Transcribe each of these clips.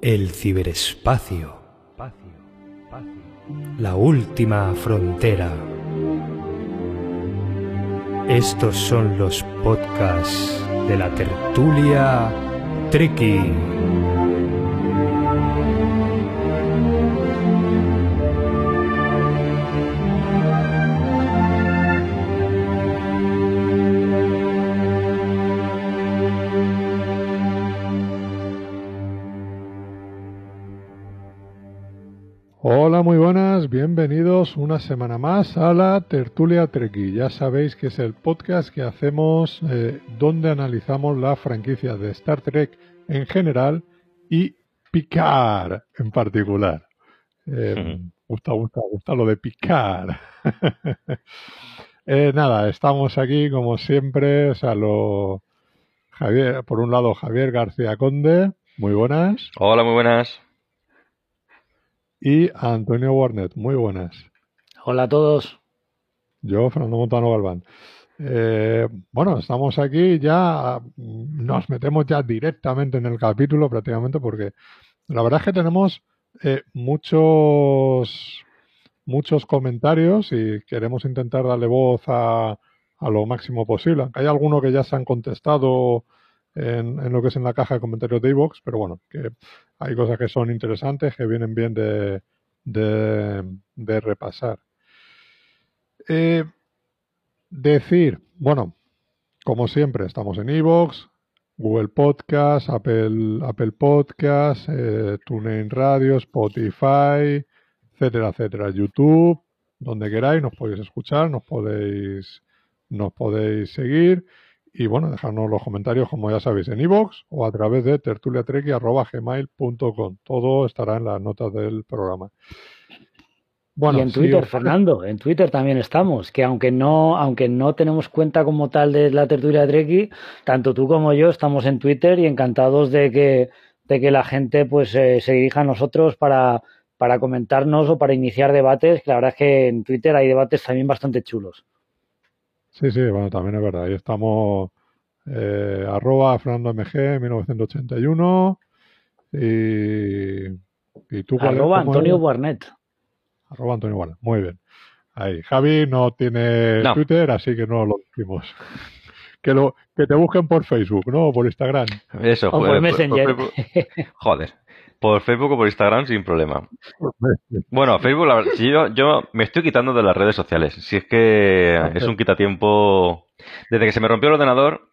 El ciberespacio. La última frontera. Estos son los podcasts de la tertulia Tricky. Una semana más a la Tertulia Treki. Ya sabéis que es el podcast que hacemos eh, donde analizamos la franquicia de Star Trek en general y Picard en particular. Eh, gusta, gusta, gusta lo de Picard. eh, nada, estamos aquí como siempre, o sea, lo, Javier, por un lado Javier García Conde, muy buenas. Hola, muy buenas y Antonio Warnet. Muy buenas. Hola a todos. Yo, Fernando Montano Galván. Eh, bueno, estamos aquí ya, nos metemos ya directamente en el capítulo prácticamente porque la verdad es que tenemos eh, muchos, muchos comentarios y queremos intentar darle voz a, a lo máximo posible. Hay algunos que ya se han contestado en, en, lo que es en la caja de comentarios de iVoox, pero bueno, que hay cosas que son interesantes, que vienen bien de, de repasar. Eh, decir, bueno, como siempre, estamos en iVoox, Google Podcast, Apple, Apple Podcast, eh, TuneIn Radio, Spotify, etcétera, etcétera, YouTube, donde queráis, nos podéis escuchar, nos podéis, nos podéis seguir. Y bueno, dejarnos los comentarios, como ya sabéis, en iVoox o a través de tertuliatreki.gmail.com. Todo estará en las notas del programa. Bueno, y en Twitter, sí, Fernando, en Twitter también estamos, que aunque no, aunque no tenemos cuenta como tal de la tertulia Treki, tanto tú como yo estamos en Twitter y encantados de que, de que la gente pues eh, se dirija a nosotros para, para comentarnos o para iniciar debates, que la verdad es que en Twitter hay debates también bastante chulos. Sí, sí, bueno, también es verdad. Ahí estamos eh, arroba Fernando MG 1981 y, y tú cuál arroba Antonio es? Arroba Antonio muy bien. Ahí, Javi no tiene no. Twitter, así que no lo decimos. Que, lo, que te busquen por Facebook, ¿no? O por Instagram. Eso, o por Messenger. Por, por, joder. Por Facebook o por Instagram sin problema. Bueno, Facebook, la verdad, si yo, yo me estoy quitando de las redes sociales. Si es que es un quitatiempo. Desde que se me rompió el ordenador,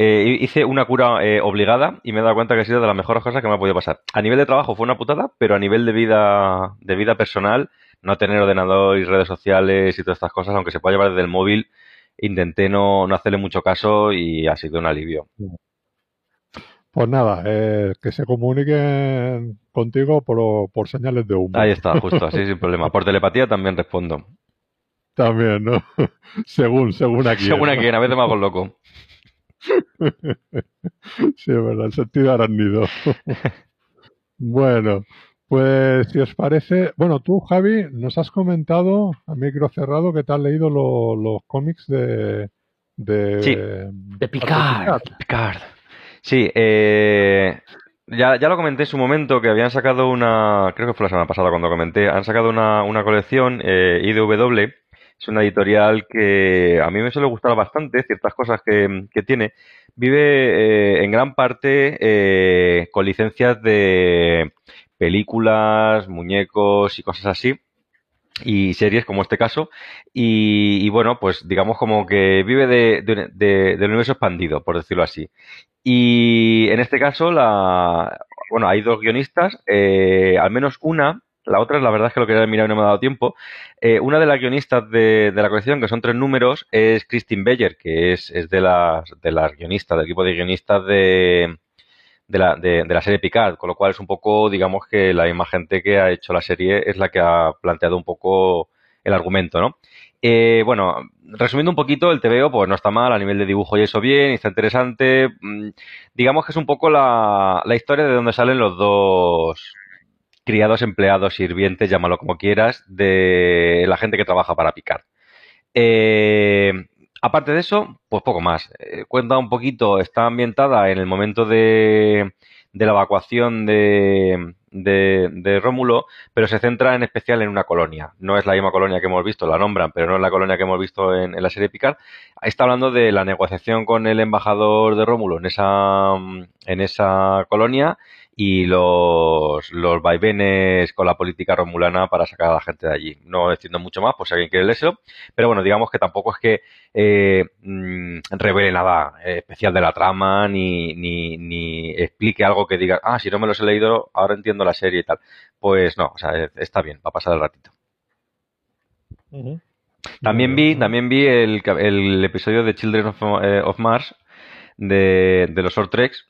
eh, hice una cura eh, obligada y me he dado cuenta que ha sido de las mejores cosas que me ha podido pasar. A nivel de trabajo fue una putada, pero a nivel de vida, de vida personal, no tener ordenador y redes sociales y todas estas cosas, aunque se pueda llevar desde el móvil, intenté no, no hacerle mucho caso y ha sido un alivio. Pues nada, eh, que se comuniquen contigo por, por, señales de humo. Ahí está, justo, así sin problema. Por telepatía también respondo. También, ¿no? según, según aquí. Según aquí, a veces me hago loco. sí, es verdad, el sentido arácnido. bueno, pues si os parece, bueno, tú, Javi, nos has comentado a micro cerrado que te has leído lo, los cómics de. De, sí. de Picard. Picard. Sí, eh, ya, ya, lo comenté en su momento que habían sacado una, creo que fue la semana pasada cuando comenté, han sacado una, una colección eh, IDW, es una editorial que a mí me suele gustar bastante, ciertas cosas que, que tiene. Vive eh, en gran parte eh, con licencias de películas, muñecos y cosas así y series como este caso y, bueno pues digamos como que vive de, de, de, del universo expandido por decirlo así y en este caso la bueno hay dos guionistas eh, al menos una la otra, la verdad es que lo quería mirar y no me ha dado tiempo. Eh, una de las guionistas de, de, la colección, que son tres números, es Christine Beyer, que es, es de, las, de las guionistas, del equipo de guionistas de, de la, de, la serie Picard, con lo cual es un poco, digamos que la misma gente que ha hecho la serie es la que ha planteado un poco el argumento, ¿no? Eh, bueno, resumiendo un poquito, el TVO pues no está mal, a nivel de dibujo y eso bien, está interesante. Digamos que es un poco la, la historia de donde salen los dos criados, empleados, sirvientes, llámalo como quieras, de la gente que trabaja para Picard. Eh, aparte de eso, pues poco más. Eh, cuenta un poquito, está ambientada en el momento de, de la evacuación de, de, Rómulo, pero se centra en especial en una colonia. No es la misma colonia que hemos visto, la nombran, pero no es la colonia que hemos visto en, en la serie Picard. Está hablando de la negociación con el embajador de Rómulo en esa, en esa colonia y los, los vaivenes con la política romulana para sacar a la gente de allí. No diciendo mucho más, por si alguien quiere leerlo, pero bueno, digamos que tampoco es que eh, mm, revele nada especial de la trama ni, ni, ni explique algo que diga, ah, si no me los he leído, ahora entiendo la serie y tal. Pues no, o sea, está bien, va a pasar el ratito. También vi, también vi el, el episodio de Children of, eh, Mars de, de los Short Treks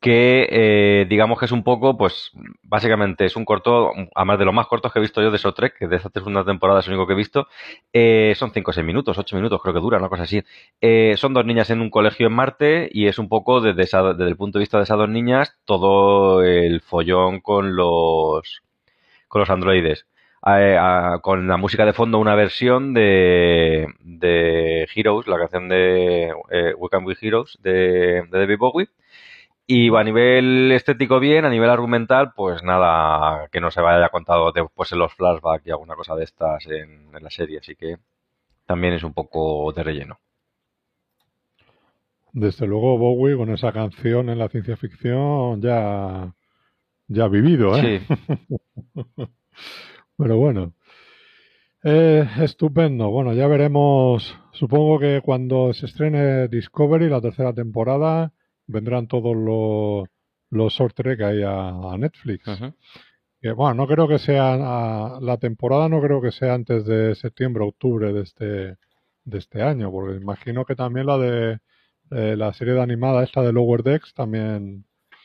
que eh, digamos que es un poco, pues básicamente es un corto, además de los más cortos que he visto yo de Short Trek, que de esta segunda temporada es el único que he visto, eh, son 5 o 6 minutos, 8 minutos creo que dura, una cosa así. Eh, son dos niñas en un colegio en Marte y es un poco desde, el punto de vista de esas dos niñas todo el follón con los, con los androides. con la música de fondo una versión de, de Heroes, la canción de We Can Be Heroes de, de David Bowie y a nivel estético bien, a nivel argumental, pues nada que no se vaya contado después en los flashbacks y alguna cosa de estas en, la serie, así que también es un poco de relleno. Desde luego Bowie con esa canción en la ciencia ficción ya, ya ha vivido, ¿eh? Sí. Pero bueno. Eh, estupendo. Bueno, ya veremos. Supongo que cuando se estrene Discovery, la tercera temporada, vendrán todos los, los short trek ahí a, Netflix. bueno, no creo que sea la temporada, no creo que sea antes de septiembre, octubre de este de este año, porque imagino que también la de la serie de animada esta de Lower Decks también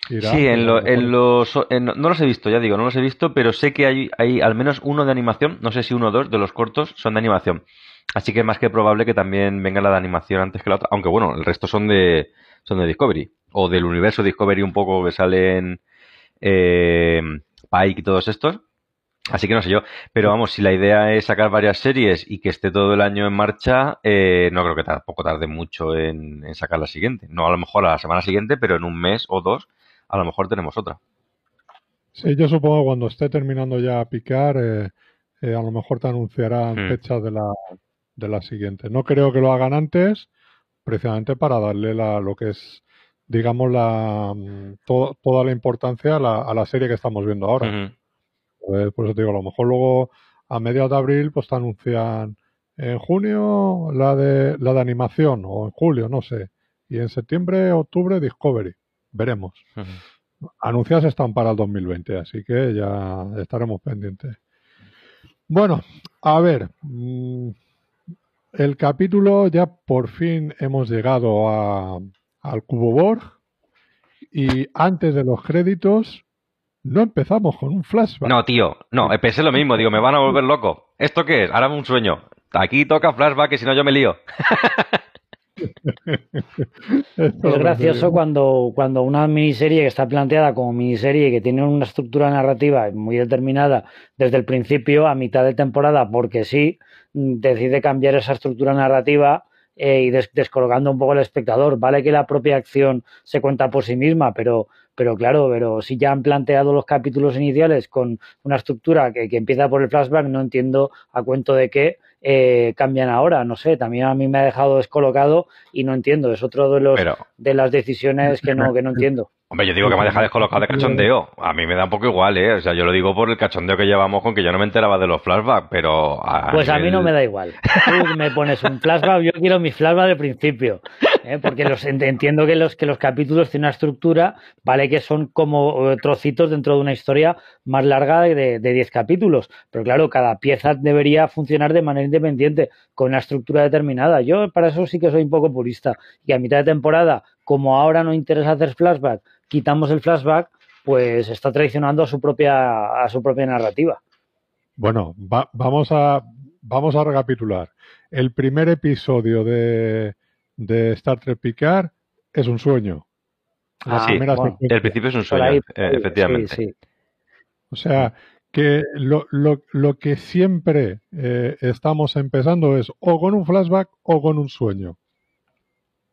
irá. Sí, en, los no los he visto, ya digo, no los he visto, pero sé que hay, hay al menos uno de animación, no sé si uno o dos de los cortos son de animación. Así que es más que probable que también venga la de animación antes que la otra, aunque bueno, el resto son de son de Discovery. O del universo Discovery un poco que salen eh, Pike y todos estos. Así que no sé yo. Pero vamos, si la idea es sacar varias series y que esté todo el año en marcha, eh, no creo que tampoco tarde mucho en, sacar la siguiente. No a lo mejor a la semana siguiente, pero en un mes o dos, a lo mejor tenemos otra. Sí, yo supongo que cuando esté terminando ya a picar, eh, a lo mejor te anunciarán hmm. fechas de la, de la siguiente. No creo que lo hagan antes, precisamente para darle la, lo que es, digamos, la, mm, toda la importancia a la, a la, serie que estamos viendo ahora. pues, por eso te digo, a lo mejor luego a mediados de abril pues te anuncian en junio la de, la de animación o en julio, no sé. Y en septiembre, octubre, Discovery. Veremos. Anuncias están para el 2020, así que ya estaremos pendientes. Bueno, a ver, mm, el capítulo ya por fin hemos llegado a, al Cubo Borg y antes de los créditos no empezamos con un flashback. No, tío, no, pensé lo mismo, digo, me van a volver loco. ¿Esto qué es? Ahora un sueño. Aquí toca flashback y si no yo me lío. es gracioso cuando, cuando una miniserie que está planteada como miniserie y que tiene una estructura narrativa muy determinada desde el principio a mitad de temporada, porque sí, decide cambiar esa estructura narrativa eh, y descolgando un poco al espectador. Vale que la propia acción se cuenta por sí misma, pero, pero claro, pero si ya han planteado los capítulos iniciales con una estructura que, que empieza por el flashback, no entiendo a cuento de qué eh, cambian ahora. No sé, también a mí me ha dejado descolocado y no entiendo. Es otro de los de las decisiones que no, que no entiendo. Hombre, yo digo que me ha dejado descolocado de cachondeo. A mí me da un poco igual, ¿eh? O sea, yo lo digo por el cachondeo que llevamos con que yo no me enteraba de los flashbacks, pero... pues a mí no me da igual. Tú me pones un flashback, yo quiero mi flashback del principio. ¿eh? Porque los, entiendo que los, que los capítulos tienen una estructura, vale que son como eh, trocitos dentro de una historia más larga de 10 capítulos. Pero claro, cada pieza debería funcionar de manera independiente, con una estructura determinada. Yo para eso sí que soy un poco purista. Y a mitad de temporada, como ahora no interesa hacer flashback, quitamos el flashback, pues está traicionando a su propia, a su propia narrativa. Bueno, vamos, a, vamos a recapitular. El primer episodio de, de Star Trek Picard es un sueño. Ah, el principio es un sueño, eh, efectivamente. O sea, que lo, lo, lo que siempre eh, estamos empezando es o con un flashback o con un sueño.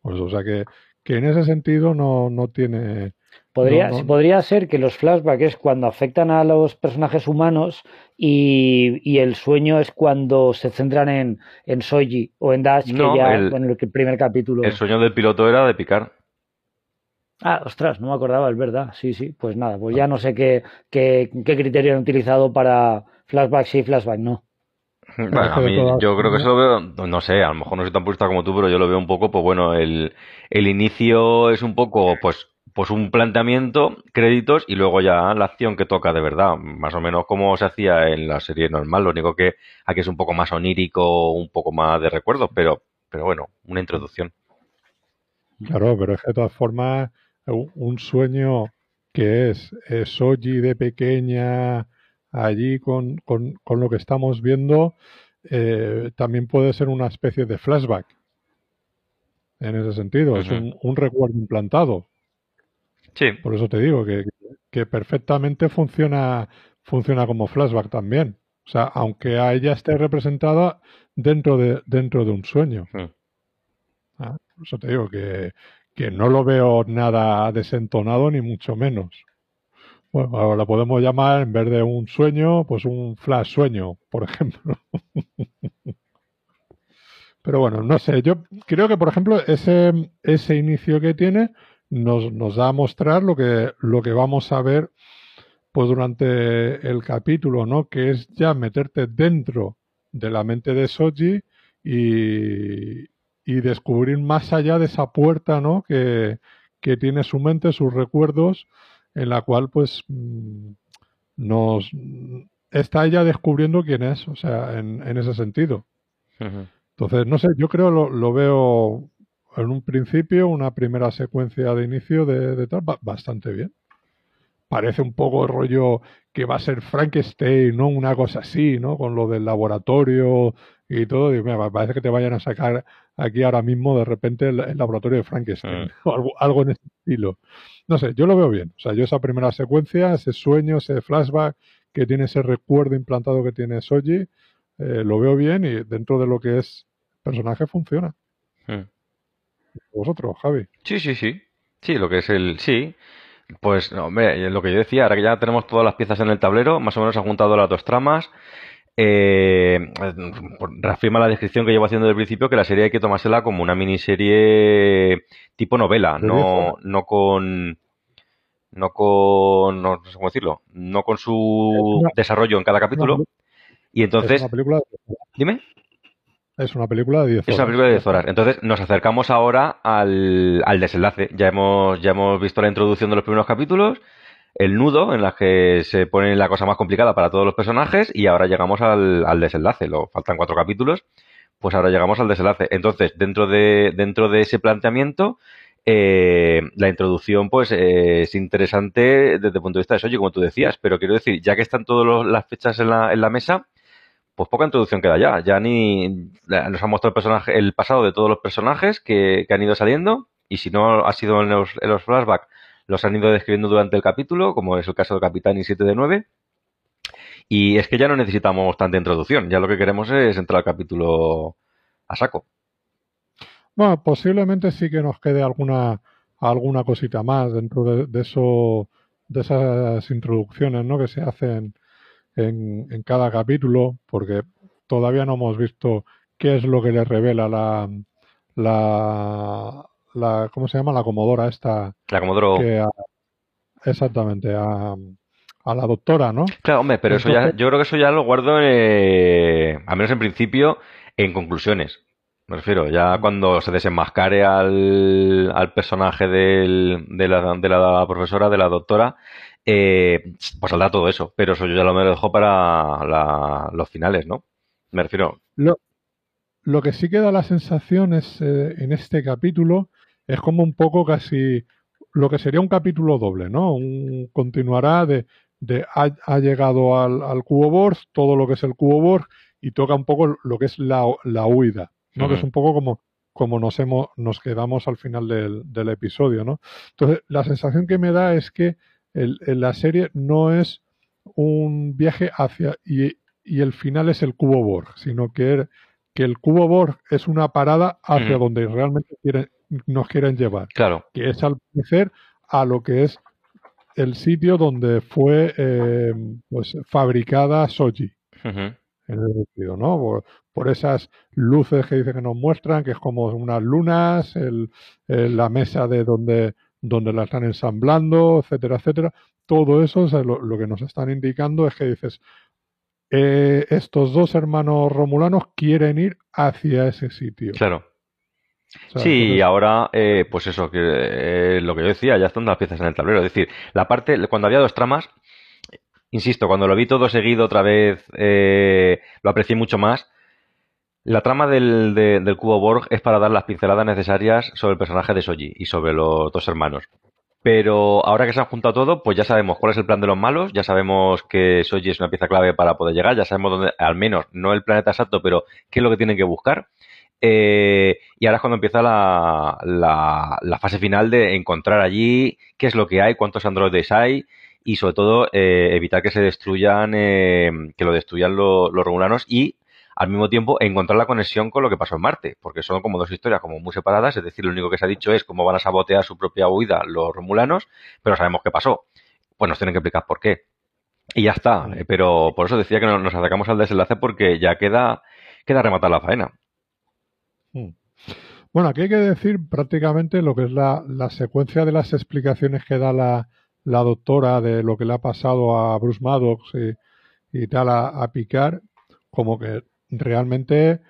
Pues, o sea que, que en ese sentido no, no tiene Podría, podría ser que los flashbacks es cuando afectan a los personajes humanos y, el sueño es cuando se centran en, en Soji o en Dash, que ya en el primer capítulo. El sueño del piloto era de picar. Ah, ostras, no me acordaba, es verdad. Sí, sí, pues nada, pues ya no sé qué, qué, qué criterio han utilizado para flashback sí, flashback no. Bueno, a mí, yo creo que eso lo veo, no sé, a lo mejor no soy tan purista como tú, pero yo lo veo un poco, pues bueno, el, el inicio es un poco, pues, pues un planteamiento, créditos y luego ya la acción que toca de verdad, más o menos como se hacía en la serie normal, lo único que aquí es un poco más onírico, un poco más de recuerdos, pero, pero bueno, una introducción. Claro, pero es que de todas formas, un sueño que es, Soji de pequeña, allí con, con, con lo que estamos viendo, eh, también puede ser una especie de flashback. En ese sentido, es un, un, recuerdo implantado. Sí. Por eso te digo que, que, perfectamente funciona, funciona como flashback también. O sea, aunque a ella esté representada dentro de, dentro de un sueño. Ah, por eso te digo que, que no lo veo nada desentonado ni mucho menos. Bueno, ahora podemos llamar, en vez de un sueño, pues un flash sueño, por ejemplo. Pero bueno, no sé, yo creo que, por ejemplo, ese, ese inicio que tiene nos, nos da a mostrar lo que, lo que vamos a ver pues durante el capítulo, ¿no? Que es ya meterte dentro de la mente de Soji y, y descubrir más allá de esa puerta, ¿no? Que, que tiene su mente, sus recuerdos, en la cual pues mm, nos está ella descubriendo quién es, o sea, en, en ese sentido. Entonces, no sé, yo creo lo, lo veo en un principio, una primera secuencia de inicio de, de tal, bastante bien. Parece un poco el rollo que va a ser Frankenstein, ¿no? Una cosa así, ¿no? Con lo del laboratorio y todo. Y, mira, parece que te vayan a sacar aquí ahora mismo de repente el, laboratorio de Frankenstein o algo, algo en ese estilo. No sé, yo lo veo bien. O sea, yo esa primera secuencia, ese sueño, ese flashback que tiene ese recuerdo implantado que tiene Soji, eh, lo veo bien y dentro de lo que es personaje funciona. Hmm. ¿Vosotros, Javi? Sí, sí, sí. Sí, lo que es el... Sí. Pues, hombre, lo que yo decía, ahora que ya tenemos todas las piezas en el tablero, más o menos ha juntado las dos tramas, eh, reafirma la descripción que llevo haciendo desde el principio que la serie hay que tomársela como una miniserie tipo novela, no, no con no con no, sé cómo decirlo, no con su desarrollo en cada capítulo. y entonces, dime. Es una película de 10 horas. Es una película de 10 horas. Entonces nos acercamos ahora al, al desenlace. Ya hemos, ya hemos visto la introducción de los primeros capítulos el nudo en la que se pone la cosa más complicada para todos los personajes y ahora llegamos al, al desenlace. Lo, faltan cuatro capítulos, pues ahora llegamos al desenlace. Entonces, dentro de, dentro de ese planteamiento, eh, la introducción pues eh, es interesante desde el punto de vista de oye, como tú decías, pero quiero decir, ya que están todas las fechas en la, en la mesa, pues poca introducción queda ya. Ya ni nos ha mostrado el pasado de todos los personajes que, han ido saliendo, y si no ha sido en los, flashbacks, los han ido describiendo durante el capítulo, como es el caso del Capitán y 7 de 9. Y es que ya no necesitamos tanta introducción, ya lo que queremos es entrar al capítulo a saco. Bueno, posiblemente sí que nos quede alguna, alguna cosita más dentro de, eso, de esas introducciones ¿no? que se hacen en, en, cada capítulo, porque todavía no hemos visto qué es lo que le revela la, la, la ¿cómo se llama? La comodora esta. La comodoro. exactamente, a, a, la doctora, ¿no? Claro, hombre, pero eso ya, yo creo que eso ya lo guardo, eh, al menos en principio, en conclusiones. Me refiero, ya cuando se desenmascare al, al personaje del, de, la, de la profesora, de la doctora, eh, pues saldrá todo eso. Pero eso yo ya lo me lo dejo para la, los finales, ¿no? Me refiero. Lo, lo que sí queda la sensación es, eh, en este capítulo es como un poco casi lo que sería un capítulo doble, ¿no? Un, continuará de, de ha, llegado al, al, cubo Borg, todo lo que es el cubo Borg, y toca un poco lo que es la, la huida, ¿no? Que es un poco como, como nos, hemos, nos quedamos al final del, del, episodio, ¿no? Entonces, la sensación que me da es que el, la serie no es un viaje hacia y, y, el final es el cubo Borg, sino que, que el cubo Borg es una parada hacia donde realmente quieren, nos quieren llevar. Claro. Que es al parecer a lo que es el sitio donde fue eh, pues fabricada Soji. En el sentido, ¿no? Por, esas luces que dice que nos muestran, que es como unas lunas, el, la mesa de donde, donde la están ensamblando, etcétera, etcétera. Todo eso lo, que nos están indicando es que dices, eh, estos dos hermanos romulanos quieren ir hacia ese sitio. Claro. sí, y ahora, eh, pues eso, que eh, lo que yo decía, ya están las piezas en el tablero. Es decir, la parte, cuando había dos tramas, insisto, cuando lo vi todo seguido otra vez, lo aprecié mucho más. La trama del, cubo Borg es para dar las pinceladas necesarias sobre el personaje de Soji y sobre los dos hermanos. Pero ahora que se han juntado todo, pues ya sabemos cuál es el plan de los malos, ya sabemos que Soji es una pieza clave para poder llegar, ya sabemos dónde, al menos, no el planeta exacto, pero qué es lo que tienen que buscar. Eh, y ahora es cuando empieza la, la, fase final de encontrar allí qué es lo que hay, cuántos androides hay y sobre todo eh, evitar que se destruyan, eh, que lo destruyan los romulanos y al mismo tiempo encontrar la conexión con lo que pasó en Marte, porque son como dos historias como muy separadas, es decir, lo único que se ha dicho es cómo van a sabotear su propia huida los romulanos, pero sabemos qué pasó. Pues nos tienen que explicar por qué. Y ya está, eh, pero por eso decía que nos acercamos al desenlace porque ya queda, queda rematar la faena. Hmm. Bueno, aquí hay que decir prácticamente lo que es la, secuencia de las explicaciones que da la, doctora de lo que le ha pasado a Bruce Maddox y, tal a, a Picard, como que realmente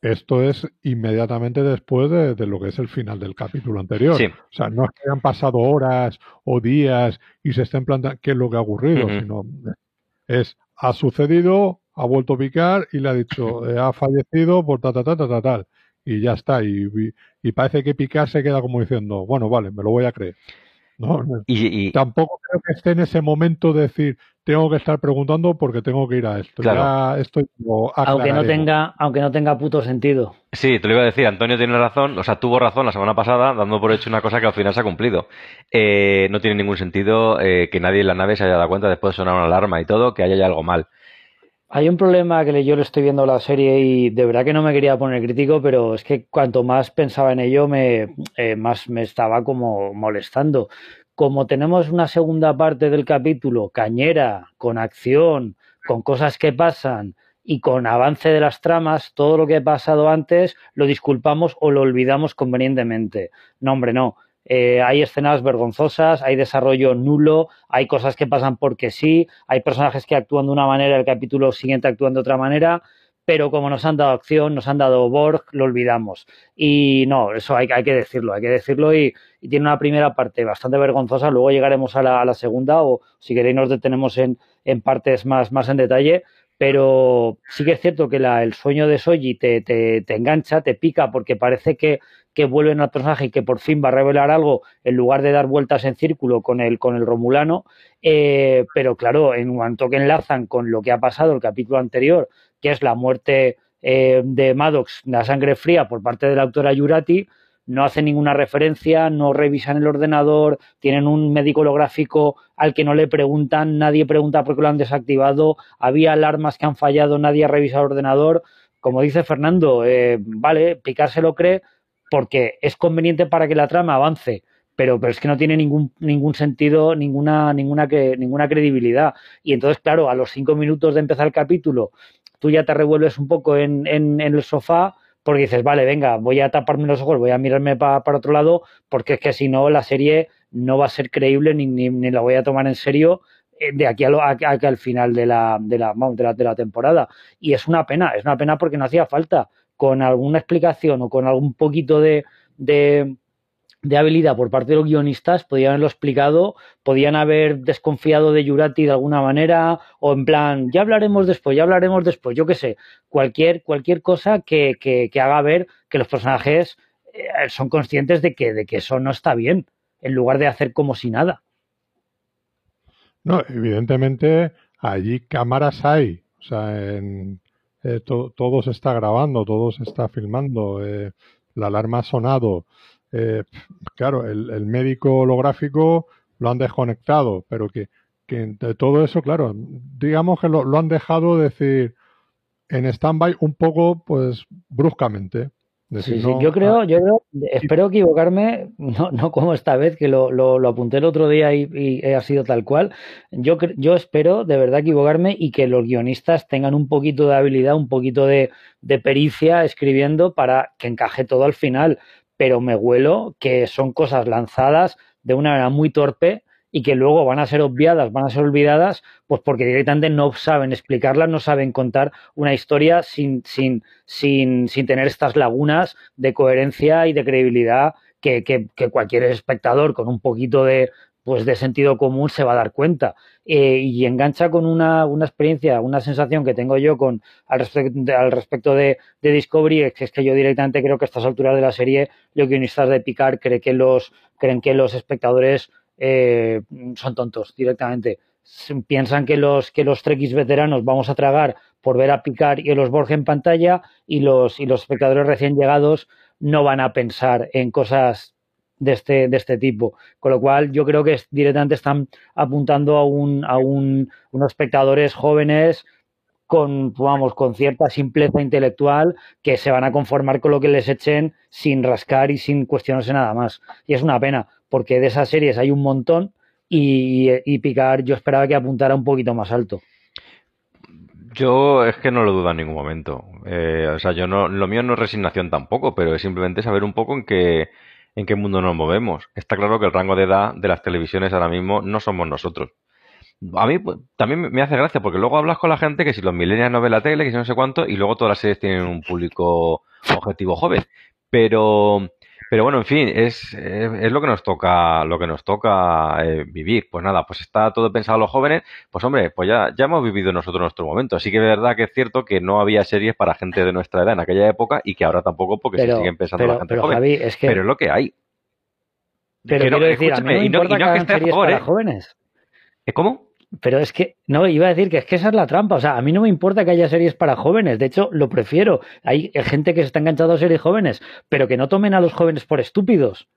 esto es inmediatamente después de, lo que es el final del capítulo anterior. O sea, no es que hayan pasado horas o días y se estén planteando qué es lo que ha ocurrido, sino es, ha sucedido, ha vuelto a picar y le ha dicho, eh, ha fallecido por ta, ta, ta, ta, ta, tal. Y ya está. Y, y, parece que picar se queda como diciendo, bueno, vale, me lo voy a creer. No, y, tampoco creo que esté en ese momento de decir, tengo que estar preguntando porque tengo que ir a esto. Ya estoy aunque no tenga, aunque no tenga puto sentido. Sí, te lo iba a decir, Antonio tiene razón, o sea, tuvo razón la semana pasada, dando por hecho una cosa que al final se ha cumplido. Eh, no tiene ningún sentido eh, que nadie en la nave se haya dado cuenta después de sonar una alarma y todo, que haya algo mal. Hay un problema que yo le estoy viendo la serie y de verdad que no me quería poner crítico, pero es que cuanto más pensaba en ello, me, eh, más me estaba como molestando como tenemos una segunda parte del capítulo cañera, con acción, con cosas que pasan y con avance de las tramas, todo lo que ha pasado antes lo disculpamos o lo olvidamos convenientemente. No, hombre, no. Eh, hay escenas vergonzosas, hay desarrollo nulo, hay cosas que pasan porque sí, hay personajes que actúan de una manera, el capítulo siguiente actúan de otra manera pero como nos han dado acción, nos han dado Borg, lo olvidamos. Y no, eso hay, que decirlo, hay que decirlo y, tiene una primera parte bastante vergonzosa, luego llegaremos a la, segunda o si queréis nos detenemos en, partes más, más en detalle, pero sí que es cierto que la, el sueño de Soji te, te, te, engancha, te pica porque parece que, que vuelven al personaje y que por fin va a revelar algo en lugar de dar vueltas en círculo con el, con el Romulano, eh, pero claro, en cuanto que enlazan con lo que ha pasado el capítulo anterior, que es la muerte eh, de Maddox, la sangre fría por parte de la autora Yurati, no hacen ninguna referencia, no revisan el ordenador, tienen un médico holográfico al que no le preguntan, nadie pregunta por qué lo han desactivado, había alarmas que han fallado, nadie ha revisado el ordenador. Como dice Fernando, eh, vale, Picard se lo cree porque es conveniente para que la trama avance, pero, pero es que no tiene ningún, ningún sentido, ninguna, ninguna, ninguna credibilidad. Y entonces, claro, a los cinco minutos de empezar el capítulo, tú ya te revuelves un poco en, en, el sofá porque dices, vale, venga, voy a taparme los ojos, voy a mirarme para otro lado, porque es que si no, la serie no va a ser creíble ni, ni, la voy a tomar en serio eh, de aquí a, lo, al final de la, de, la, de, la, de la temporada. Y es una pena, es una pena porque no hacía falta con alguna explicación o con algún poquito de, de de habilidad por parte de los guionistas, podían haberlo explicado, podían haber desconfiado de Yurati de alguna manera, o en plan, ya hablaremos después, ya hablaremos después, yo qué sé, cualquier, cualquier cosa que, que, haga ver que los personajes eh, son conscientes de que, de que eso no está bien, en lugar de hacer como si nada. No, evidentemente allí cámaras hay, o sea, en, eh, todo se está grabando, todo se está filmando, eh, la alarma ha sonado, eh, claro, el, médico holográfico lo han desconectado, pero que, que de todo eso, claro, digamos que lo, han dejado decir en stand-by un poco, pues, bruscamente. yo creo, yo espero equivocarme, no, no como esta vez que lo, lo, apunté el otro día y, ha sido tal cual. Yo, yo espero de verdad equivocarme y que los guionistas tengan un poquito de habilidad, un poquito de, de pericia escribiendo para que encaje todo al final. Pero me huelo que son cosas lanzadas de una manera muy torpe y que luego van a ser obviadas, van a ser olvidadas, pues porque directamente no saben explicarlas, no saben contar una historia sin, sin, sin, sin tener estas lagunas de coherencia y de credibilidad que, que, cualquier espectador con un poquito de, pues de sentido común se va a dar cuenta. Eh, y engancha con una, una, experiencia, una sensación que tengo yo con al, respecto, al respecto de, de, Discovery, que es que yo directamente creo que a estas alturas de la serie, los guionistas de Picard creen que los, creen que los espectadores eh, son tontos directamente. Piensan que los, que los trekkies veteranos vamos a tragar por ver a Picard y a los Borges en pantalla y los, y los espectadores recién llegados no van a pensar en cosas de este, de este tipo. Con lo cual, yo creo que directamente están apuntando a, un, a un, unos espectadores jóvenes con, vamos, con cierta simpleza intelectual que se van a conformar con lo que les echen sin rascar y sin cuestionarse nada más. Y es una pena, porque de esas series hay un montón y, Picar yo esperaba que apuntara un poquito más alto. Yo es que no lo dudo en ningún momento. Eh, o sea, yo no, lo mío no es resignación tampoco, pero es simplemente saber un poco en qué, en qué mundo nos movemos. Está claro que el rango de edad de las televisiones ahora mismo no somos nosotros. A mí pues, también me hace gracia porque luego hablas con la gente que si los millennials no ven la tele, que si no sé cuánto, y luego todas las series tienen un público objetivo joven. Pero pero bueno, en fin, es, es, lo que nos toca, lo que nos toca eh, vivir. Pues nada, pues está todo pensado a los jóvenes. Pues hombre, pues ya, ya hemos vivido nosotros nuestro momento. Así que es verdad que es cierto que no había series para gente de nuestra edad en aquella época y que ahora tampoco porque se siguen pensando la gente joven. es que... Pero es lo que hay. Pero quiero decir, a mí no importa que, hagan series para ¿eh? jóvenes. ¿Cómo? Pero es que, no, iba a decir que es que esa es la trampa. O sea, a mí no me importa que haya series para jóvenes. De hecho, lo prefiero. Hay gente que se está enganchando a series jóvenes, pero que no tomen a los jóvenes por estúpidos.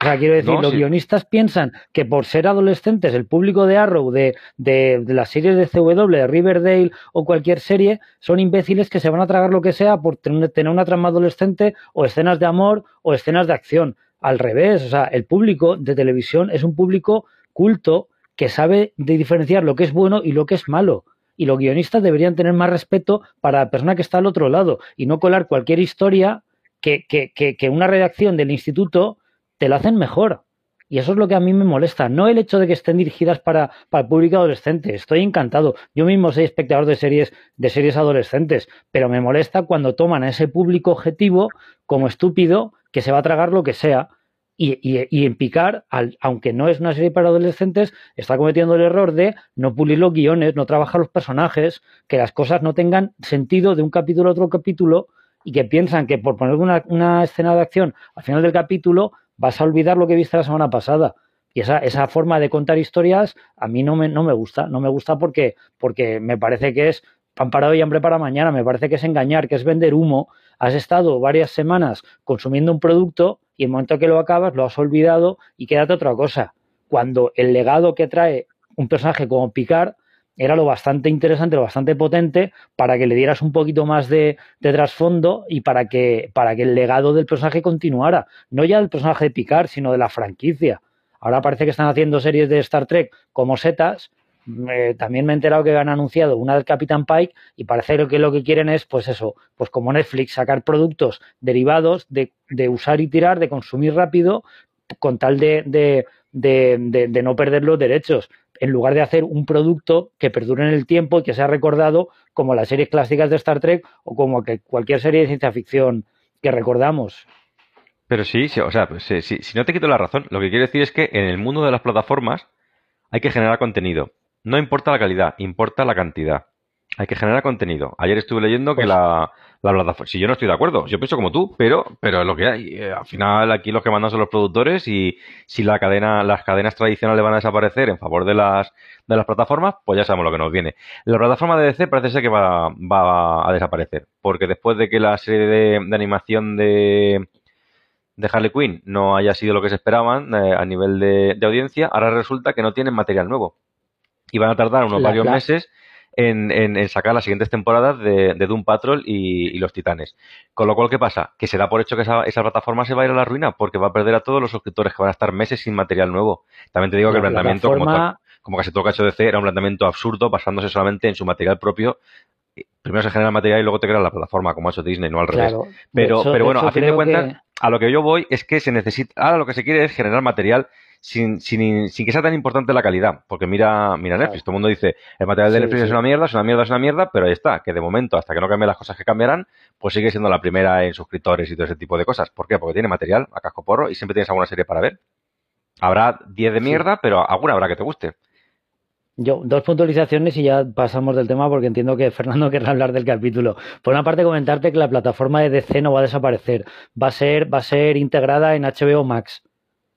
O sea, quiero decir, los guionistas piensan que por ser adolescentes, el público de Arrow, de, de, de, las series de CW, de Riverdale o cualquier serie, son imbéciles que se van a tragar lo que sea por tener una trama adolescente o escenas de amor o escenas de acción. Al revés, o sea, el público de televisión es un público culto que sabe de diferenciar lo que es bueno y lo que es malo. Y los guionistas deberían tener más respeto para la persona que está al otro lado y no colar cualquier historia que, que, que, una redacción del instituto te la hacen mejor. Y eso es lo que a mí me molesta, no el hecho de que estén dirigidas para, para el público adolescente. Estoy encantado. Yo mismo soy espectador de series, de series adolescentes, pero me molesta cuando toman a ese público objetivo como estúpido que se va a tragar lo que sea y, y, en Picar, aunque no es una serie para adolescentes, está cometiendo el error de no pulir los guiones, no trabajar los personajes, que las cosas no tengan sentido de un capítulo a otro capítulo y que piensan que por poner una, una escena de acción al final del capítulo vas a olvidar lo que viste la semana pasada. Y esa, esa forma de contar historias a mí no me, no me gusta. No me gusta porque, porque me parece que es pan para hoy hambre para mañana. Me parece que es engañar, que es vender humo. Has estado varias semanas consumiendo un producto y el momento que lo acabas lo has olvidado y quédate otra cosa. Cuando el legado que trae un personaje como Picard era lo bastante interesante, lo bastante potente para que le dieras un poquito más de, trasfondo y para que, para que el legado del personaje continuara. No ya del personaje de Picard, sino de la franquicia. Ahora parece que están haciendo series de Star Trek como setas también me he enterado que han anunciado una del Capitán Pike y parece que lo que quieren es, pues eso, pues como Netflix, sacar productos derivados de, de usar y tirar, de consumir rápido, con tal de, de, de, no perder los derechos, en lugar de hacer un producto que perdure en el tiempo y que sea recordado como las series clásicas de Star Trek o como que cualquier serie de ciencia ficción que recordamos. Pero sí, sí o sea, pues, si, si no te quito la razón, lo que quiero decir es que en el mundo de las plataformas hay que generar contenido no importa la calidad, importa la cantidad. Hay que generar contenido. Ayer estuve leyendo que pues la, la plataforma, si yo no estoy de acuerdo, yo pienso como tú, pero, pero es lo que hay. Eh, al final aquí los que mandan son los productores y si la cadena, las cadenas tradicionales van a desaparecer en favor de las, de las plataformas, pues ya sabemos lo que nos viene. La plataforma de DC parece ser que va, va a desaparecer, porque después de que la serie de, animación de, de Harley Quinn no haya sido lo que se esperaban eh, a nivel de, de audiencia, ahora resulta que no tienen material nuevo y van a tardar unos varios meses en, sacar las siguientes temporadas de, Doom Patrol y, los Titanes. Con lo cual, ¿qué pasa? Que se da por hecho que esa, plataforma se va a ir a la ruina porque va a perder a todos los suscriptores que van a estar meses sin material nuevo. También te digo que el planteamiento, como, como casi todo cacho de C, era un planteamiento absurdo basándose solamente en su material propio primero se genera el material y luego te crea la plataforma, como ha hecho Disney, no al revés. Pero, pero bueno, a fin de cuentas, a lo que yo voy es que se necesita, ahora lo que se quiere es generar material sin, sin, sin que sea tan importante la calidad. Porque mira, mira Netflix, todo el mundo dice, el material de Netflix es una mierda, es una mierda, es una mierda, pero ahí está, que de momento, hasta que no cambien las cosas que cambiarán, pues sigue siendo la primera en suscriptores y todo ese tipo de cosas. ¿Por qué? Porque tiene material a casco porro y siempre tienes alguna serie para ver. Habrá 10 de mierda, pero alguna habrá que te guste. Yo, dos puntualizaciones y ya pasamos del tema porque entiendo que Fernando querrá hablar del capítulo. Por una parte, comentarte que la plataforma de DC no va a desaparecer. Va a ser, va a ser integrada en HBO Max.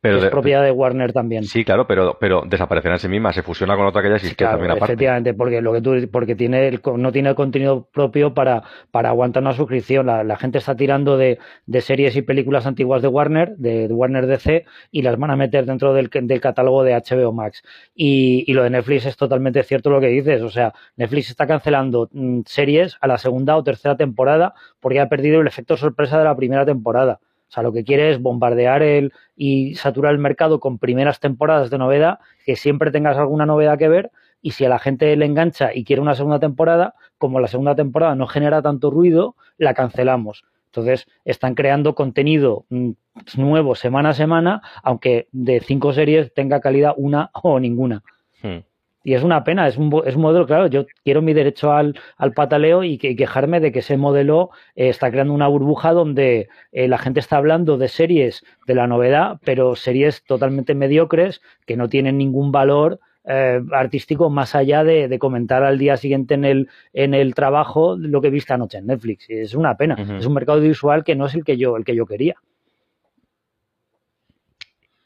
Pero es propiedad de Warner también. Sí, claro, pero, pero desaparecerá en sí misma, se fusiona con otra que ya existe también aparte. Efectivamente, porque lo que tú porque tiene el, no tiene el contenido propio para, para aguantar una suscripción. La, gente está tirando de, de, series y películas antiguas de Warner, de, Warner DC, y las van a meter dentro del, del catálogo de HBO Max. Y, y, lo de Netflix es totalmente cierto lo que dices. O sea, Netflix está cancelando mm, series a la segunda o tercera temporada porque ha perdido el efecto sorpresa de la primera temporada. O sea, lo que quiere es bombardear el y saturar el mercado con primeras temporadas de novedad, que siempre tengas alguna novedad que ver, y si a la gente le engancha y quiere una segunda temporada, como la segunda temporada no genera tanto ruido, la cancelamos. Entonces, están creando contenido mm, nuevo semana a semana, aunque de cinco series tenga calidad una o ninguna. Hmm. Y es una pena, es un, es un modelo, claro, yo quiero mi derecho al, al pataleo y, que, quejarme de que ese modelo eh, está creando una burbuja donde eh, la gente está hablando de series de la novedad, pero series totalmente mediocres que no tienen ningún valor eh, artístico más allá de, comentar al día siguiente en el, en el trabajo lo que viste anoche en Netflix. Es una pena. Es un mercado visual que no es el que yo, el que yo quería.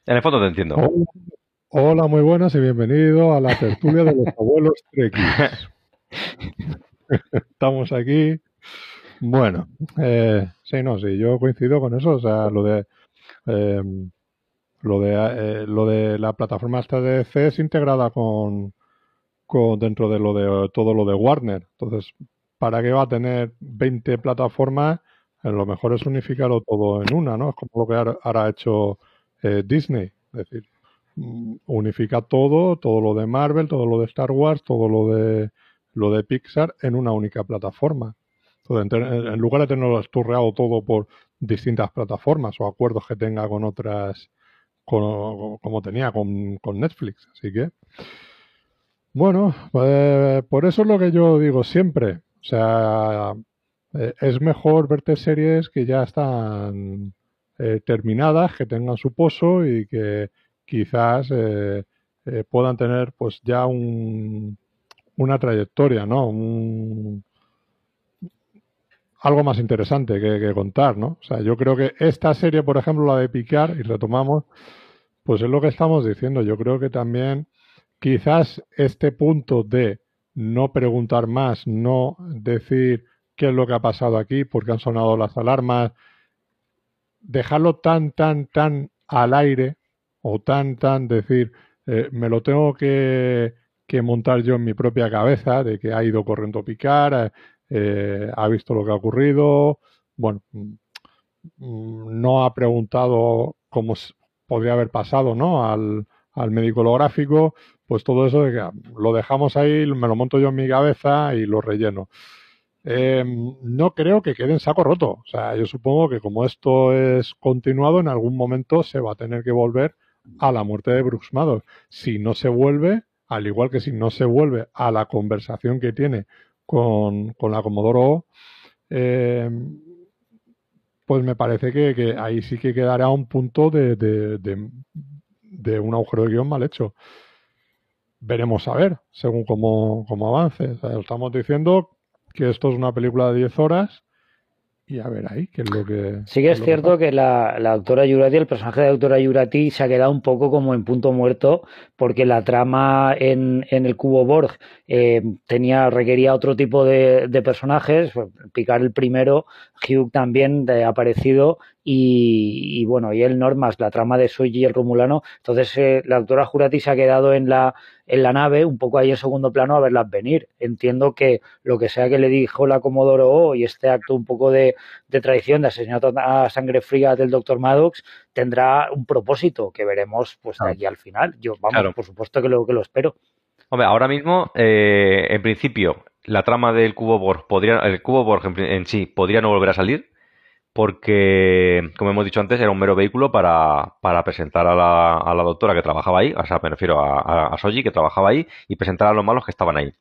En el fondo te entiendo. Hola, muy buenas y bienvenido a la tertulia de los abuelos. Estamos aquí. Bueno, eh, sí, no, sí, yo coincido con eso. O sea, lo de em, lo de eh, lo de la plataforma esta de C es integrada con, con dentro de lo de todo lo de Warner. Entonces, ¿para qué va a tener 20 plataformas? Eh, lo mejor es unificarlo todo en una, ¿no? Es como lo que ahora ha hecho eh, Disney. Es decir, unifica todo, todo lo de Marvel, todo lo de Star Wars, todo lo de lo de Pixar en una única plataforma. en lugar de tenerlo esturreado todo por distintas plataformas o acuerdos que tenga con otras, como tenía con, Netflix. Así que, bueno, pues, por eso es lo que yo digo siempre. O sea, eh, es mejor verte series que ya están eh, terminadas, que tengan su pozo y que quizás eh, eh, puedan tener pues ya un, una trayectoria, ¿no? algo más interesante que, contar, ¿no? O sea, yo creo que esta serie, por ejemplo, la de Picar, y retomamos, pues es lo que estamos diciendo. Yo creo que también quizás este punto de no preguntar más, no decir qué es lo que ha pasado aquí, porque han sonado las alarmas, dejarlo tan, tan, tan al aire, o tan, tan decir, eh, me lo tengo que, que, montar yo en mi propia cabeza, de que ha ido corriendo picar, eh, ha visto lo que ha ocurrido, bueno, mm, no ha preguntado cómo podría haber pasado, ¿no? Al, al médico holográfico, pues todo eso ah, lo dejamos ahí, me lo monto yo en mi cabeza y lo relleno. Em, no creo que quede en saco roto. O sea, yo supongo que como esto es continuado, en algún momento se va a tener que volver a la muerte de Brooks Maddox. Si no se vuelve, al igual que si no se vuelve a la conversación que tiene con, la Comodoro, eh, pues me parece que, ahí sí que quedará un punto de, de, un agujero de guion mal hecho. Veremos a ver, según cómo, avance. estamos diciendo que esto es una película de 10 horas y a ver ahí qué es lo que. Sí que es, cierto que, la, doctora Yurati, el personaje de la doctora Yurati, se ha quedado un poco como en punto muerto, porque la trama en, en el cubo Borg eh, tenía, requería otro tipo de, personajes. Picar el primero, Hugh también ha aparecido, y, bueno, y el Normas, la trama de Soji y el Romulano. Entonces, eh, la doctora Jurati se ha quedado en la, en la nave, un poco ahí en segundo plano, a verlas venir. Entiendo que lo que sea que le dijo la Comodoro O y este acto un poco de, de traición, de asesinato a sangre fría del doctor Maddox, tendrá un propósito que veremos pues de aquí al final. Yo, vamos, por supuesto que lo, que lo espero. Hombre, ahora mismo, eh, en principio, la trama del cubo Borg podría, el cubo Borg en sí podría no volver a salir porque, como hemos dicho antes, era un mero vehículo para, para presentar a la, a la, doctora que trabajaba ahí, o sea, me refiero a, a, Soji que trabajaba ahí, y presentar a los malos que estaban ahí.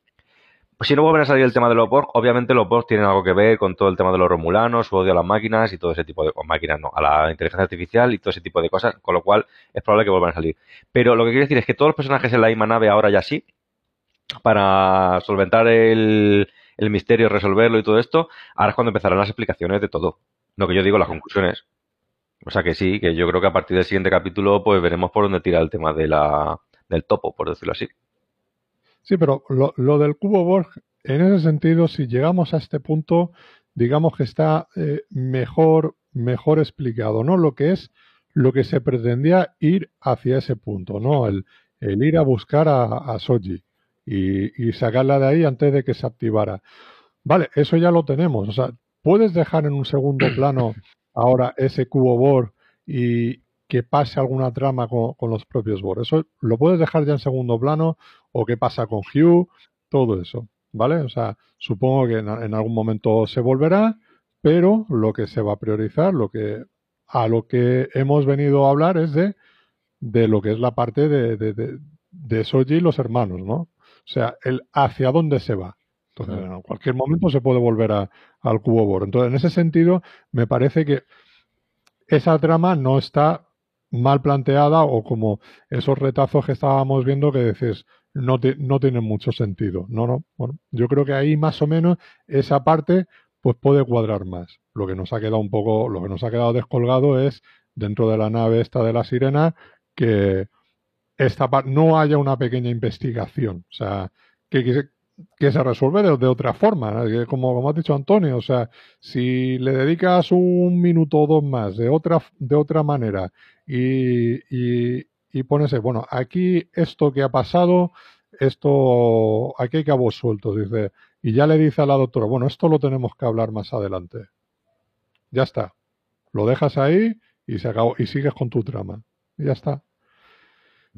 Si no vuelven a salir el tema de los Borg, obviamente los Borg tienen algo que ver con todo el tema de los Romulanos, su odio a las máquinas y todo ese tipo de máquinas, no, a la inteligencia artificial y todo ese tipo de cosas, con lo cual es probable que vuelvan a salir. Pero lo que quiero decir es que todos los personajes en la misma nave ahora ya sí, para solventar el, el misterio, resolverlo y todo esto, ahora es cuando empezarán las explicaciones de todo. Lo que yo digo, las conclusiones. O sea que sí, que yo creo que a partir del siguiente capítulo pues veremos por dónde tira el tema de la, del topo, por decirlo así. Sí, pero lo, lo del cubo Borg, en ese sentido, si llegamos a este punto, digamos que está eh, mejor, mejor explicado, ¿no? Lo que es lo que se pretendía ir hacia ese punto, ¿no? El, el ir a buscar a, a Soji y, y, sacarla de ahí antes de que se activara. Vale, eso ya lo tenemos. O sea, ¿Puedes dejar en un segundo plano ahora ese cubo Borg y que pase alguna trama con, los propios Borg? Eso lo puedes dejar ya en segundo plano o qué pasa con Hugh, todo eso, ¿vale? O sea, supongo que en, algún momento se volverá, pero lo que se va a priorizar, lo que a lo que hemos venido a hablar es de, de lo que es la parte de, de, de, de Soji y los hermanos, ¿no? O sea, el hacia dónde se va. Entonces, en cualquier momento se puede volver a, al cubo Borg. Entonces, en ese sentido, me parece que esa trama no está mal planteada o como esos retazos que estábamos viendo que dices, no, no tienen mucho sentido. No, no. Bueno, yo creo que ahí más o menos esa parte pues puede cuadrar más. Lo que nos ha quedado un poco, lo que nos ha quedado descolgado es dentro de la nave esta de la sirena que esta no haya una pequeña investigación. O sea, que, que se resuelve de, otra forma, como, como has dicho Antonio, o sea, si le dedicas un minuto o dos más de otra, de otra manera y, y, y pones, bueno, aquí esto que ha pasado, esto, aquí hay cabos sueltos, dice, y ya le dice a la doctora, bueno, esto lo tenemos que hablar más adelante. Ya está. Lo dejas ahí y se acabó, y sigues con tu trama. Y ya está.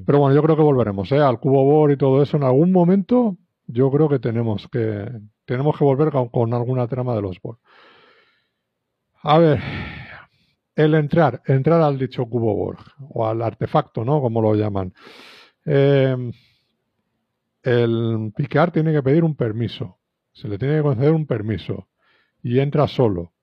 Pero bueno, yo creo que volveremos, ¿eh? Al cubo Bor y todo eso en algún momento yo creo que tenemos que tenemos que volver con, alguna trama de los Borg. A ver, el entrar, entrar al dicho cubo Borg o al artefacto, ¿no? Como lo llaman. Eh, el Picard tiene que pedir un permiso. Se le tiene que conceder un permiso y entra solo.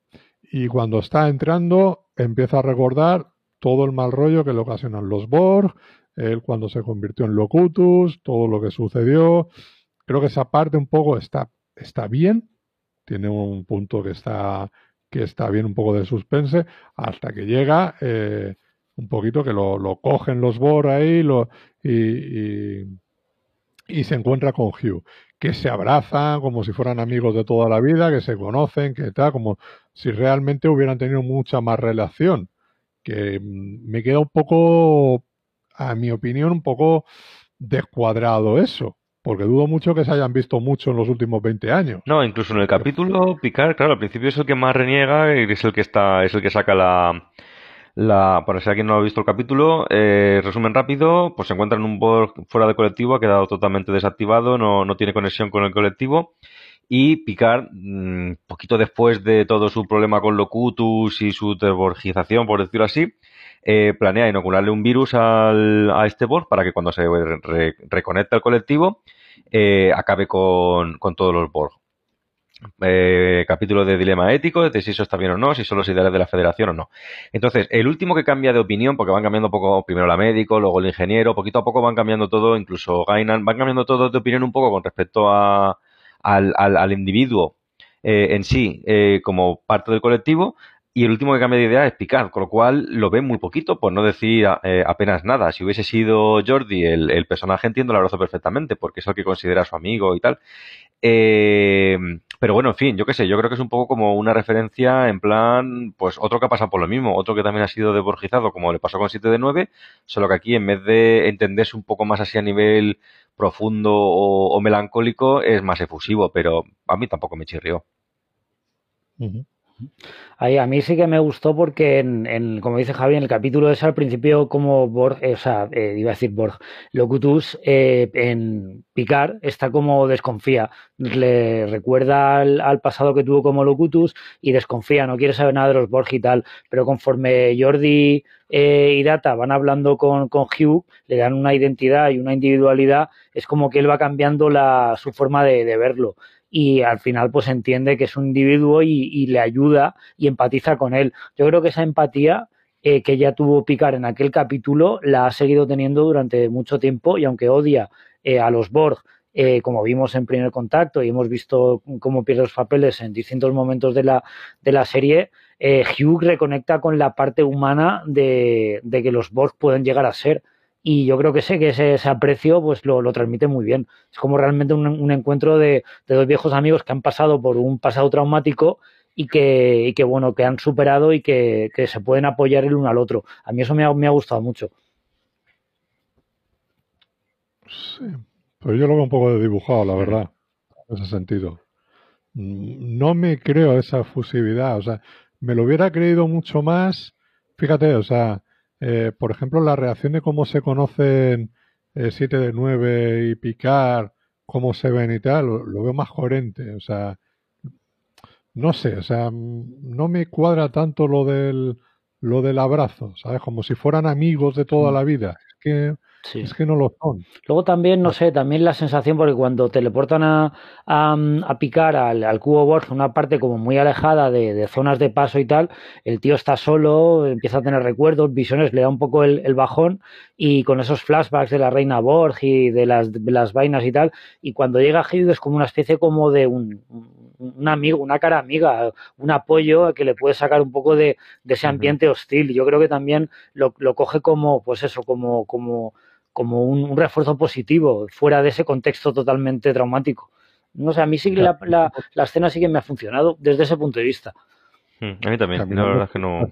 Y cuando está entrando empieza a recordar todo el mal rollo que le ocasionan los Borg, él cuando se convirtió en Locutus, todo lo que sucedió, Creo que esa parte un poco está, está bien, tiene un punto que está, que está bien, un poco de suspense, hasta que llega eh, un poquito que lo, lo, cogen los Bor ahí lo, y, y, se encuentra con Hugh, que se abrazan como si fueran amigos de toda la vida, que se conocen, que tal, como si realmente hubieran tenido mucha más relación. Que mm, me queda un poco, a mi opinión, un poco descuadrado eso. Porque dudo mucho que se hayan visto mucho en los últimos 20 años. No, incluso en el capítulo Picard, claro, al principio es el que más reniega y es el que está, es el que saca la, para si alguien no ha visto el capítulo, eh, resumen rápido, pues se encuentra en un Borg fuera del colectivo, ha quedado totalmente desactivado, no, no tiene conexión con el colectivo. Y Picard, mm, poquito después de todo su problema con Locutus y su deborgización, por decirlo así, eh, planea inocularle un virus al, a este Borg para que cuando se reconecte al colectivo eh, acabe con, con, todos los Borg. Eh, capítulo de dilema ético, de si eso está bien o no, si son los ideales de la federación o no. Entonces, el último que cambia de opinión, porque van cambiando poco, primero la médico, luego el ingeniero, poquito a poco van cambiando todo, incluso Gainan, van cambiando todo de opinión un poco con respecto a, al, al, al individuo en sí como parte del colectivo, y el último que cambia de idea es Picard, con lo cual lo ve muy poquito, por no decir eh, apenas nada. Si hubiese sido Jordi el, personaje, entiendo el abrazo perfectamente, porque es el que considera su amigo y tal. Eh, pero bueno, en fin, yo qué sé, yo creo que es un poco como una referencia en plan, pues otro que ha pasado por lo mismo, otro que también ha sido deborgizado, como le pasó con 7 de 9, solo que aquí en vez de entenderse un poco más así a nivel profundo o, melancólico, es más efusivo, pero a mí tampoco me chirrió. Ahí, a mí sí que me gustó porque, en, como dice Javi, en el capítulo ese al principio como Borg, eh, o sea, eh, iba a decir Borg, Locutus eh, en Picard está como desconfía, le recuerda al, pasado que tuvo como Locutus y desconfía, no quiere saber nada de los Borg y tal, pero conforme Jordi y Data van hablando con, con, Hugh, le dan una identidad y una individualidad, es como que él va cambiando la, su forma de verlo y al final pues entiende que es un individuo y, le ayuda y empatiza con él. Yo creo que esa empatía eh, que ya tuvo Picard en aquel capítulo la ha seguido teniendo durante mucho tiempo y aunque odia eh, a los Borg, eh, como vimos en primer contacto y hemos visto cómo pierde los papeles en distintos momentos de la, de la serie, Hugh reconecta con la parte humana de, de que los Borg pueden llegar a ser y yo creo que sé que ese, aprecio pues lo, transmite muy bien. Es como realmente un, encuentro de, dos viejos amigos que han pasado por un pasado traumático y que, que bueno, que han superado y que, se pueden apoyar el uno al otro. A mí eso me ha, me ha gustado mucho. Sí, pero yo lo veo un poco de dibujado, la verdad, en ese sentido. No me creo esa fusividad, o sea, me lo hubiera creído mucho más, fíjate, o sea, eh, por ejemplo, la reacción de cómo se conocen 7 eh, de 9 y Picar, cómo se ven y tal, lo, veo más coherente. O sea, no sé, o sea, no me cuadra tanto lo del, lo del abrazo, ¿sabes? Como si fueran amigos de toda mm. la vida. Es que es que no lo son. Luego también, no sé, también la sensación, porque cuando teleportan a, a, picar al, cubo Borg, una parte como muy alejada de, zonas de paso y tal, el tío está solo, empieza a tener recuerdos, visiones, le da un poco el, bajón y con esos flashbacks de la reina Borg y de las, las vainas y tal, y cuando llega Hugh es como una especie como de un, un amigo, una cara amiga, un apoyo que le puede sacar un poco de, ese ambiente hostil. Yo creo que también lo, lo coge como, pues eso, como, como como un, refuerzo positivo fuera de ese contexto totalmente traumático. No sé, a mí sí que la, la, escena sí que me ha funcionado desde ese punto de vista. Hmm, a mí también, la verdad es que no.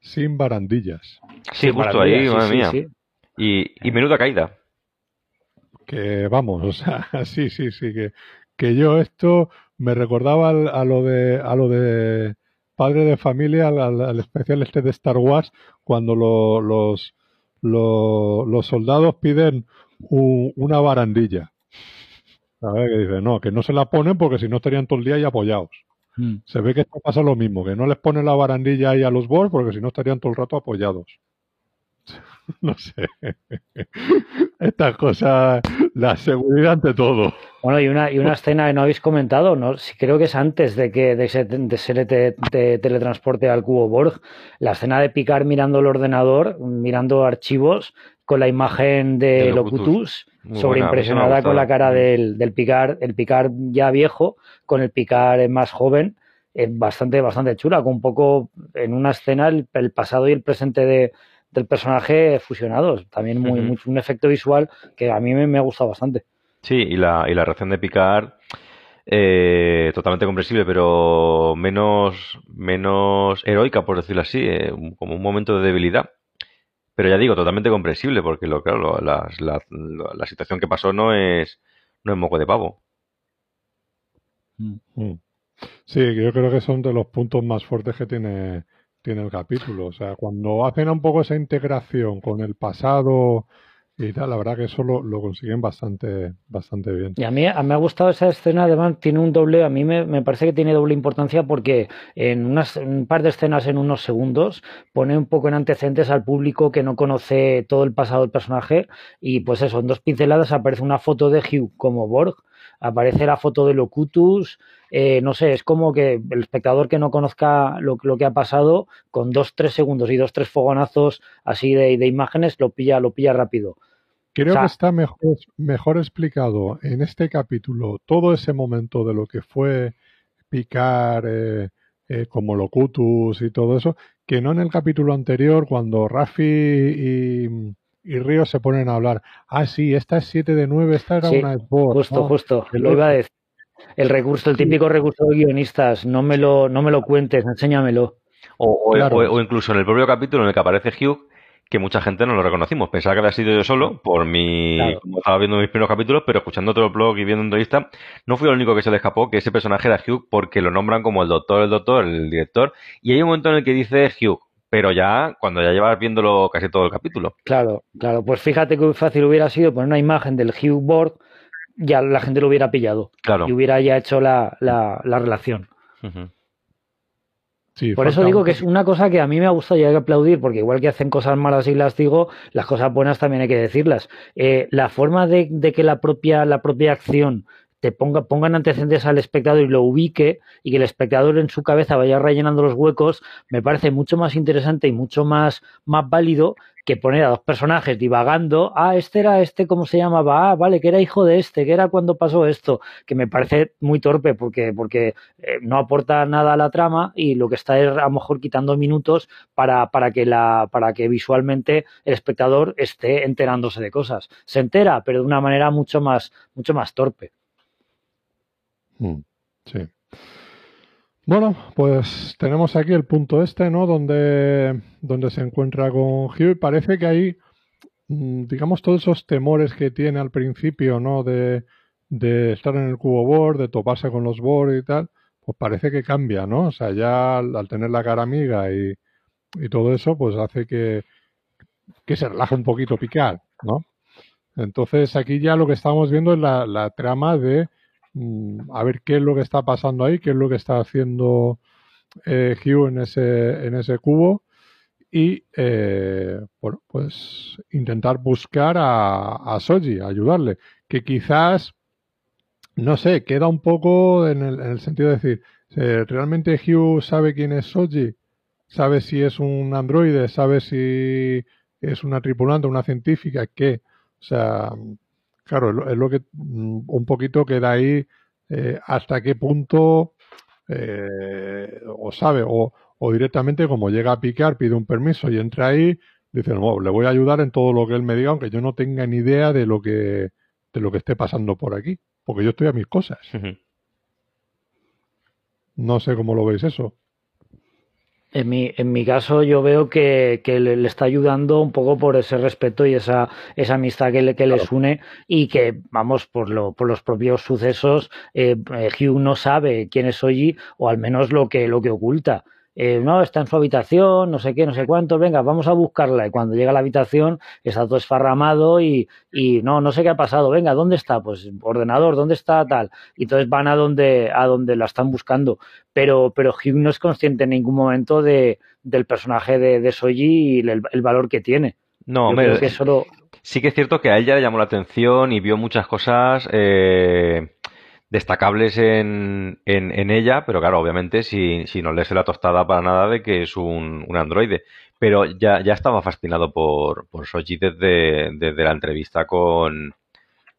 Sin, barandillas. Sí, justo ahí, madre mía. Y, y menuda caída. Que vamos, o sea, sí, sí, sí, que, que yo esto me recordaba a lo de a lo de padre de familia, al, especial este de Star Wars, cuando los los soldados piden una barandilla. ¿Sabes? Que dice, no, que no se la ponen porque si no estarían todo el día ahí apoyados. Hmm. Se ve que esto pasa lo mismo, que no les ponen la barandilla ahí a los Borg porque si no estarían todo el rato apoyados. no sé. Estas cosas, la seguridad ante todo. Bueno, y una, y una escena que no habéis comentado, ¿no? creo que es antes de que de se, de teletransporte al cubo Borg, la escena de picar mirando el ordenador, mirando archivos con la imagen de, Locutus, sobreimpresionada con la cara del, del Picar, el Picar ya viejo, con el Picar más joven, bastante, bastante chula, con un poco en una escena el pasado y el presente de, del personaje fusionados. También muy, un efecto visual que a mí me, ha gustado bastante. Sí, y la, y la reacción de Picard, eh, totalmente comprensible, pero menos, menos heroica, por decirlo así, eh, como un momento de debilidad. Pero ya digo, totalmente comprensible, porque lo, claro, la, la, situación que pasó no es, no es moco de pavo. Mm. Mm. Sí, yo creo que son de los puntos más fuertes que tiene tiene el capítulo. O sea, cuando hacen un poco esa integración con el pasado y tal, la verdad que eso lo, consiguen bastante, bastante bien. Y a mí me ha gustado esa escena, además tiene un doble, a mí me, parece que tiene doble importancia porque en unas, un par de escenas en unos segundos pone un poco en antecedentes al público que no conoce todo el pasado del personaje y pues eso, en dos pinceladas aparece una foto de Hugh como Borg aparece la foto de Locutus, eh, no sé, es como que el espectador que no conozca lo, que ha pasado, con dos, tres segundos y dos, tres fogonazos así de, de imágenes, lo pilla, lo pilla rápido. Creo que está mejor, mejor explicado en este capítulo todo ese momento de lo que fue picar, eh, eh, como Locutus y todo eso, que no en el capítulo anterior cuando Rafi y, y Río se ponen a hablar. Ah, sí, esta es 7 de 9, esta era una Xbox. Justo, justo, lo iba a decir. El recurso, el típico recurso de guionistas, no me lo, no me lo cuentes, enséñamelo. O, o, incluso en el propio capítulo en el que aparece Hugh, que mucha gente no lo reconocimos. Pensaba que había sido yo solo por mi. Como estaba viendo mis primeros capítulos, pero escuchando otro blog y viendo entrevista, no fui el único que se le escapó que ese personaje era Hugh porque lo nombran como el doctor, el doctor, el director. Y hay un momento en el que dice Hugh, pero ya cuando ya llevas viéndolo casi todo el capítulo. Claro, claro. Pues fíjate que fácil hubiera sido poner una imagen del Hugh Board, ya la gente lo hubiera pillado. Claro. Y hubiera ya hecho la, la, relación. Por eso digo que es una cosa que a mí me ha gustado y hay que aplaudir, porque igual que hacen cosas malas y las digo, las cosas buenas también hay que decirlas. Eh, la forma de, de, que la propia, la propia acción ponga, pongan antecedentes al espectador y lo ubique y que el espectador en su cabeza vaya rellenando los huecos, me parece mucho más interesante y mucho más, más válido que poner a dos personajes divagando, ah, este era este, ¿cómo se llamaba? Ah, vale, que era hijo de este, que era cuando pasó esto, que me parece muy torpe porque, porque eh, no aporta nada a la trama y lo que está es a lo mejor quitando minutos para, para, que la, para que visualmente el espectador esté enterándose de cosas. Se entera, pero de una manera mucho más, mucho más torpe. Mm, sí. Bueno, pues tenemos aquí el punto este, ¿no? Donde, donde se encuentra con Hugh y parece que hay, mm, digamos, todos esos temores que tiene al principio, ¿no? De, de estar en el cubo board, de toparse con los board y tal, pues parece que cambia, ¿no? O sea, ya al, tener la cara amiga y, y, todo eso, pues hace que, que se relaje un poquito picar, ¿no? Entonces aquí ya lo que estamos viendo es la, la trama de a ver qué es lo que está pasando ahí, qué es lo que está haciendo eh, Hugh en ese, en ese cubo y eh, bueno, pues intentar buscar a, a Soji, ayudarle, que quizás, no sé, queda un poco en el, en el sentido de decir, ¿realmente Hugh sabe quién es Soji? ¿Sabe si es un androide? ¿Sabe si es una tripulante, una científica? ¿Qué? O sea, Claro, es lo que mm, un poquito queda ahí eh, hasta qué punto eh, o sabe o, o, directamente como llega a picar pide un permiso y entra ahí dice no le voy a ayudar en todo lo que él me diga aunque yo no tenga ni idea de lo que de lo que esté pasando por aquí porque yo estoy a mis cosas no sé cómo lo veis eso en mi, en mi caso yo veo que, que le, está ayudando un poco por ese respeto y esa, esa amistad que, le, que les une y que, vamos, por, lo, por los propios sucesos, eh, eh Hugh no sabe quién es Oji o al menos lo que, lo que oculta. Eh, no, está en su habitación, no sé qué, no sé cuánto, venga, vamos a buscarla. Y cuando llega a la habitación está todo esfarramado y, y no, no sé qué ha pasado, venga, ¿dónde está? Pues ordenador, ¿dónde está tal? Y entonces van a donde, a donde la están buscando. Pero, pero Hugh no es consciente en ningún momento de, del personaje de, de Soji y el, valor que tiene. No, hombre, sí que es cierto que a él ya le llamó la atención y vio muchas cosas eh, destacables en, en, ella, pero claro, obviamente si, si no le la tostada para nada de que es un, un androide. Pero ya, ya estaba fascinado por, por Soji desde, desde la entrevista con,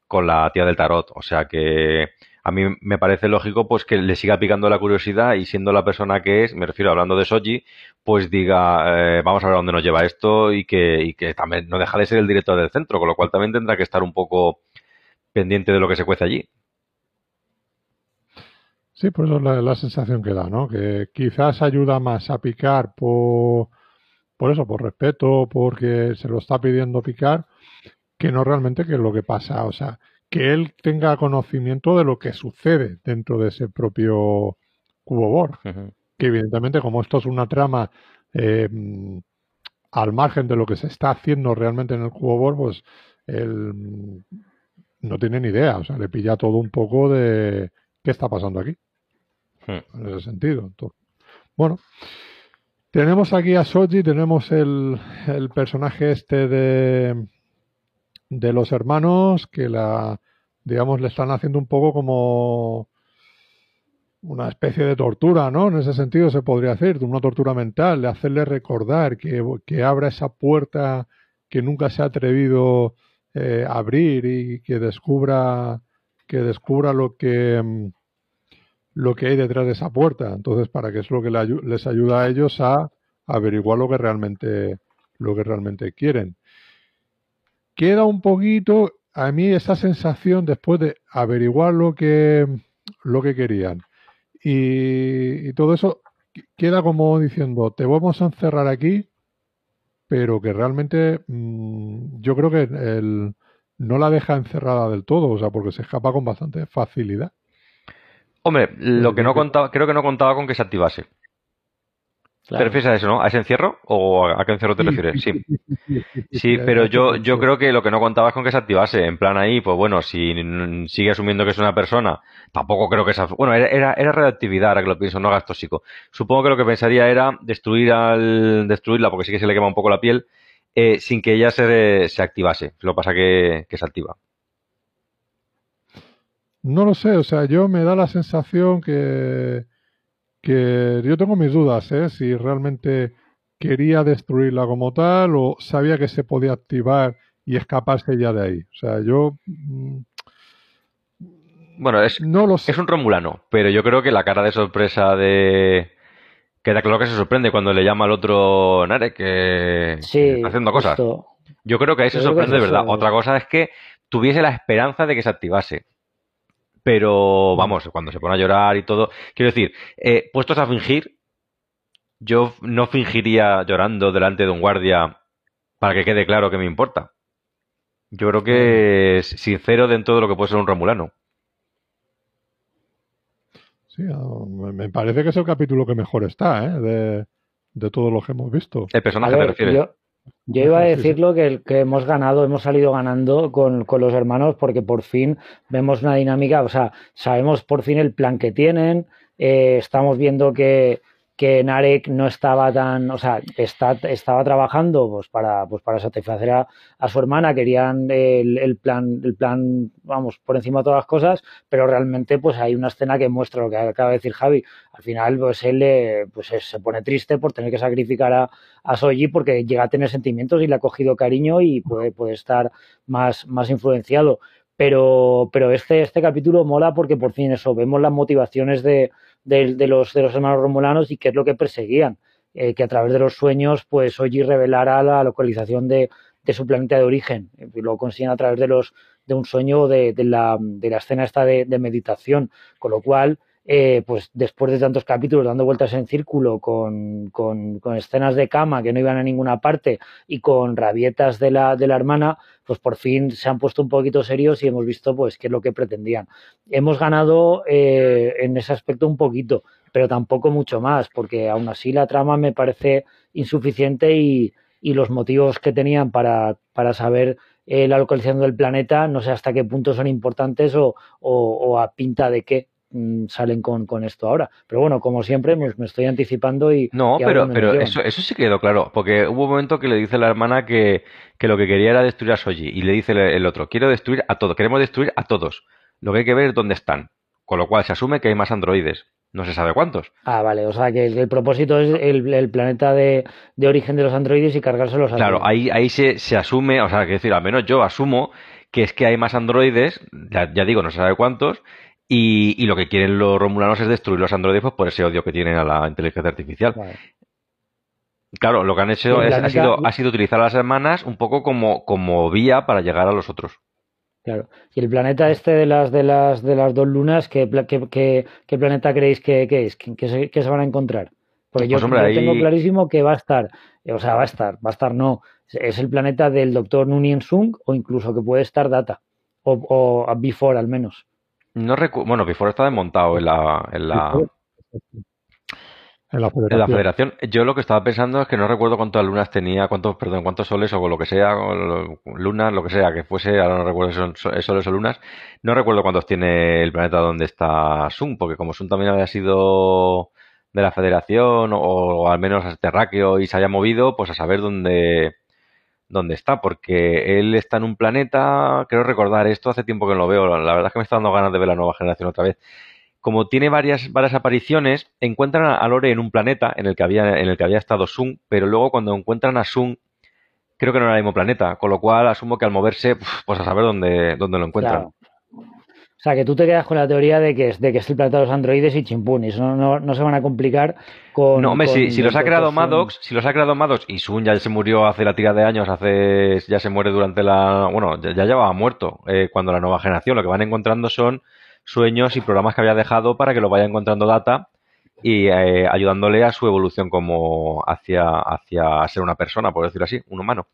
con la tía del tarot. O sea que a mí me parece lógico pues que le siga picando la curiosidad y siendo la persona que es, me refiero hablando de Soji, pues diga, eh, vamos a ver dónde nos lleva esto y que, y que también no deja de ser el director del centro, con lo cual también tendrá que estar un poco pendiente de lo que se cuece allí. Sí, por eso es la, sensación que da, ¿no? Que quizás ayuda más a picar por, por eso, por respeto, porque se lo está pidiendo picar, que no realmente que es lo que pasa. O sea, que él tenga conocimiento de lo que sucede dentro de ese propio cubo Borg. Que evidentemente, como esto es una trama eh, al margen de lo que se está haciendo realmente en el cubo Borg, pues él no tiene ni idea. O sea, le pilla todo un poco de qué está pasando aquí. Hmm. en ese sentido. bueno, tenemos aquí a Soji, tenemos el, el personaje este de, de los hermanos que la, digamos, le están haciendo un poco como una especie de tortura, ¿no? En ese sentido se podría hacer, una tortura mental, de hacerle recordar que, que abra esa puerta que nunca se ha atrevido eh, a abrir y que descubra que descubra lo que lo que hay detrás de esa puerta. Entonces, para qué es lo que les ayuda a ellos a averiguar lo que realmente, lo que realmente quieren. Queda un poquito a mí esa sensación después de averiguar lo que, lo que querían y, todo eso queda como diciendo, te vamos a encerrar aquí, pero que realmente mm, yo creo que el, no la deja encerrada del todo, o sea, porque se escapa con bastante facilidad. Hombre, lo que no contaba, creo que no contaba con que se activase. ¿Te refieres a eso, no? ¿A ese encierro? ¿O a qué encierro te refieres? Sí. Sí, pero yo, yo creo que lo que no contaba es con que se activase. En plan ahí, pues bueno, si sigue asumiendo que es una persona, tampoco creo que esa. Bueno, era, era, radioactividad, ahora que lo pienso, no gas tóxico. Supongo que lo que pensaría era destruir al, destruirla, porque sí que se le quema un poco la piel, eh, sin que ella se, se activase. Lo que pasa que, que se activa. No lo sé, o sea, yo me da la sensación que que yo tengo mis dudas, ¿eh? si realmente quería destruirla como tal o sabía que se podía activar y escaparse ya de ahí. O sea, yo... Mm, bueno, es, no lo es un romulano, pero yo creo que la cara de sorpresa de... Queda claro que se sorprende cuando le llama al otro Nare que está haciendo cosas. Yo creo que ahí se sorprende de verdad. Otra cosa es que tuviese la esperanza de que se activase pero vamos, cuando se pone a llorar y todo, quiero decir, eh, puestos a fingir, yo no fingiría llorando delante de un guardia para que quede claro que me importa. Yo creo que mm. es sincero dentro de lo que puede ser un Romulano. Sí, ah, me parece que es el capítulo que mejor está, ¿eh? De, de todo lo que hemos visto. El personaje te refieres. Yo iba a decirlo que, que hemos ganado, hemos salido ganando con, con, los hermanos porque por fin vemos una dinámica, o sea, sabemos por fin el plan que tienen, eh, estamos viendo que, que Narek no estaba tan, o sea, está, estaba trabajando pues para, pues para satisfacer a, su hermana, querían el, plan, el plan, vamos, por encima de todas las cosas, pero realmente pues hay una escena que muestra lo que acaba de decir Javi. Al final, pues él pues se pone triste por tener que sacrificar a, a Soji porque llega a tener sentimientos y le ha cogido cariño y puede, puede estar más, más influenciado. Pero, pero este, este capítulo mola porque por fin eso, vemos las motivaciones de, de, los, de los hermanos romulanos y qué es lo que perseguían. Eh, que a través de los sueños, pues Oji revelara la localización de, de su planeta de origen. Lo consiguen a través de los de un sueño de, de, la, de la escena esta de, de meditación. Con lo cual, eh, pues después de tantos capítulos dando vueltas en círculo con, con, escenas de cama que no iban a ninguna parte y con rabietas de la, de la hermana, pues por fin se han puesto un poquito serios y hemos visto pues qué es lo que pretendían. Hemos ganado eh, en ese aspecto un poquito, pero tampoco mucho más, porque aún así la trama me parece insuficiente y, y los motivos que tenían para, para saber eh, la localización del planeta, no sé hasta qué punto son importantes o, o a pinta de qué. Mm, salen con, con, esto ahora. Pero bueno, como siempre, me, estoy anticipando y... No, pero, pero eso, eso sí quedó claro, porque hubo un momento que le dice la hermana que, que lo que quería era destruir a Soji y le dice el, otro, quiero destruir a todos, queremos destruir a todos. Lo que hay que ver es dónde están. Con lo cual se asume que hay más androides. No se sabe cuántos. Ah, vale. O sea, que el, propósito es el, planeta de, de, origen de los androides y cargarse los androides. Claro, ahí, ahí se, se asume, o sea, que decir, al menos yo asumo que es que hay más androides, ya, ya digo, no se sabe cuántos, y, lo que quieren los romulanos es destruir los androides pues, por ese odio que tienen a la inteligencia artificial. Claro, lo que han hecho es, ha, sido, ha sido utilizar a las hermanas un poco como, como vía para llegar a los otros. Claro. Y el planeta este de las de las de las dos lunas, ¿qué, qué, qué, planeta creéis que, es? ¿Qué, se, se, van a encontrar? Porque pues yo, tengo clarísimo que va a estar, o sea, va a estar, va a estar no. Es el planeta del doctor Nunien Sung o incluso que puede estar Data o, o Before al menos. No bueno, Before está desmontado en la, en la, en la, federación. Yo lo que estaba pensando es que no recuerdo cuántas lunas tenía, cuántos, perdón, cuántos soles o lo que sea, lunas, lo que sea, que fuese, ahora no recuerdo si son soles o lunas. No recuerdo cuántos tiene el planeta donde está Sun, porque como Sun también había sido de la federación o, o al menos terráqueo y se haya movido, pues a saber dónde, dónde está, porque él está en un planeta, creo recordar esto, hace tiempo que no lo veo, la verdad es que me está dando ganas de ver la nueva generación otra vez. Como tiene varias, varias apariciones, encuentran a Lore en un planeta en el que había, en el que había estado Sun, pero luego cuando encuentran a Sun, creo que no era el mismo planeta, con lo cual asumo que al moverse, pues a saber dónde, dónde lo encuentran. O sea, que tú te quedas con la teoría de que es, de que es el planeta de los androides y chimpún, y eso no, no, se van a complicar con. No, hombre, si, los ha creado Maddox, si los ha creado Maddox y Sun ya se murió hace la tira de años, hace ya se muere durante la. Bueno, ya, ya llevaba muerto eh, cuando la nueva generación. Lo que van encontrando son sueños y programas que había dejado para que lo vaya encontrando data y eh, ayudándole a su evolución como hacia, hacia ser una persona, por decirlo así, un humano.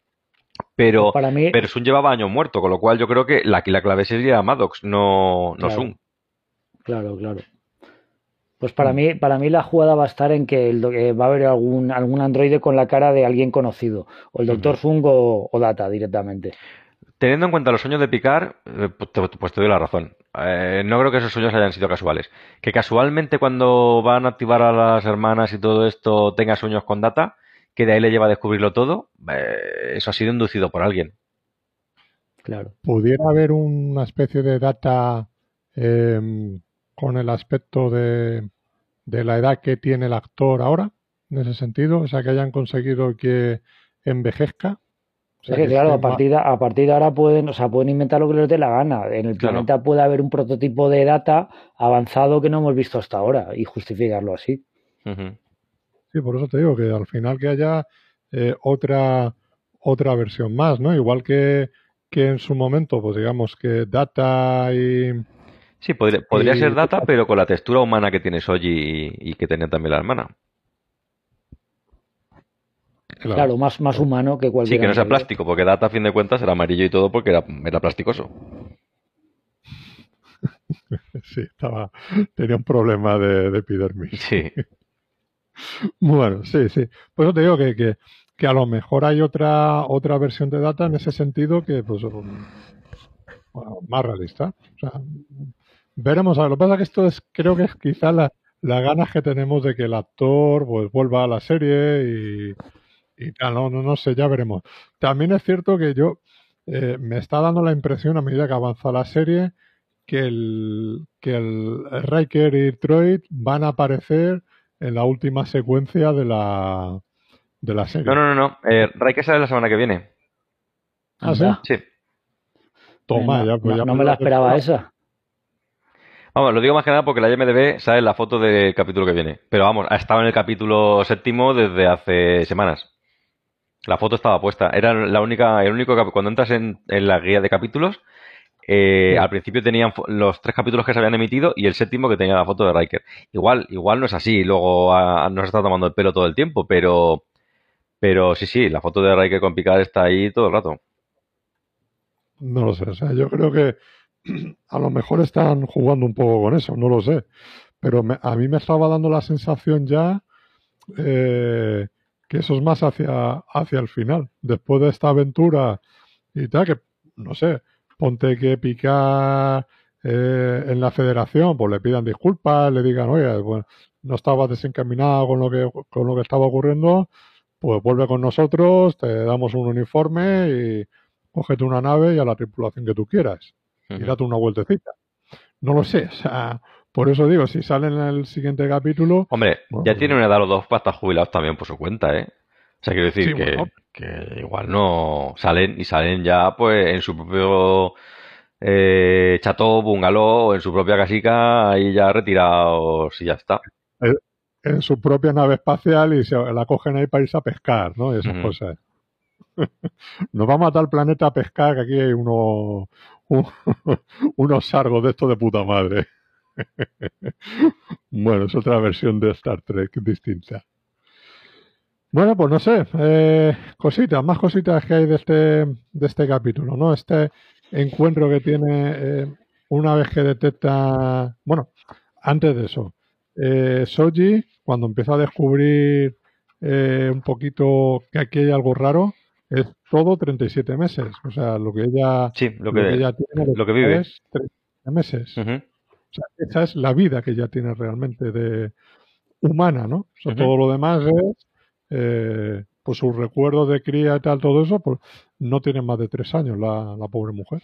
Pero, para mí, pero Sun llevaba años muerto, con lo cual yo creo que la, la clave sería Maddox, no, no Sun. Claro, claro. Pues para mí, para mí la jugada va a estar en que va a haber algún, algún androide con la cara de alguien conocido, o el Doctor Sun o, Data directamente. Teniendo en cuenta los sueños de Picard, eh, pues, pues te doy la razón. Eh, no creo que esos sueños hayan sido casuales. Que casualmente cuando van a activar a las hermanas y todo esto tenga sueños con Data, que de ahí le lleva a descubrirlo todo, eh, eso ha sido inducido por alguien. Claro. ¿Pudiera haber una especie de data em, con el aspecto de, de, la edad que tiene el actor ahora, en ese sentido? O sea, que hayan conseguido que envejezca. O que, claro, a partir, de, a partir de ahora pueden, o sea, pueden inventar lo que les dé la gana. En el planeta puede haber un prototipo de data avanzado que no hemos visto hasta ahora y justificarlo así. Sí, por eso te digo que al final que haya eh, otra, otra versión más, ¿no? Igual que, que en su momento, pues digamos que Data y... Sí, podría, podría ser Data, pero con la textura humana que tiene Soji y, que tenía también la hermana. Claro, más, más humano que cualquier. Sí, que no sea plástico, porque Data, a fin de cuentas, era amarillo y todo porque era, era plasticoso. sí, estaba, tenía un problema de, de epidermis. Sí. Bueno, sí, sí. Por eso te digo que, que, que, a lo mejor hay otra otra versión de data en ese sentido que, pues, más realista. O sea, veremos. A ver, lo que pasa es que esto es, creo que es quizá la, las ganas que tenemos de que el actor pues vuelva a la serie y, y. No, no, no sé, ya veremos. También es cierto que yo eh, me está dando la impresión a medida que avanza la serie que el, que el Riker y Troid van a aparecer en la última secuencia de la, de la serie. No, no, no, no. Eh, Riker sale la semana que viene. ¿Ah, sí? Sí. Toma, ya, pues no, no me la esperaba esa. Vamos, lo digo más que nada porque la IMDB sale la foto del capítulo que viene. Pero vamos, ha estado en el capítulo séptimo desde hace semanas. La foto estaba puesta. Era la única, el único cuando entras en, en la guía de capítulos, eh, al principio tenían los tres capítulos que se habían emitido y el séptimo que tenía la foto de Riker. Igual, igual no es así, luego nos está tomando el pelo todo el tiempo, pero, pero sí, sí, la foto de Riker con Picard está ahí todo el rato. No lo sé, o sea, yo creo que a lo mejor están jugando un poco con eso, no lo sé, pero a mí me estaba dando la sensación ya eh, que eso es más hacia, hacia el final, después de esta aventura y tal, que no sé, ponte que picar eh, en la federación, pues le pidan disculpas, le digan, oye, bueno, no estaba desencaminado con lo que con lo que estaba ocurriendo, pues vuelve con nosotros, te damos un uniforme y cógete una nave y a la tripulación que tú quieras. Y date una vueltecita. No lo sé, o sea, por eso digo, si sale en el siguiente capítulo. Hombre, ya tiene una edad los dos para estar jubilados también por su cuenta, ¿eh? O sea, quiero decir que, que, igual no salen y salen ya pues en su propio eh, chateau, bungalow, en su propia casica, ahí ya retirados y ya está. En su propia nave espacial y se la cogen ahí para irse a pescar, ¿no? esas cosas. Nos vamos a tal planeta a pescar, que aquí hay uno, unos sargos de esto de puta madre. bueno, es otra versión de Star Trek distinta. Bueno, pues no sé, eh, cositas, más cositas que hay de este, de este capítulo, ¿no? Este encuentro que tiene eh, una vez que detecta, bueno, antes de eso, eh, Soji, cuando empieza a descubrir eh, un poquito que aquí hay algo raro, es todo 37 meses. O sea, lo que ella, sí, lo que, ella tiene lo que vive. es 37 meses. O sea, esa es la vida que ella tiene realmente de humana, ¿no? O todo lo demás es eh, pues sus recuerdos de cría y tal, todo eso, pues no tiene más de tres años la, pobre mujer.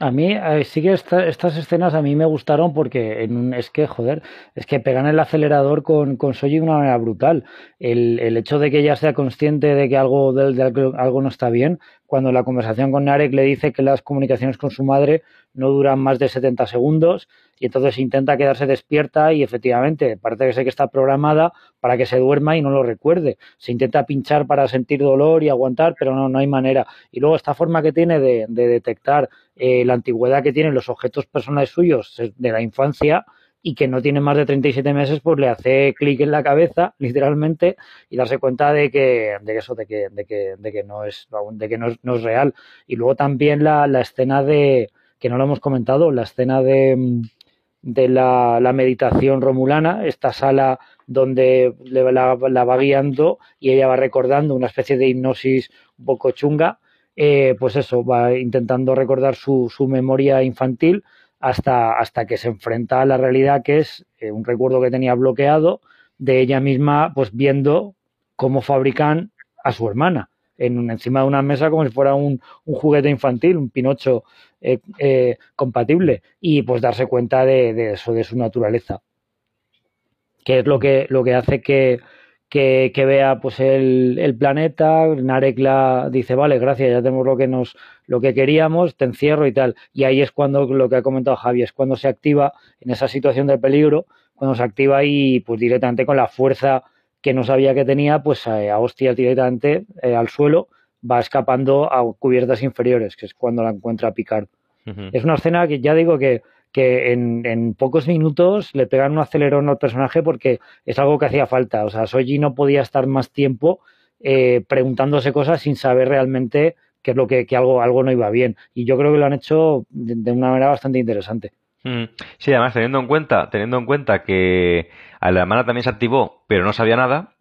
A mí eh, sí que estas escenas a mí me gustaron porque en es que, joder, es que pegan el acelerador con, con Soji de una manera brutal. El, el, hecho de que ella sea consciente de que algo, de, algo no está bien, cuando la conversación con Narek le dice que las comunicaciones con su madre no duran más de 70 segundos y entonces intenta quedarse despierta y efectivamente parece que está programada para que se duerma y no lo recuerde. Se intenta pinchar para sentir dolor y aguantar, pero no, no hay manera. Y luego esta forma que tiene de, detectar eh, la antigüedad que tienen los objetos personales suyos de la infancia y que no tiene más de 37 meses, pues le hace clic en la cabeza, literalmente, y darse cuenta de que, de eso, de que, de que, de que no es, de que no es, no es real. Y luego también la, la escena de, que no lo hemos comentado, la escena de, de la, la meditación romulana, esta sala donde la, la, va guiando y ella va recordando una especie de hipnosis un poco chunga, eh, pues eso, va intentando recordar su, su memoria infantil hasta, hasta que se enfrenta a la realidad que es eh, un recuerdo que tenía bloqueado de ella misma pues viendo cómo fabrican a su hermana en, encima de una mesa como si fuera un, un juguete infantil, un Pinocho eh, compatible y pues darse cuenta de, de, eso, de su naturaleza. Que es lo que, lo que hace que, que, vea pues el, el, planeta, Narek la dice, vale, gracias, ya tenemos lo que nos, lo que queríamos, te encierro y tal. Y ahí es cuando lo que ha comentado Javi, es cuando se activa en esa situación de peligro, cuando se activa y pues directamente con la fuerza que no sabía que tenía, pues a, a hostias directamente eh, al suelo, va escapando a cubiertas inferiores, que es cuando la encuentra Picard. Es una escena que ya digo que que en, pocos minutos le pegan un acelerón al personaje porque es algo que hacía falta. O sea, Soji no podía estar más tiempo eh, preguntándose cosas sin saber realmente qué es lo que, que, algo, algo no iba bien. Y yo creo que lo han hecho de, una manera bastante interesante. Mm. Sí, además teniendo en cuenta, teniendo en cuenta que a la hermana también se activó, pero no sabía nada,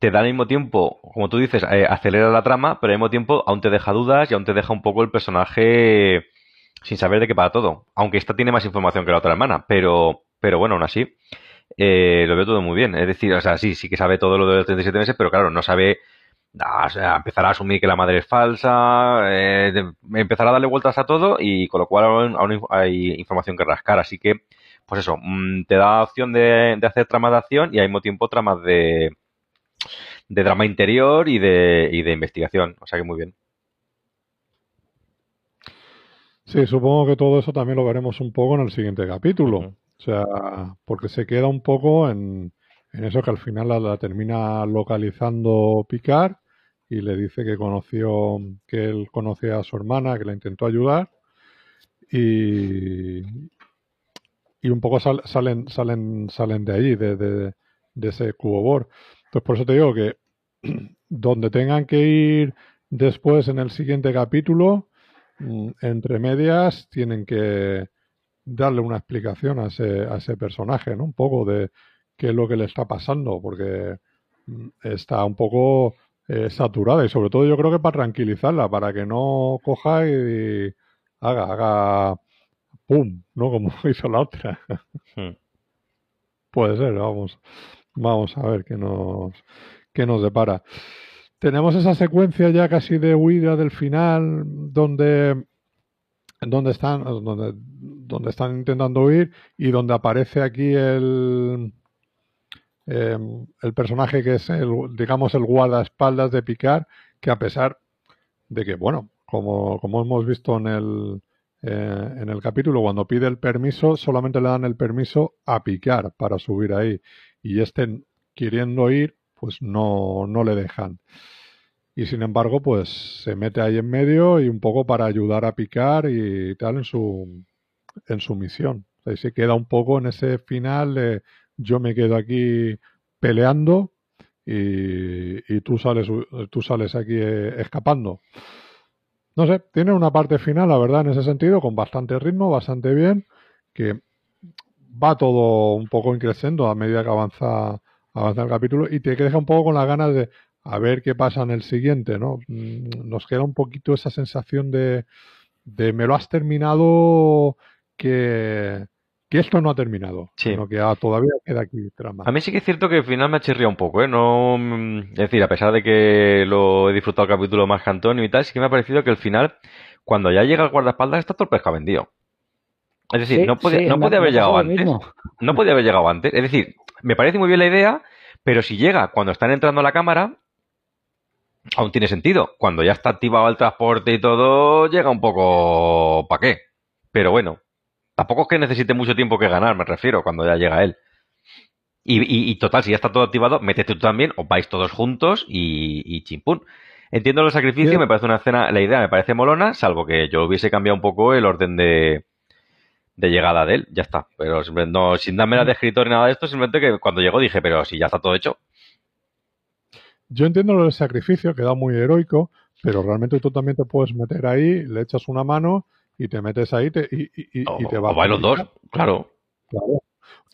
te da al mismo tiempo, como tú dices, eh, acelera la trama, pero al mismo tiempo aún te deja dudas y aún te deja un poco el personaje sin saber de qué para todo. Aunque esta tiene más información que la otra hermana, pero, pero bueno, aún así, eh, lo veo todo muy bien. Es decir, o sea, sí, sí que sabe todo lo de los 37 meses, pero claro, no sabe o sea, empezar a asumir que la madre es falsa, eh, empezar a darle vueltas a todo y con lo cual aún, hay información que rascar. Así que, pues eso, mm, te da opción de, de hacer tramas de acción y al mismo tiempo tramas de, de drama interior y de, y de investigación. O sea que muy bien. Sí, supongo que todo eso también lo veremos un poco en el siguiente capítulo. O sea, porque se queda un poco en, en eso que al final la, termina localizando Picard y le dice que conoció, que él conocía a su hermana, que la intentó ayudar y, y un poco salen, salen, salen de ahí, de, de, de ese cubo bor. Entonces por eso te digo que donde tengan que ir después en el siguiente capítulo, entre medias tienen que darle una explicación a ese, a ese personaje, ¿no? Un poco de qué es lo que le está pasando, porque mm, está un poco eh, saturada y sobre todo yo creo que para tranquilizarla, para que no coja y, haga, haga pum, ¿no? Como hizo la otra. Hmm. Puede ser, vamos, vamos a ver qué nos, qué nos depara tenemos esa secuencia ya casi de huida del final, donde, donde están, donde, donde están intentando huir y donde aparece aquí el, em, el personaje que es el, digamos, el guardaespaldas de Picard, que a pesar de que, bueno, como, como hemos visto en el, eh, en el capítulo, cuando pide el permiso, solamente le dan el permiso a Picard para subir ahí. Y este, queriendo ir, pues no, no le dejan. Y sin embargo, pues se mete ahí en medio y un poco para ayudar a picar y tal en su, en su misión. O se queda un poco en ese final yo me quedo aquí peleando y, y tú, sales, tú sales aquí eh, escapando. No sé, tiene una parte final, la verdad, en ese sentido, con bastante ritmo, bastante bien, que va todo un poco increciendo a medida que avanza, avanza el capítulo y te deja un poco con las ganas de, a ver qué pasa en el siguiente, ¿no? Mm, nos queda un poquito esa sensación de, de me lo has terminado que, que esto no ha terminado, sino que todavía queda aquí trama. A mí sí que es cierto que al final me ha chirriado un poco, ¿eh? No, mm, es decir, a pesar de que lo he disfrutado el capítulo más que Antonio y tal, sí que me ha parecido que al final, cuando ya llega el guardaespaldas, está todo el pescado vendido. Es decir, no podía, no podía haber llegado antes. No podía haber llegado antes. Es decir, me parece muy bien la idea, pero si llega cuando están entrando a la cámara, aún tiene sentido. Cuando ya está activado el transporte y todo, llega un poco... ¿Para qué? Pero bueno, tampoco es que necesite mucho tiempo que ganar, me refiero, cuando ya llega él. Y, total, si ya está todo activado, métete tú también, os vais todos juntos y, y chimpún. Entiendo el sacrificio, me parece una escena, la idea me parece molona, salvo que yo hubiese cambiado un poco el orden de, de llegada de él, ya está. Pero no, sin darme la de escritor ni nada de esto, simplemente que cuando llegó dije, pero si ya está todo hecho. Yo entiendo lo del sacrificio, queda muy heroico, pero realmente tú también te puedes meter ahí, le echas una mano y te metes ahí te, y, y, te vas. O los dos, claro. Claro.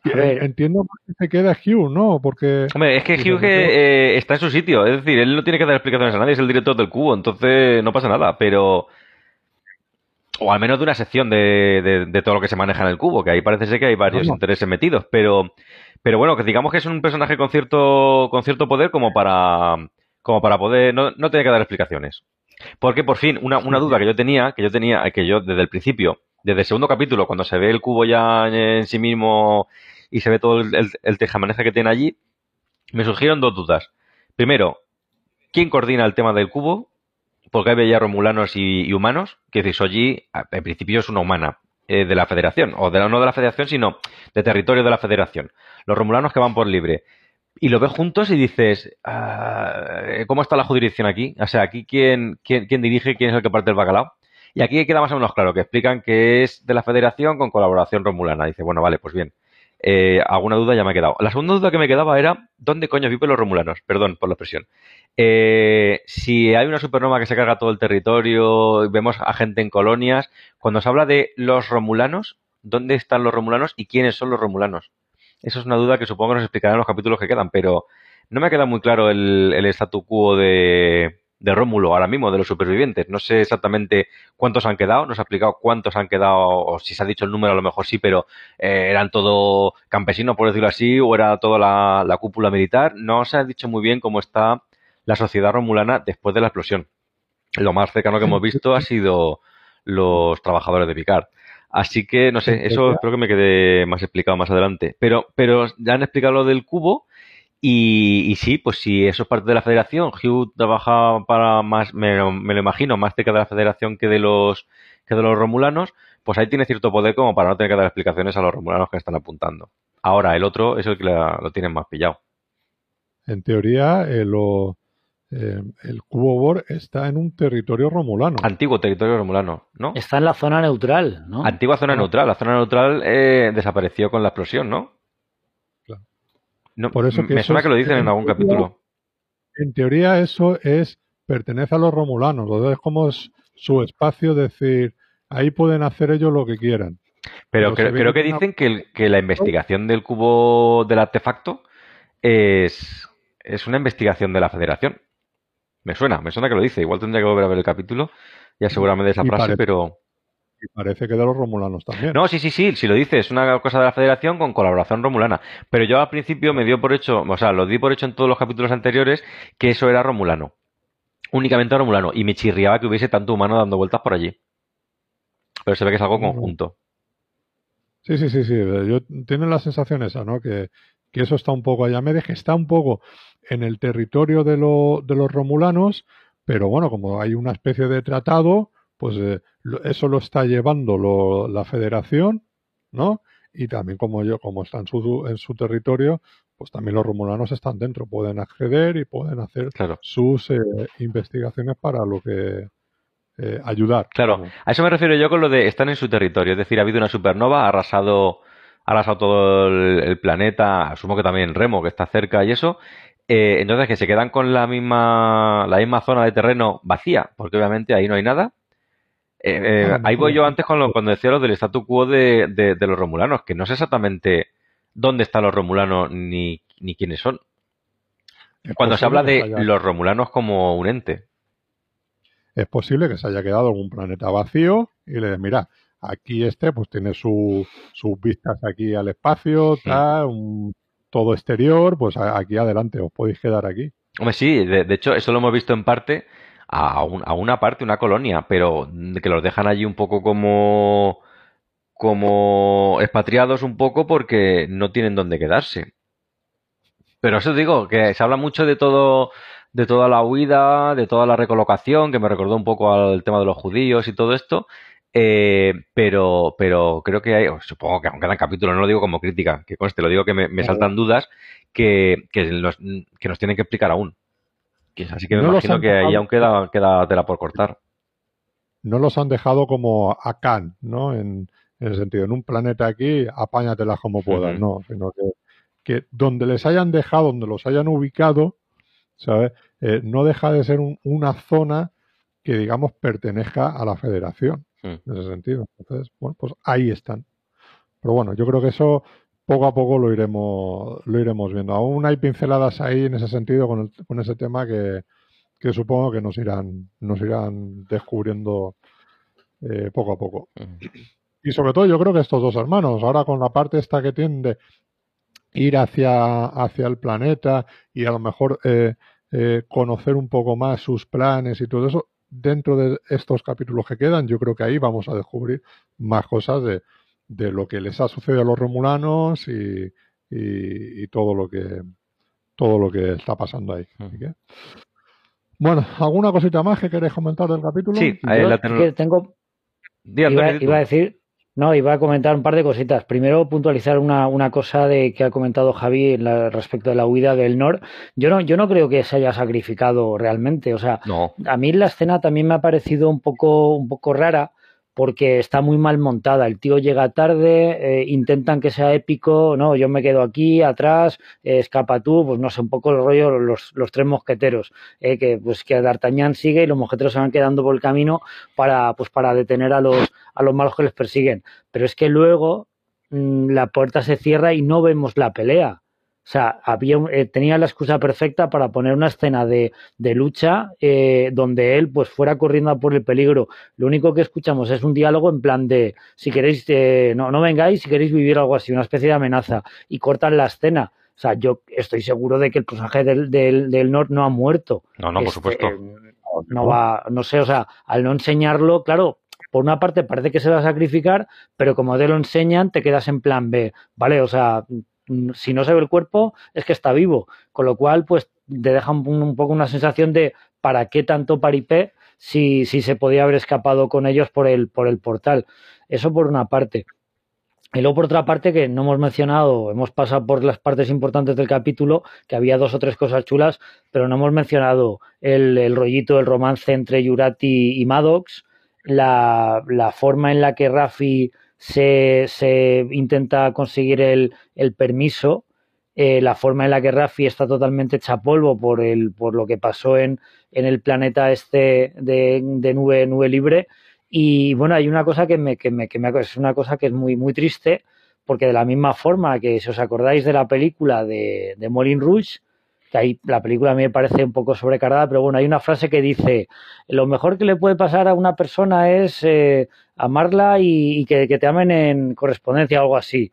Entiendo que se queda Hugh, ¿no? Porque. Hombre, es que Hugh eh, está en su sitio. Es decir, él no tiene que dar explicaciones a nadie, es el director del cubo, entonces no pasa nada. Pero o al menos de una sección de, de, todo lo que se maneja en el cubo, que ahí parece ser que hay varios intereses metidos, pero, pero bueno, que digamos que es un personaje con cierto, con cierto poder como para, como para poder, no, no tener que dar explicaciones. Porque por fin, una, una duda que yo tenía, que yo tenía, que yo desde el principio, desde el segundo capítulo, cuando se ve el cubo ya en sí mismo y se ve todo el, el, el tejamaneja que tiene allí, me surgieron dos dudas. Primero, ¿quién coordina el tema del cubo? Porque hay romulanos y, humanos, que decir, Soji en principio es una humana eh, de la federación, o de, no de la federación, sino de territorio de la federación. Los romulanos que van por libre. Y lo ves juntos y dices, ah, ¿cómo está la jurisdicción aquí? O sea, aquí quién, quién, quién dirige, quién es el que parte el bacalao. Y aquí queda más o menos claro, que explican que es de la federación con colaboración romulana. Dice, bueno, vale, pues bien. Eh, alguna duda ya me ha quedado. La segunda duda que me quedaba era, ¿dónde coño viven los romulanos? Perdón por la expresión. Eh, si hay una supernova que se carga todo el territorio, vemos a gente en colonias, cuando se habla de los romulanos, ¿dónde están los romulanos y quiénes son los romulanos? Eso es una duda que supongo que nos explicarán en los capítulos que quedan, pero no me queda muy claro el, el statu quo de, de Rómulo ahora mismo, de los supervivientes. No sé exactamente cuántos han quedado, no se ha explicado cuántos han quedado, o si se ha dicho el número, a lo mejor sí, pero eh, eran todo campesinos, por decirlo así, o era toda la, la, cúpula militar. No se ha dicho muy bien cómo está la sociedad romulana después de la explosión. Lo más cercano que hemos visto ha sido los trabajadores de Picard. Así que, no sé, eso creo que me quede más explicado más adelante. Pero, pero ya han explicado lo del cubo y, sí, pues si eso es parte de la federación, Hugh trabaja para más, me, lo imagino, más cerca de la federación que de los que de los romulanos, pues ahí tiene cierto poder como para no tener que dar explicaciones a los romulanos que están apuntando. Ahora, el otro es el que lo tienen más pillado. En teoría, eh, lo, eh, el cubo Bor está en un territorio romulano. Antiguo territorio romulano, ¿no? Está en la zona neutral, ¿no? Antigua zona neutral. La zona neutral eh, desapareció con la explosión, ¿no? Por eso me suena que lo dicen en, algún capítulo. En teoría eso es pertenece a los romulanos, es como es su espacio, decir, ahí pueden hacer ellos lo que quieran. Pero, creo, que dicen que, que, la investigación del cubo del artefacto es, es una investigación de la federación. Me suena, me suena que lo dice. Igual tendría que volver a ver el capítulo y asegurarme esa frase, pero... Y parece que de los romulanos también. No, sí, sí, sí, si lo dices, es una cosa de la federación con colaboración romulana. Pero yo al principio me dio por hecho, o sea, lo di por hecho en todos los capítulos anteriores que eso era romulano. Únicamente romulano. Y me chirriaba que hubiese tanto humano dando vueltas por allí. Pero se ve que es algo conjunto. Sí, sí, sí, sí. Yo tengo la sensación esa, ¿no? Que, que eso está un poco allá. Me deje, está un poco en el territorio de, lo, de los romulanos, pero bueno, como hay una especie de tratado, pues eh, eso lo está llevando la federación, ¿no? Y también como yo, como está en su, en su territorio, pues también los romulanos están dentro, pueden acceder y pueden hacer sus eh, investigaciones para lo que eh, ayudar. Claro, a eso me refiero yo con lo de están en su territorio, es decir, ha habido una supernova, ha arrasado, ha arrasado todo el, planeta, asumo que también Remo, que está cerca y eso, entonces que se quedan con la misma, la misma zona de terreno vacía, porque obviamente ahí no hay nada, eh, eh, ahí voy yo antes con lo, cuando decía lo del statu quo de, de, los romulanos, que no sé exactamente dónde están los romulanos ni, ni quiénes son. Cuando se habla de los romulanos como un ente. Es posible que se haya quedado algún planeta vacío y le mira, aquí este pues tiene sus vistas aquí al espacio, todo exterior, pues aquí adelante, os podéis quedar aquí. Hombre, sí, de, hecho, eso lo hemos visto en parte a, a, una parte, una colonia, pero que los dejan allí un poco como como expatriados un poco porque no tienen dónde quedarse. Pero eso digo, que se habla mucho de todo, de toda la huida, de toda la recolocación, que me recordó un poco al tema de los judíos y todo esto. Eh, pero, pero creo que hay, supongo que aunque quedan capítulos, no lo digo como crítica, que conste, lo digo que me, saltan dudas que, que, nos, que nos tienen que explicar aún. Así que me imagino que ahí aún queda, queda tela por cortar. No los han dejado como a Khan, ¿no? En, en el sentido, en un planeta aquí, apáñatelas como puedas, no, sino que, que, donde les hayan dejado, donde los hayan ubicado, ¿sabes? Eh, no deja de ser una zona que, digamos, pertenezca a la federación, en ese sentido. Entonces, bueno, pues ahí están. Pero bueno, yo creo que eso poco a poco lo iremos, lo iremos viendo. Aún hay pinceladas ahí en ese sentido con, con ese tema que, que supongo que nos irán, nos irán descubriendo eh, poco a poco. Y sobre todo yo creo que estos dos hermanos, ahora con la parte esta que tiende ir hacia, hacia el planeta y a lo mejor eh, eh, conocer un poco más sus planes y todo eso, dentro de estos capítulos que quedan, yo creo que ahí vamos a descubrir más cosas de, de lo que les ha sucedido a los romulanos y, y, todo lo que todo lo que está pasando ahí. bueno, ¿alguna cosita más que queréis comentar del capítulo? Sí, ahí la tengo. iba, a decir no, iba a comentar un par de cositas. Primero, puntualizar una, una cosa de que ha comentado Javi respecto de la huida del Nor. Yo no, yo no creo que se haya sacrificado realmente. O sea, a mí la escena también me ha parecido un poco, un poco rara porque está muy mal montada. El tío llega tarde, eh, intentan que sea épico, no, yo me quedo aquí, atrás, eh, escapa tú, pues no sé, un poco el rollo, los, los tres mosqueteros, eh, que pues que D'Artagnan sigue y los mosqueteros se van quedando por el camino para, pues para detener a los, a los malos que les persiguen. Pero es que luego mm, la puerta se cierra y no vemos la pelea. O sea, había, eh, tenía la excusa perfecta para poner una escena de, de lucha eh, donde él pues fuera corriendo por el peligro. Lo único que escuchamos es un diálogo en plan de si queréis, eh, no, no vengáis, si queréis vivir algo así, una especie de amenaza, y cortan la escena. O sea, yo estoy seguro de que el personaje del, del, del Nord no ha muerto. No, no, por este, supuesto. no va, no sé, o sea, al no enseñarlo, claro, por una parte parece que se va a sacrificar, pero como te lo enseñan, te quedas en plan B, ¿vale? O sea, si no se ve el cuerpo, es que está vivo. Con lo cual, pues te deja un, poco una sensación de ¿para qué tanto paripé si, si se podía haber escapado con ellos por el, por el portal? Eso por una parte. Y luego por otra parte que no hemos mencionado, hemos pasado por las partes importantes del capítulo, que había dos o tres cosas chulas, pero no hemos mencionado el, el rollito, el romance entre Yurati y Maddox, la, la forma en la que Rafi se, se intenta conseguir el, el permiso, eh, la forma en la que Rafi está totalmente hecha polvo por, el, por lo que pasó en, en el planeta este de, de, nube, nube libre. Y bueno, hay una cosa que me, que me, que me es una cosa que es muy, muy triste, porque de la misma forma que si os acordáis de la película de, de Molin Rouge, que ahí la película a mí me parece un poco sobrecargada, pero bueno, hay una frase que dice, lo mejor que le puede pasar a una persona es eh, amarla y, que, te amen en correspondencia o algo así.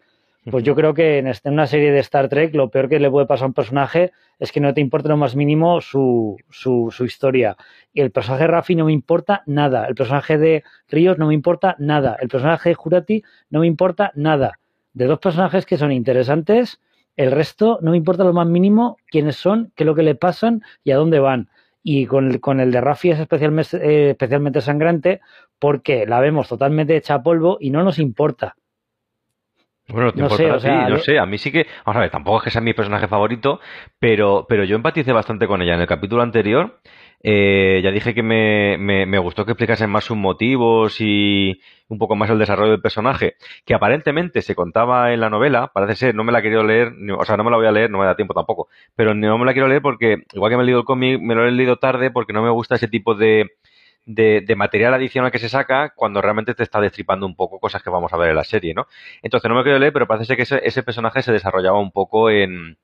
Pues yo creo que en, este, en, una serie de Star Trek lo peor que le puede pasar a un personaje es que no te importe lo más mínimo su, su, su historia. Y el personaje de Rafi no me importa nada. El personaje de Ríos no me importa nada. El personaje de Jurati no me importa nada. De dos personajes que son interesantes, el resto no me importa lo más mínimo quiénes son, qué es lo que le pasan y a dónde van. Y con el, con el de Rafi es especialmente, eh, especialmente sangrante porque la vemos totalmente hecha a polvo y no nos importa. Bueno, te no sé, a ti, no sé, a mí sí que, vamos a ver, tampoco es que sea mi personaje favorito, pero, pero yo empaticé bastante con ella. En el capítulo anterior, eh, ya dije que me, gustó que explicasen más sus motivos y un poco más el desarrollo del personaje, que aparentemente se contaba en la novela, parece ser, no me la he querido leer, o sea, no me la voy a leer, no me da tiempo tampoco, pero no me la quiero leer porque, igual que me he leído el cómic, me lo he leído tarde porque no me gusta ese tipo de, de, material adicional que se saca cuando realmente te está destripando un poco cosas que vamos a ver en la serie, ¿no? Entonces no me quiero leer, pero parece ser que ese personaje se desarrollaba un poco en,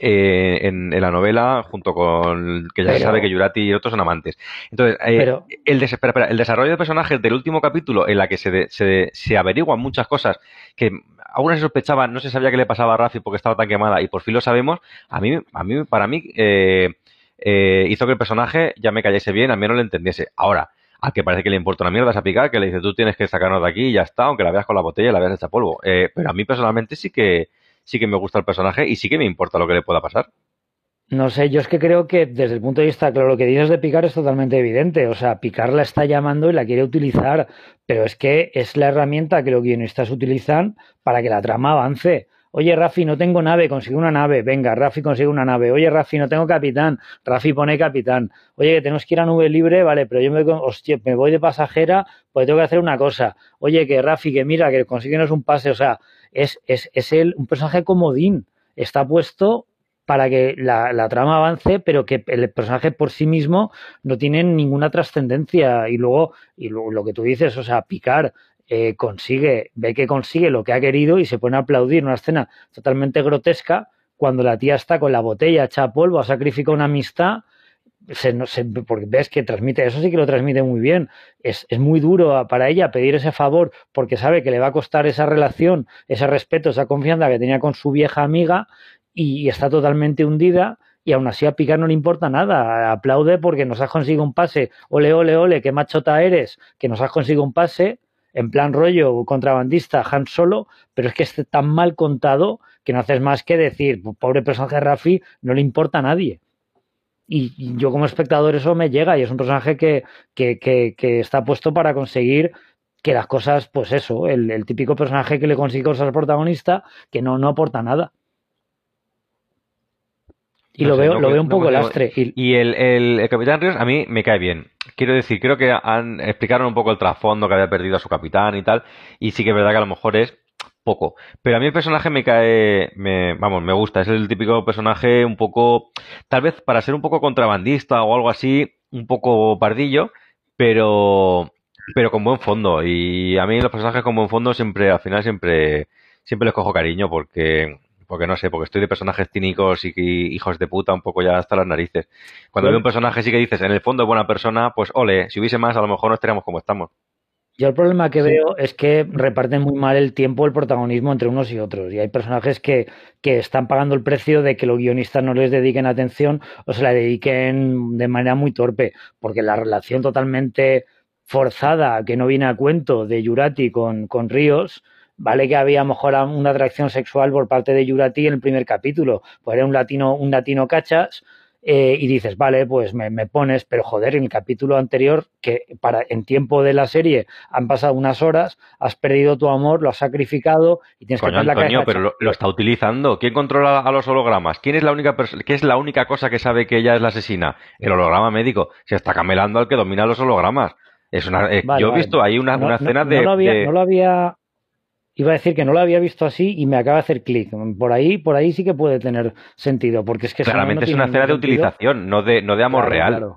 eh, en, la novela, junto con que ya se sabe que Yurati y otros son amantes. Entonces, eh, el, el desarrollo de personajes del último capítulo, en la que se, se, se averiguan muchas cosas que aún se sospechaba, no se sabía qué le pasaba a Rafi porque estaba tan quemada y por fin lo sabemos, a mí, a mí para mí, eh, hizo que el personaje ya me cayese bien, a mí no lo entendiese. Ahora, a que parece que le importa una mierda esa picar, que le dice tú tienes que sacarnos de aquí y ya está, aunque la veas con la botella y la veas hecha polvo. pero a mí personalmente sí que sí que me gusta el personaje y sí que me importa lo que le pueda pasar. No sé, yo es que creo que desde el punto de vista, claro, lo que dices de Picar es totalmente evidente. O sea, Picar la está llamando y la quiere utilizar, pero es que es la herramienta que los guionistas utilizan para que la trama avance. Oye, Rafi, no tengo nave, consigue una nave. Venga, Rafi consigue una nave. Oye, Rafi, no tengo capitán. Rafi pone capitán. Oye, que tenemos que ir a nube libre, vale, pero yo me, me voy de pasajera, pues tengo que hacer una cosa. Oye, que Rafi, que mira, que consíguenos un pase. O sea, es, es, es el, un personaje comodín. Está puesto para que la, trama avance, pero que el personaje por sí mismo no tiene ninguna trascendencia. Y luego, y lo, que tú dices, o sea, picar, eh, consigue, ve que consigue lo que ha querido y se pone a aplaudir una escena totalmente grotesca cuando la tía está con la botella hecha polvo, ha sacrificado una amistad se, porque ves que transmite, eso sí que lo transmite muy bien. Es, es, muy duro para ella pedir ese favor porque sabe que le va a costar esa relación, ese respeto, esa confianza que tenía con su vieja amiga y, está totalmente hundida. Y aún así a Picar no le importa nada. Aplaude porque nos has conseguido un pase. Ole, ole, ole, qué machota eres, que nos has conseguido un pase. En plan rollo contrabandista, Han Solo, pero es que esté tan mal contado que no haces más que decir, pobre personaje Rafi, no le importa a nadie. Y, yo como espectador eso me llega y es un personaje que, que, que, está puesto para conseguir que las cosas, pues eso, el, típico personaje que le consigue cosas al protagonista que no, no aporta nada. Y lo, veo, lo veo un poco lastre. Y, el, el, Capitán Ríos a mí me cae bien. Quiero decir, creo que han explicaron un poco el trasfondo que había perdido a su capitán y tal. Y sí que es verdad que a lo mejor es poco. Pero a mí el personaje me cae, me, vamos, me gusta. Es el típico personaje un poco, tal vez para ser un poco contrabandista o algo así, un poco pardillo, pero, pero con buen fondo. Y a mí los personajes con buen fondo siempre, al final siempre, siempre les cojo cariño porque, porque no sé, porque estoy de personajes cínicos y, hijos de puta un poco ya hasta las narices. Cuando veo un personaje sí que dices, en el fondo es buena persona, pues ole, si hubiese más a lo mejor no estaríamos como estamos. Yo el problema que veo es que reparten muy mal el tiempo, el protagonismo entre unos y otros. Y hay personajes que, que están pagando el precio de que los guionistas no les dediquen atención o se la dediquen de manera muy torpe. Porque la relación totalmente forzada, que no viene a cuento, de Yurati con, con Ríos, vale que había a lo mejor una atracción sexual por parte de Yurati en el primer capítulo. Pues era un latino, un latino cachas eh, y dices, vale, pues me, pones, pero joder, en el capítulo anterior, que para en tiempo de la serie han pasado unas horas, has perdido tu amor, lo has sacrificado y tienes que tener la Antonio, pero lo, está utilizando. ¿Quién controla a los hologramas? ¿Quién es la única ¿Qué es la única cosa que sabe que ella es la asesina? El holograma médico. Se está camelando al que domina los hologramas. Es una, eh, yo he visto ahí una, escena de, no lo había iba a decir que no lo había visto así y me acaba de hacer clic. Por ahí, por ahí sí que puede tener sentido, porque es que claramente es una escena de utilización, no de, no de amor real.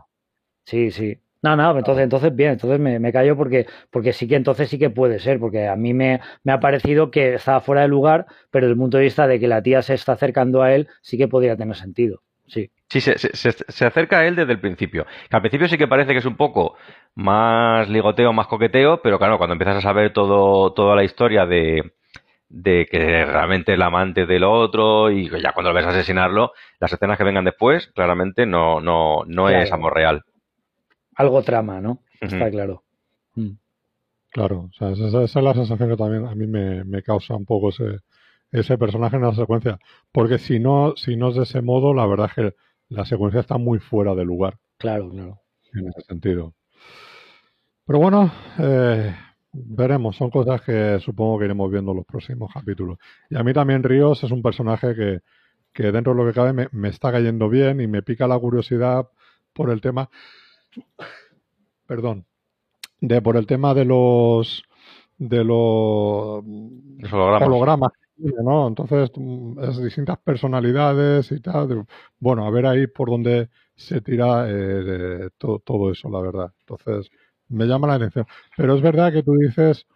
Sí, sí. No, no, entonces, entonces bien, entonces me, me, callo porque, porque sí que entonces sí que puede ser, porque a mí me, me, ha parecido que estaba fuera de lugar, pero desde el punto de vista de que la tía se está acercando a él, sí que podría tener sentido. Sí. Sí, se, se, acerca a él desde el principio. al principio sí que parece que es un poco más ligoteo, más coqueteo, pero claro, cuando empiezas a saber todo, toda la historia de, de que realmente es el amante del otro y ya cuando lo ves asesinarlo, las escenas que vengan después, claramente no, no, no es amor real. Algo trama, ¿no? Está claro. Mm. Claro, o sea, esa, es la sensación que también a mí me, me causa un poco ese, ese personaje en la secuencia. Porque si no, si no es de ese modo, la verdad es que la secuencia está muy fuera de lugar. Claro, claro. En ese sentido. Pero bueno, eh, veremos. Son cosas que supongo que iremos viendo en los próximos capítulos. Y a mí también Ríos es un personaje que, que dentro de lo que cabe me, me, está cayendo bien y me pica la curiosidad por el tema. Perdón. De por el tema de los de los, hologramas Entonces, mm, es distintas personalidades y tal. Bueno, a ver ahí por dónde se tira eh, todo, eso, la verdad. Entonces, me llama la atención. Pero es verdad que tú dices,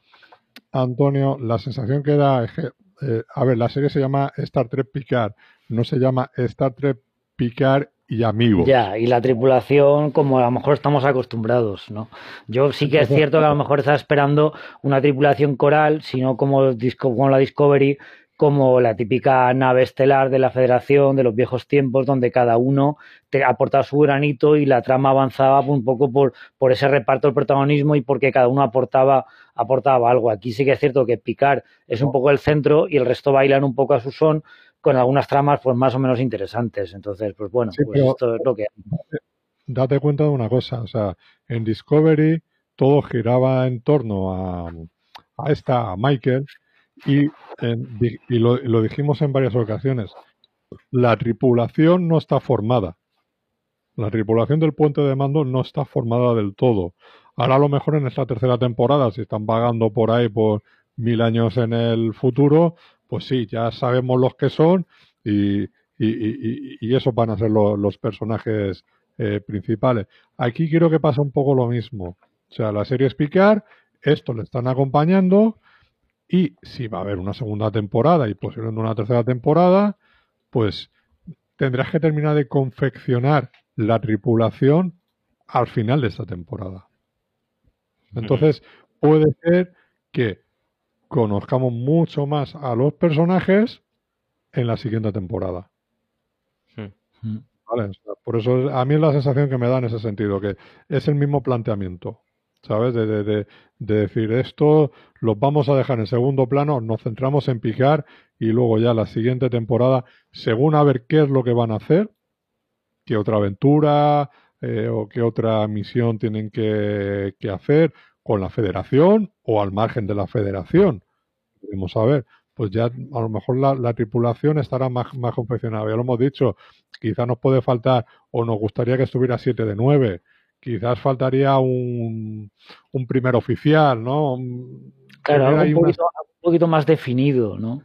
Antonio, la sensación que da es que eh, a ver, la serie se llama Star Trek Picard, no se llama Star Trek Picard y amigos. Ya, y la tripulación como a lo mejor estamos acostumbrados, ¿no? Yo sí que es cierto que a lo mejor está esperando una tripulación coral, sino como, como la Discovery, como la típica nave estelar de la Federación de los viejos tiempos, donde cada uno te aportaba su granito y la trama avanzaba un poco por, por ese reparto del protagonismo y porque cada uno aportaba, aportaba algo. Aquí sí que es cierto que Picard es un poco el centro y el resto bailan un poco a su son, con algunas tramas pues más o menos interesantes. Entonces, pues bueno, pues esto es lo que Date cuenta de una cosa, o sea, en Discovery todo giraba en torno a, a esta, a Michael, y, y lo, dijimos en varias ocasiones, la tripulación no está formada. La tripulación del puente de mando no está formada del todo. Ahora a lo mejor en esta tercera temporada, si están vagando por ahí por mil años en el futuro, pues sí, ya sabemos los que son y, y, y, esos van a ser los personajes eh, principales. Aquí quiero que pase un poco lo mismo. O sea, la serie es picar, esto le están acompañando y si va a haber una segunda temporada y posiblemente una tercera temporada, pues tendrás que terminar de confeccionar la tripulación al final de esta temporada. Entonces, puede ser que conozcamos mucho más a los personajes en la siguiente temporada. por eso a mí es la sensación que me da en ese sentido, que es el mismo planteamiento. ¿sabes? De, de, de, decir esto lo vamos a dejar en segundo plano, nos centramos en picar y luego ya la siguiente temporada, según a ver qué es lo que van a hacer, qué otra aventura eh, o qué otra misión tienen que, que, hacer con la federación o al margen de la federación. Vamos a ver, pues ya a lo mejor la, la tripulación estará más, más confeccionada. Ya lo hemos dicho, quizá nos puede faltar o nos gustaría que estuviera 7 de 9 quizás faltaría un, un primer oficial, ¿no? Claro, algo un, poquito, más definido, ¿no?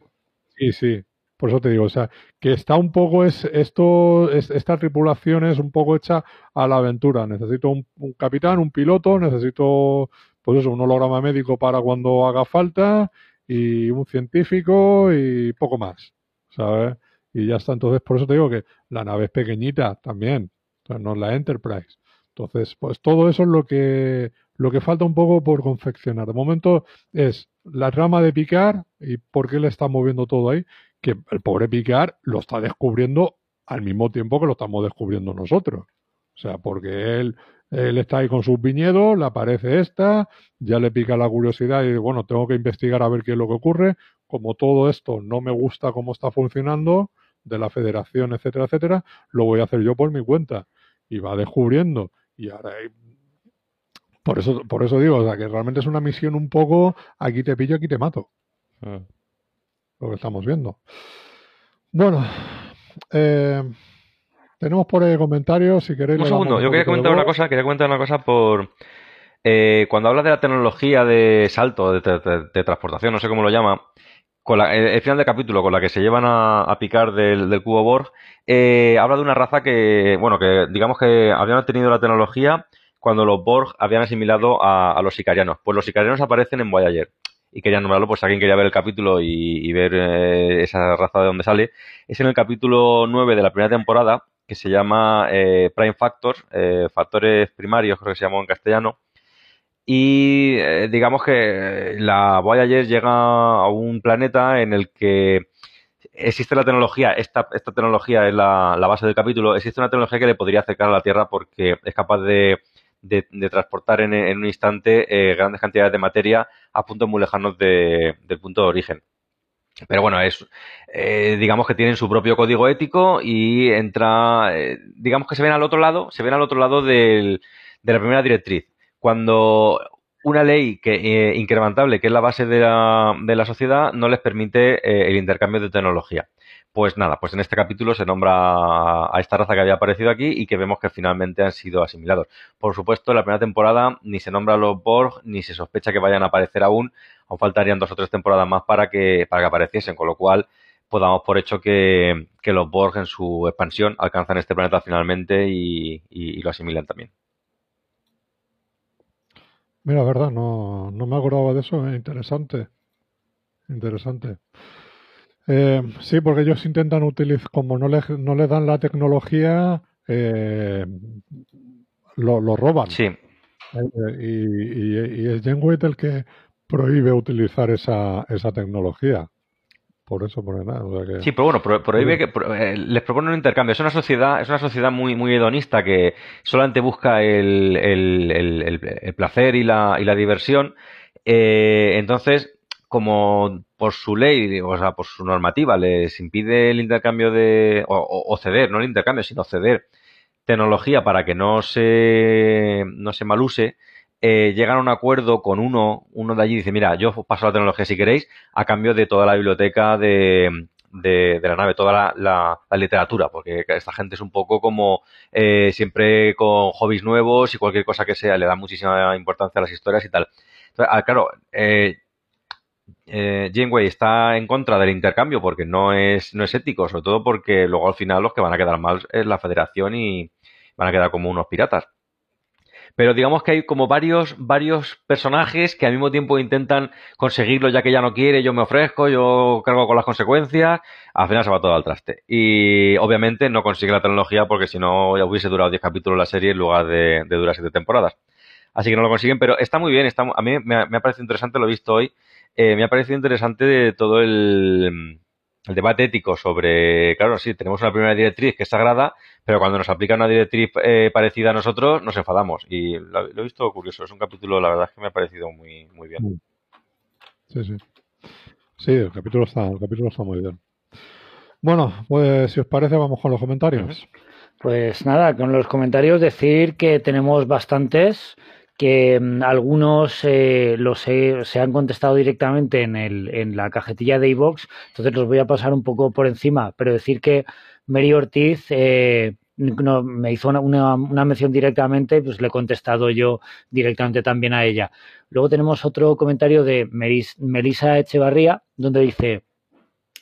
Sí, sí. Por eso te digo, o sea, que está un poco, es esto, es, esta tripulación es un poco hecha a la aventura. Necesito un, capitán, un piloto, necesito, pues eso, un holograma médico para cuando haga falta y un científico y poco más, ¿sabes? Y ya está. Entonces, por eso te digo que la nave es pequeñita también, no es la Enterprise. Entonces, pues todo eso es lo que, lo que falta un poco por confeccionar. De momento es la rama de Picard y por qué le está moviendo todo ahí, que el pobre Picard lo está descubriendo al mismo tiempo que lo estamos descubriendo nosotros. O sea, porque él, él está ahí con sus viñedos, le aparece esta, ya le pica la curiosidad y bueno, tengo que investigar a ver qué es lo que ocurre. Como todo esto no me gusta cómo está funcionando, de la federación, etcétera, etcétera, lo voy a hacer yo por mi cuenta. Y va descubriendo y ahora por eso, por eso digo, o sea, que realmente es una misión un poco aquí te pillo, aquí te mato. Ah. Lo que estamos viendo. Bueno, eh, tenemos por ahí comentarios, si queréis. Un segundo, yo quería comentar una cosa, quería comentar una cosa por eh, cuando hablas de la tecnología de salto, de, transportación, no sé cómo lo llama, con el, final del capítulo, con la que se llevan a, picar del, cubo Borg, eh, habla de una raza que, bueno, que digamos que habían obtenido la tecnología cuando los Borg habían asimilado a, los sicarianos. Pues los sicarianos aparecen en Voyager. Y quería nombrarlo, pues alguien quería ver el capítulo y, ver eh, esa raza de donde sale. Es en el capítulo 9 de la primera temporada, que se llama eh, Prime Factors, factores primarios, creo que se llama en castellano y eh, digamos que la Voyager llega a un planeta en el que existe la tecnología, esta, esta tecnología es la, base del capítulo, existe una tecnología que le podría acercar a la Tierra porque es capaz de, de, transportar en, un instante eh, grandes cantidades de materia a puntos muy lejanos del punto de origen. Pero bueno, es, eh, digamos que tienen su propio código ético y entra, digamos que se ven al otro lado, se ven al otro lado de la primera directriz cuando una ley que, eh, incrementable, que es la base de la, de la sociedad, no les permite eh, el intercambio de tecnología. Pues nada, pues en este capítulo se nombra a esta raza que había aparecido aquí y que vemos que finalmente han sido asimilados. Por supuesto, en la primera temporada ni se nombra a los Borg, ni se sospecha que vayan a aparecer aún. Aún faltarían dos o tres temporadas más para que, para que apareciesen, con lo cual podamos por hecho que, los Borg en su expansión alcanzan este planeta finalmente y lo asimilan también. Mira, verdad, no, no me acordaba de eso, ¿eh? interesante. Interesante. Eh, sí, porque ellos intentan utilizar, como no les, no les dan la tecnología, eh, lo, lo, roban. Sí. Eh, y, y, es Genway el que prohíbe utilizar esa, esa tecnología. Por eso, por nada. Sí, pero bueno, prohíbe que eh, les propone un intercambio. Es una sociedad, es una sociedad muy, muy hedonista que solamente busca el, el, el, placer y la, y la diversión. Eh, entonces, como por su ley, o sea, por su normativa, les impide el intercambio de, o, o, ceder, no el intercambio, sino ceder tecnología para que no se, no se maluse, eh, llegan a un acuerdo con uno, uno de allí dice, mira, yo paso la tecnología si queréis, a cambio de toda la biblioteca de, de, la nave, toda la, literatura, porque esta gente es un poco como eh, siempre con hobbies nuevos y cualquier cosa que sea, le da muchísima importancia a las historias y tal. Entonces, ah, claro, eh, eh, Janeway está en contra del intercambio porque no es, no es ético, sobre todo porque luego al final los que van a quedar mal es la federación y van a quedar como unos piratas. Pero digamos que hay como varios, varios personajes que al mismo tiempo intentan conseguirlo ya que ella no quiere, yo me ofrezco, yo cargo con las consecuencias, al final se va todo al traste. Y obviamente no consigue la tecnología porque si no hubiese durado 10 capítulos la serie en lugar de, de durar 7 temporadas. Así que no lo consiguen, pero está muy bien, está, a mí me me ha parecido interesante, lo he visto hoy, eh, me ha parecido interesante de todo el, debate ético sobre, claro, sí, tenemos una primera directriz que es sagrada, pero cuando nos aplica una directriz eh, parecida a nosotros, nos enfadamos. Y lo, he visto curioso. Es un capítulo, la verdad, es que me ha parecido muy, muy bien. Mm. Sí, sí. Sí, el capítulo está, el capítulo está muy bien. Bueno, pues si os parece, vamos con los comentarios. Pues nada, con los comentarios decir que tenemos bastantes que mm, algunos eh, los se han contestado directamente en, el, en la cajetilla de iVox, entonces los voy a pasar un poco por encima, pero decir que Mary Ortiz eh, no, me hizo una, una, mención directamente, pues le he contestado yo directamente también a ella. Luego tenemos otro comentario de Melisa Echevarría, donde dice,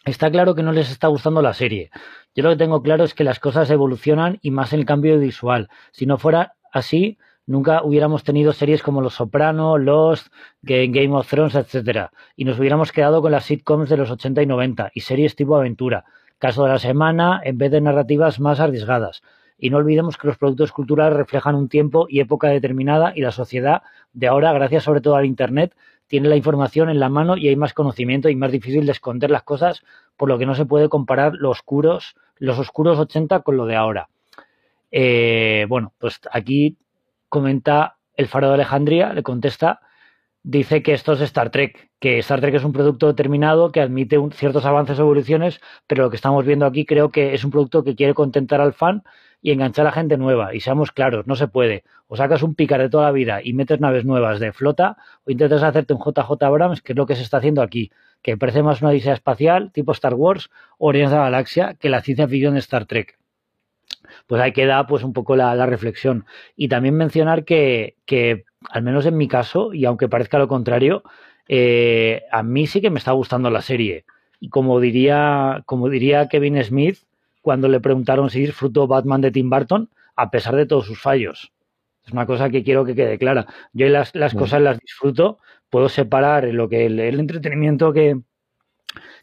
está claro que no les está gustando la serie. Yo lo que tengo claro es que las cosas evolucionan y más el cambio visual. Si no fuera así, nunca hubiéramos tenido series como Los Soprano, Lost, Game of Thrones, etcétera, y nos hubiéramos quedado con las sitcoms de los 80 y 90 y series tipo aventura, caso de la semana, en vez de narrativas más arriesgadas. Y no olvidemos que los productos culturales reflejan un tiempo y época determinada y la sociedad de ahora, gracias sobre todo al Internet, tiene la información en la mano y hay más conocimiento y más difícil de esconder las cosas, por lo que no se puede comparar los oscuros, los oscuros 80 con lo de ahora. Eh, bueno, pues aquí comenta el Faro de Alejandría, le contesta, dice que esto es Star Trek, que Star Trek es un producto determinado que admite ciertos avances o evoluciones, pero lo que estamos viendo aquí creo que es un producto que quiere contentar al fan y enganchar a gente nueva. Y seamos claros, no se puede. O sacas un picar de toda la vida y metes naves nuevas de flota, o intentas hacerte un JJ Abrams, que es lo que se está haciendo aquí, que parece más una odisea espacial, tipo Star Wars o Oriente de la Galaxia, que la ciencia ficción de Star Trek pues ahí queda pues un poco la, reflexión. Y también mencionar que, que, al menos en mi caso, y aunque parezca lo contrario, eh, a mí sí que me está gustando la serie. Y como diría, como diría Kevin Smith cuando le preguntaron si disfrutó Batman de Tim Burton, a pesar de todos sus fallos. Es una cosa que quiero que quede clara. Yo las, las cosas las disfruto, puedo separar lo que el entretenimiento que,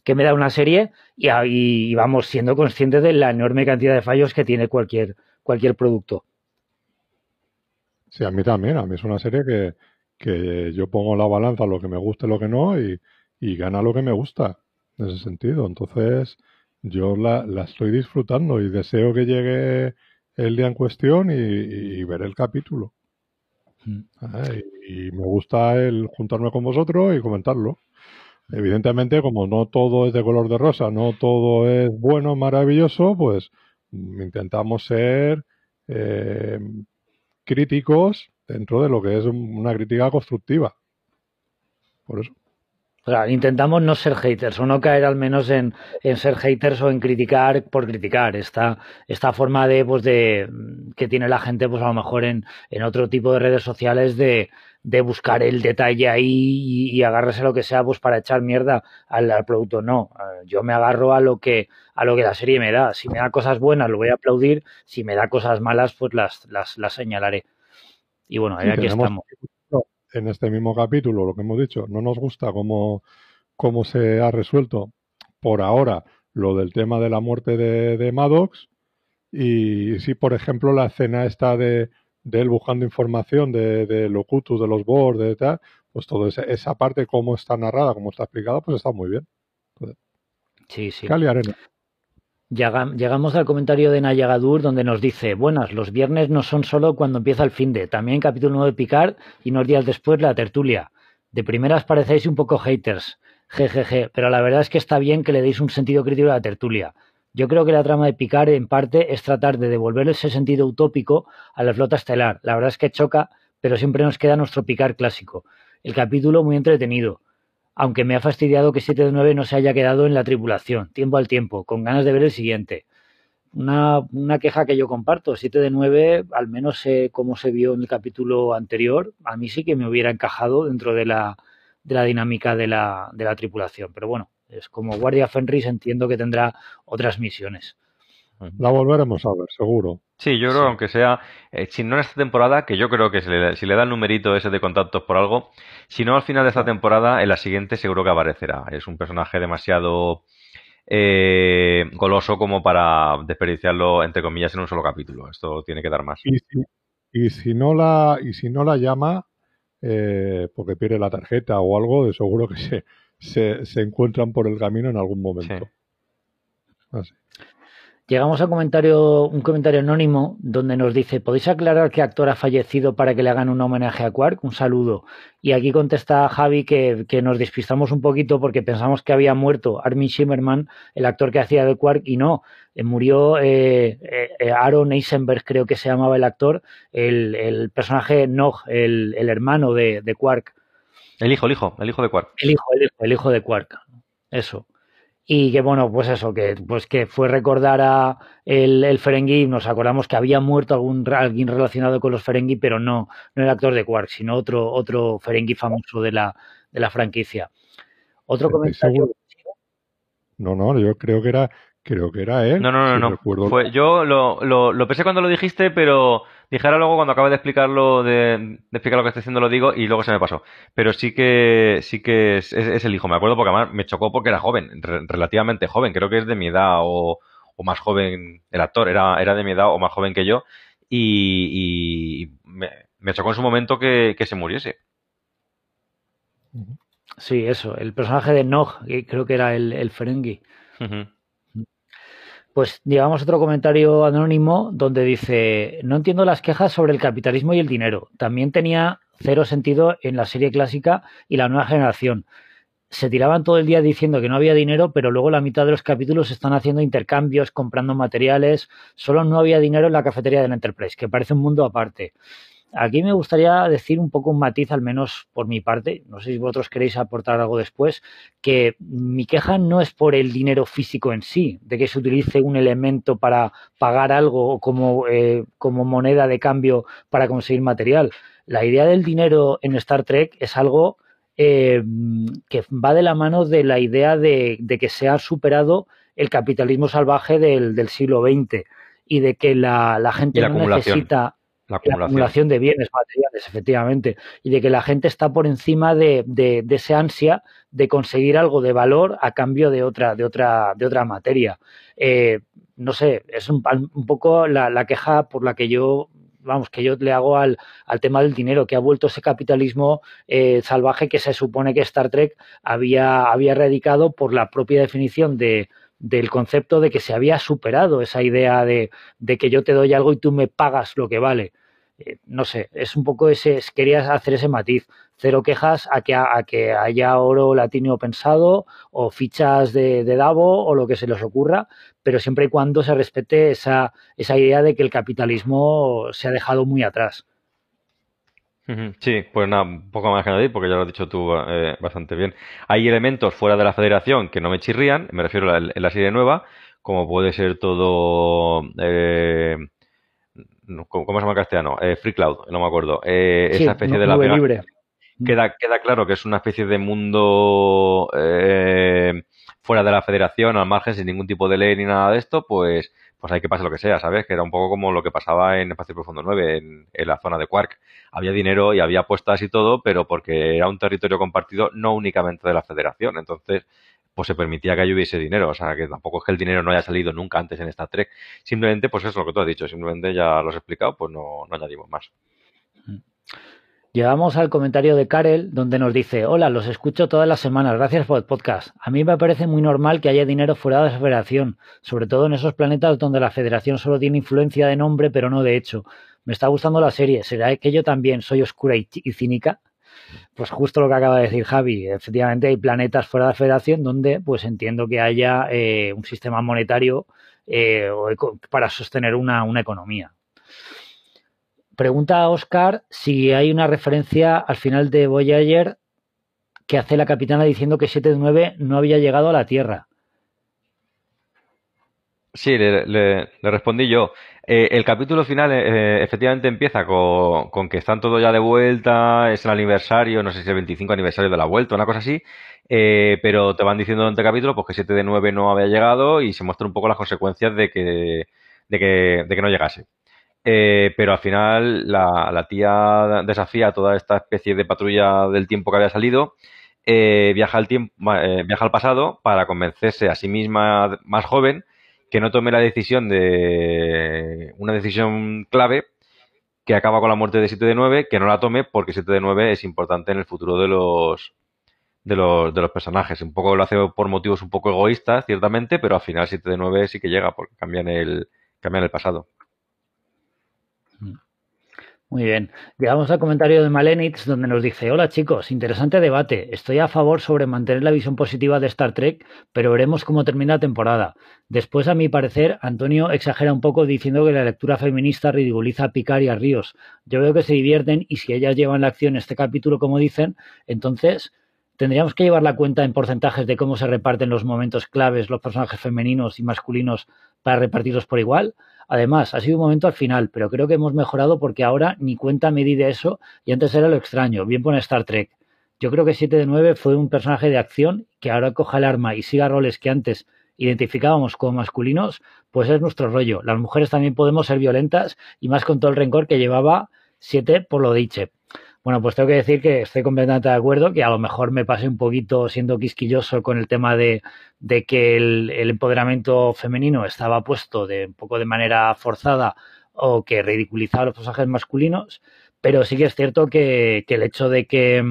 que me da una serie y, vamos siendo conscientes de la enorme cantidad de fallos que tiene cualquier, cualquier producto. Sí, a mí también. A mí es una serie que, que yo pongo la balanza lo que me gusta y lo que no y, gana lo que me gusta en ese sentido. Entonces, yo la, la estoy disfrutando y deseo que llegue el día en cuestión y, ver el capítulo. Mm. Ah, y, me gusta el juntarme con vosotros y comentarlo. Evidentemente, como no todo es de color de rosa, no todo es bueno, maravilloso, pues intentamos ser eh, críticos dentro de lo que es una crítica constructiva. Por eso. O sea, intentamos no ser haters o no caer al menos en, en ser haters o en criticar por criticar. Esta, esta forma de, pues de, que tiene la gente, pues a lo mejor en, en otro tipo de redes sociales de, de buscar el detalle ahí y, y, agarrarse lo que sea pues para echar mierda al, producto. No, eh, yo me agarro a lo que a lo que la serie me da. Si me da cosas buenas lo voy a aplaudir, si me da cosas malas pues las, las, las señalaré. Y bueno, ahí aquí estamos. En este mismo capítulo, lo que hemos dicho, no nos gusta cómo, cómo se ha resuelto por ahora lo del tema de la muerte de, de Maddox y si, por ejemplo, la escena está de, de él buscando información de, de Locutus, de los boards, de tal, pues toda esa, esa parte, cómo está narrada, cómo está explicada, pues está muy bien. sí, sí. Cali Arena. Llegamos al comentario de Nayagadur donde nos dice, buenas, los viernes no son solo cuando empieza el fin de, también capítulo 9 de Picard y unos días después la tertulia. De primeras parecéis un poco haters, jejeje, pero la verdad es que está bien que le deis un sentido crítico a la tertulia. Yo creo que la trama de Picard en parte es tratar de devolver ese sentido utópico a la flota estelar. La verdad es que choca, pero siempre nos queda nuestro Picard clásico. El capítulo muy entretenido, aunque me ha fastidiado que 7 de 9 no se haya quedado en la tripulación, tiempo al tiempo, con ganas de ver el siguiente. Una, una queja que yo comparto, 7 de 9, al menos como se vio en el capítulo anterior, a mí sí que me hubiera encajado dentro de la, de la dinámica de la, de la tripulación. Pero bueno, es como Guardia Fenris, entiendo que tendrá otras misiones. La volveremos a ver, seguro. Sí, yo creo que aunque sea, eh, si no en esta temporada, que yo creo que si le, si le, da el numerito ese de contactos por algo, si no al final de esta temporada, en la siguiente seguro que aparecerá. Es un personaje demasiado eh, goloso como para desperdiciarlo, entre comillas, en un solo capítulo. Esto tiene que dar más. Y si, y si no, la, y si no la llama, eh, porque pierde la tarjeta o algo, de seguro que se, se, se encuentran por el camino en algún momento. Sí. Así. Llegamos a comentario, un comentario anónimo donde nos dice, ¿podéis aclarar qué actor ha fallecido para que le hagan un homenaje a Quark? Un saludo. Y aquí contesta Javi que, que nos despistamos un poquito porque pensamos que había muerto Armin Shimmerman, el actor que hacía de Quark, y no, eh, murió eh, eh, Aaron Eisenberg, creo que se llamaba el actor, el, el personaje Nog, el, el hermano de, de, Quark. El hijo, el hijo, el hijo de Quark. El hijo, el hijo, el hijo de Quark. Eso y que bueno, pues eso, que pues que fue recordar a el, el Ferengi, nos acordamos que había muerto algún alguien relacionado con los Ferengi, pero no, no el actor de Quark, sino otro, otro Ferengi famoso de la, de la franquicia. Otro comentario. No, no, yo creo que era, creo que era él. No, no, no, si no. Fue, yo lo, lo, lo, pensé cuando lo dijiste, pero dijera luego cuando acabe de explicarlo, de, de, explicar lo que estoy haciendo lo digo y luego se me pasó. Pero sí que, sí que es, es, es el hijo, me acuerdo porque además me chocó porque era joven, re, relativamente joven, creo que es de mi edad o, o, más joven, el actor era, era de mi edad o más joven que yo y, y me, me, chocó en su momento que, que se muriese. Sí, eso, el personaje de Nog, creo que era el, el Ferengi. Uh -huh. Pues digamos otro comentario anónimo donde dice, no entiendo las quejas sobre el capitalismo y el dinero. También tenía cero sentido en la serie clásica y la nueva generación. Se tiraban todo el día diciendo que no había dinero, pero luego la mitad de los capítulos están haciendo intercambios, comprando materiales. Solo no había dinero en la cafetería del Enterprise, que parece un mundo aparte. Aquí me gustaría decir un poco un matiz, al menos por mi parte, no sé si vosotros queréis aportar algo después, que mi queja no es por el dinero físico en sí, de que se utilice un elemento para pagar algo como, eh, como moneda de cambio para conseguir material. La idea del dinero en Star Trek es algo eh, que va de la mano de la idea de, de que se ha superado el capitalismo salvaje del, del siglo XX y de que la, la gente no necesita la acumulación. la acumulación. de bienes materiales, efectivamente, y de que la gente está por encima de, de, de, ese ansia de conseguir algo de valor a cambio de otra, de otra, de otra materia. Eh, no sé, es un, un poco la, la, queja por la que yo vamos, que yo le hago al, al tema del dinero, que ha vuelto ese capitalismo eh, salvaje que se supone que Star Trek había, había erradicado por la propia definición de, del concepto de que se había superado esa idea de, de, que yo te doy algo y tú me pagas lo que vale. Eh, no sé, es un poco ese, querías hacer ese matiz. Cero quejas a que, a, que haya oro latino pensado o fichas de, de, Davo o lo que se les ocurra, pero siempre y cuando se respete esa, esa idea de que el capitalismo se ha dejado muy atrás. Sí, pues nada, un poco más que añadir porque ya lo has dicho tú eh, bastante bien. Hay elementos fuera de la federación que no me chirrían, me refiero a la, serie nueva, como puede ser todo... Eh, ¿Cómo se llama en castellano? Eh, Free Cloud, no me acuerdo. Eh, sí, esa especie no, de la pega, libre. Queda, queda claro que es una especie de mundo eh, fuera de la federación, al margen, sin ningún tipo de ley ni nada de esto, pues pues hay que pasar lo que sea, ¿sabes? Que era un poco como lo que pasaba en Espacio Profundo 9, en, la zona de Quark. Había dinero y había apuestas y todo, pero porque era un territorio compartido no únicamente de la Federación. Entonces, pues se permitía que hubiese dinero. O sea, que tampoco es que el dinero no haya salido nunca antes en Star Trek. Simplemente, pues eso es lo que tú has dicho. Simplemente ya lo has explicado, pues no, no añadimos más. Llegamos al comentario de Karel, donde nos dice, hola, los escucho todas las semanas, gracias por el podcast. A mí me parece muy normal que haya dinero fuera de la federación, sobre todo en esos planetas donde la federación solo tiene influencia de nombre, pero no de hecho. Me está gustando la serie, ¿será que yo también soy oscura y, cínica? Pues justo lo que acaba de decir Javi, efectivamente hay planetas fuera de la federación donde pues entiendo que haya eh, un sistema monetario eh, para sostener una economía. Pregunta a Oscar si hay una referencia al final de Voyager que hace la capitana diciendo que 7 de 9 no había llegado a la Tierra. Sí, le, respondí yo. Eh, el capítulo final eh, efectivamente empieza con, que están todos ya de vuelta, es el aniversario, no sé si el 25 aniversario de la vuelta, una cosa así, eh, pero te van diciendo durante el capítulo pues, que 7 de 9 no había llegado y se muestran un poco las consecuencias de que, de que no llegase. Eh, pero al final la, tía desafía toda esta especie de patrulla del tiempo que había salido, eh, viaja, al tiempo, eh, viaja al pasado para convencerse a sí misma más joven que no tome la decisión de una decisión clave que acaba con la muerte de 7 de 9, que no la tome porque 7 de 9 es importante en el futuro de los, de los, de los personajes. Un poco lo hace por motivos un poco egoístas, ciertamente, pero al final 7 de 9 sí que llega porque cambian el, cambian el pasado. Muy bien. Llegamos al comentario de Malenitz donde nos dice, hola chicos, interesante debate. Estoy a favor sobre mantener la visión positiva de Star Trek, pero veremos cómo termina la temporada. Después, a mi parecer, Antonio exagera un poco diciendo que la lectura feminista ridiculiza a Picard y a Ríos. Yo veo que se divierten y si ellas llevan la acción este capítulo como dicen, entonces tendríamos que llevar la cuenta en porcentajes de cómo se reparten los momentos claves los personajes femeninos y masculinos para repartirlos por igual. Además, ha sido un momento al final, pero creo que hemos mejorado porque ahora ni cuenta me di de eso y antes era lo extraño. Bien pone Star Trek. Yo creo que 7 de 9 fue un personaje de acción que ahora coja el arma y siga roles que antes identificábamos como masculinos, pues es nuestro rollo. Las mujeres también podemos ser violentas y más con todo el rencor que llevaba 7 por lo dicho. Bueno, pues tengo que decir que estoy completamente de acuerdo, que a lo mejor me pasé un poquito siendo quisquilloso con el tema de, que el, empoderamiento femenino estaba puesto de un poco de manera forzada o que ridiculizaba los personajes masculinos, pero sí que es cierto que, el hecho de que,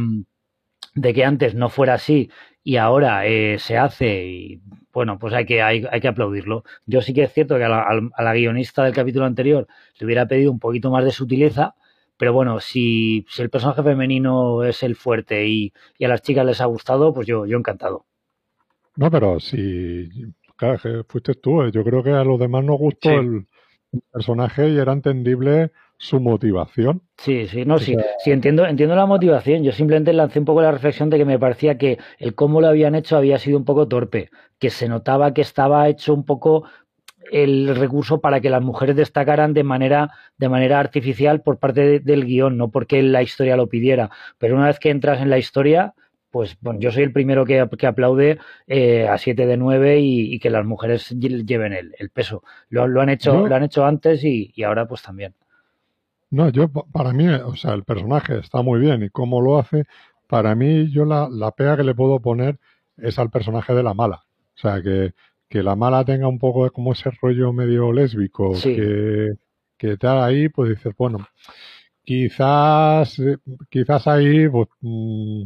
de que antes no fuera así y ahora eh, se hace y bueno, pues hay que, hay, hay, que aplaudirlo. Yo sí que es cierto que a la, a la guionista del capítulo anterior le hubiera pedido un poquito más de sutileza, pero bueno, si, si el personaje femenino es el fuerte y, a las chicas les ha gustado, pues yo, yo encantado. No, pero si claro, fuiste tú, eh. yo creo que a los demás nos gustó el personaje y era entendible su motivación. Sí, sí, no, sí, sí, entiendo, entiendo la motivación. Yo simplemente lancé un poco la reflexión de que me parecía que el cómo lo habían hecho había sido un poco torpe, que se notaba que estaba hecho un poco el recurso para que las mujeres destacaran de manera, de manera artificial por parte del guion, no porque la historia lo pidiera. Pero una vez que entras en la historia, pues bueno, yo soy el primero que, aplaude eh, a 7 de 9 y, que las mujeres lleven el, peso. Lo, han hecho, lo han hecho antes y, ahora pues también. No, yo para mí, o sea, el personaje está muy bien y cómo lo hace, para mí yo la, la pega que le puedo poner es al personaje de la mala. O sea, que, que la mala tenga un poco como ese rollo medio lésbico que, que da ahí, pues dices, bueno, quizás, eh, quizás ahí pues, mm,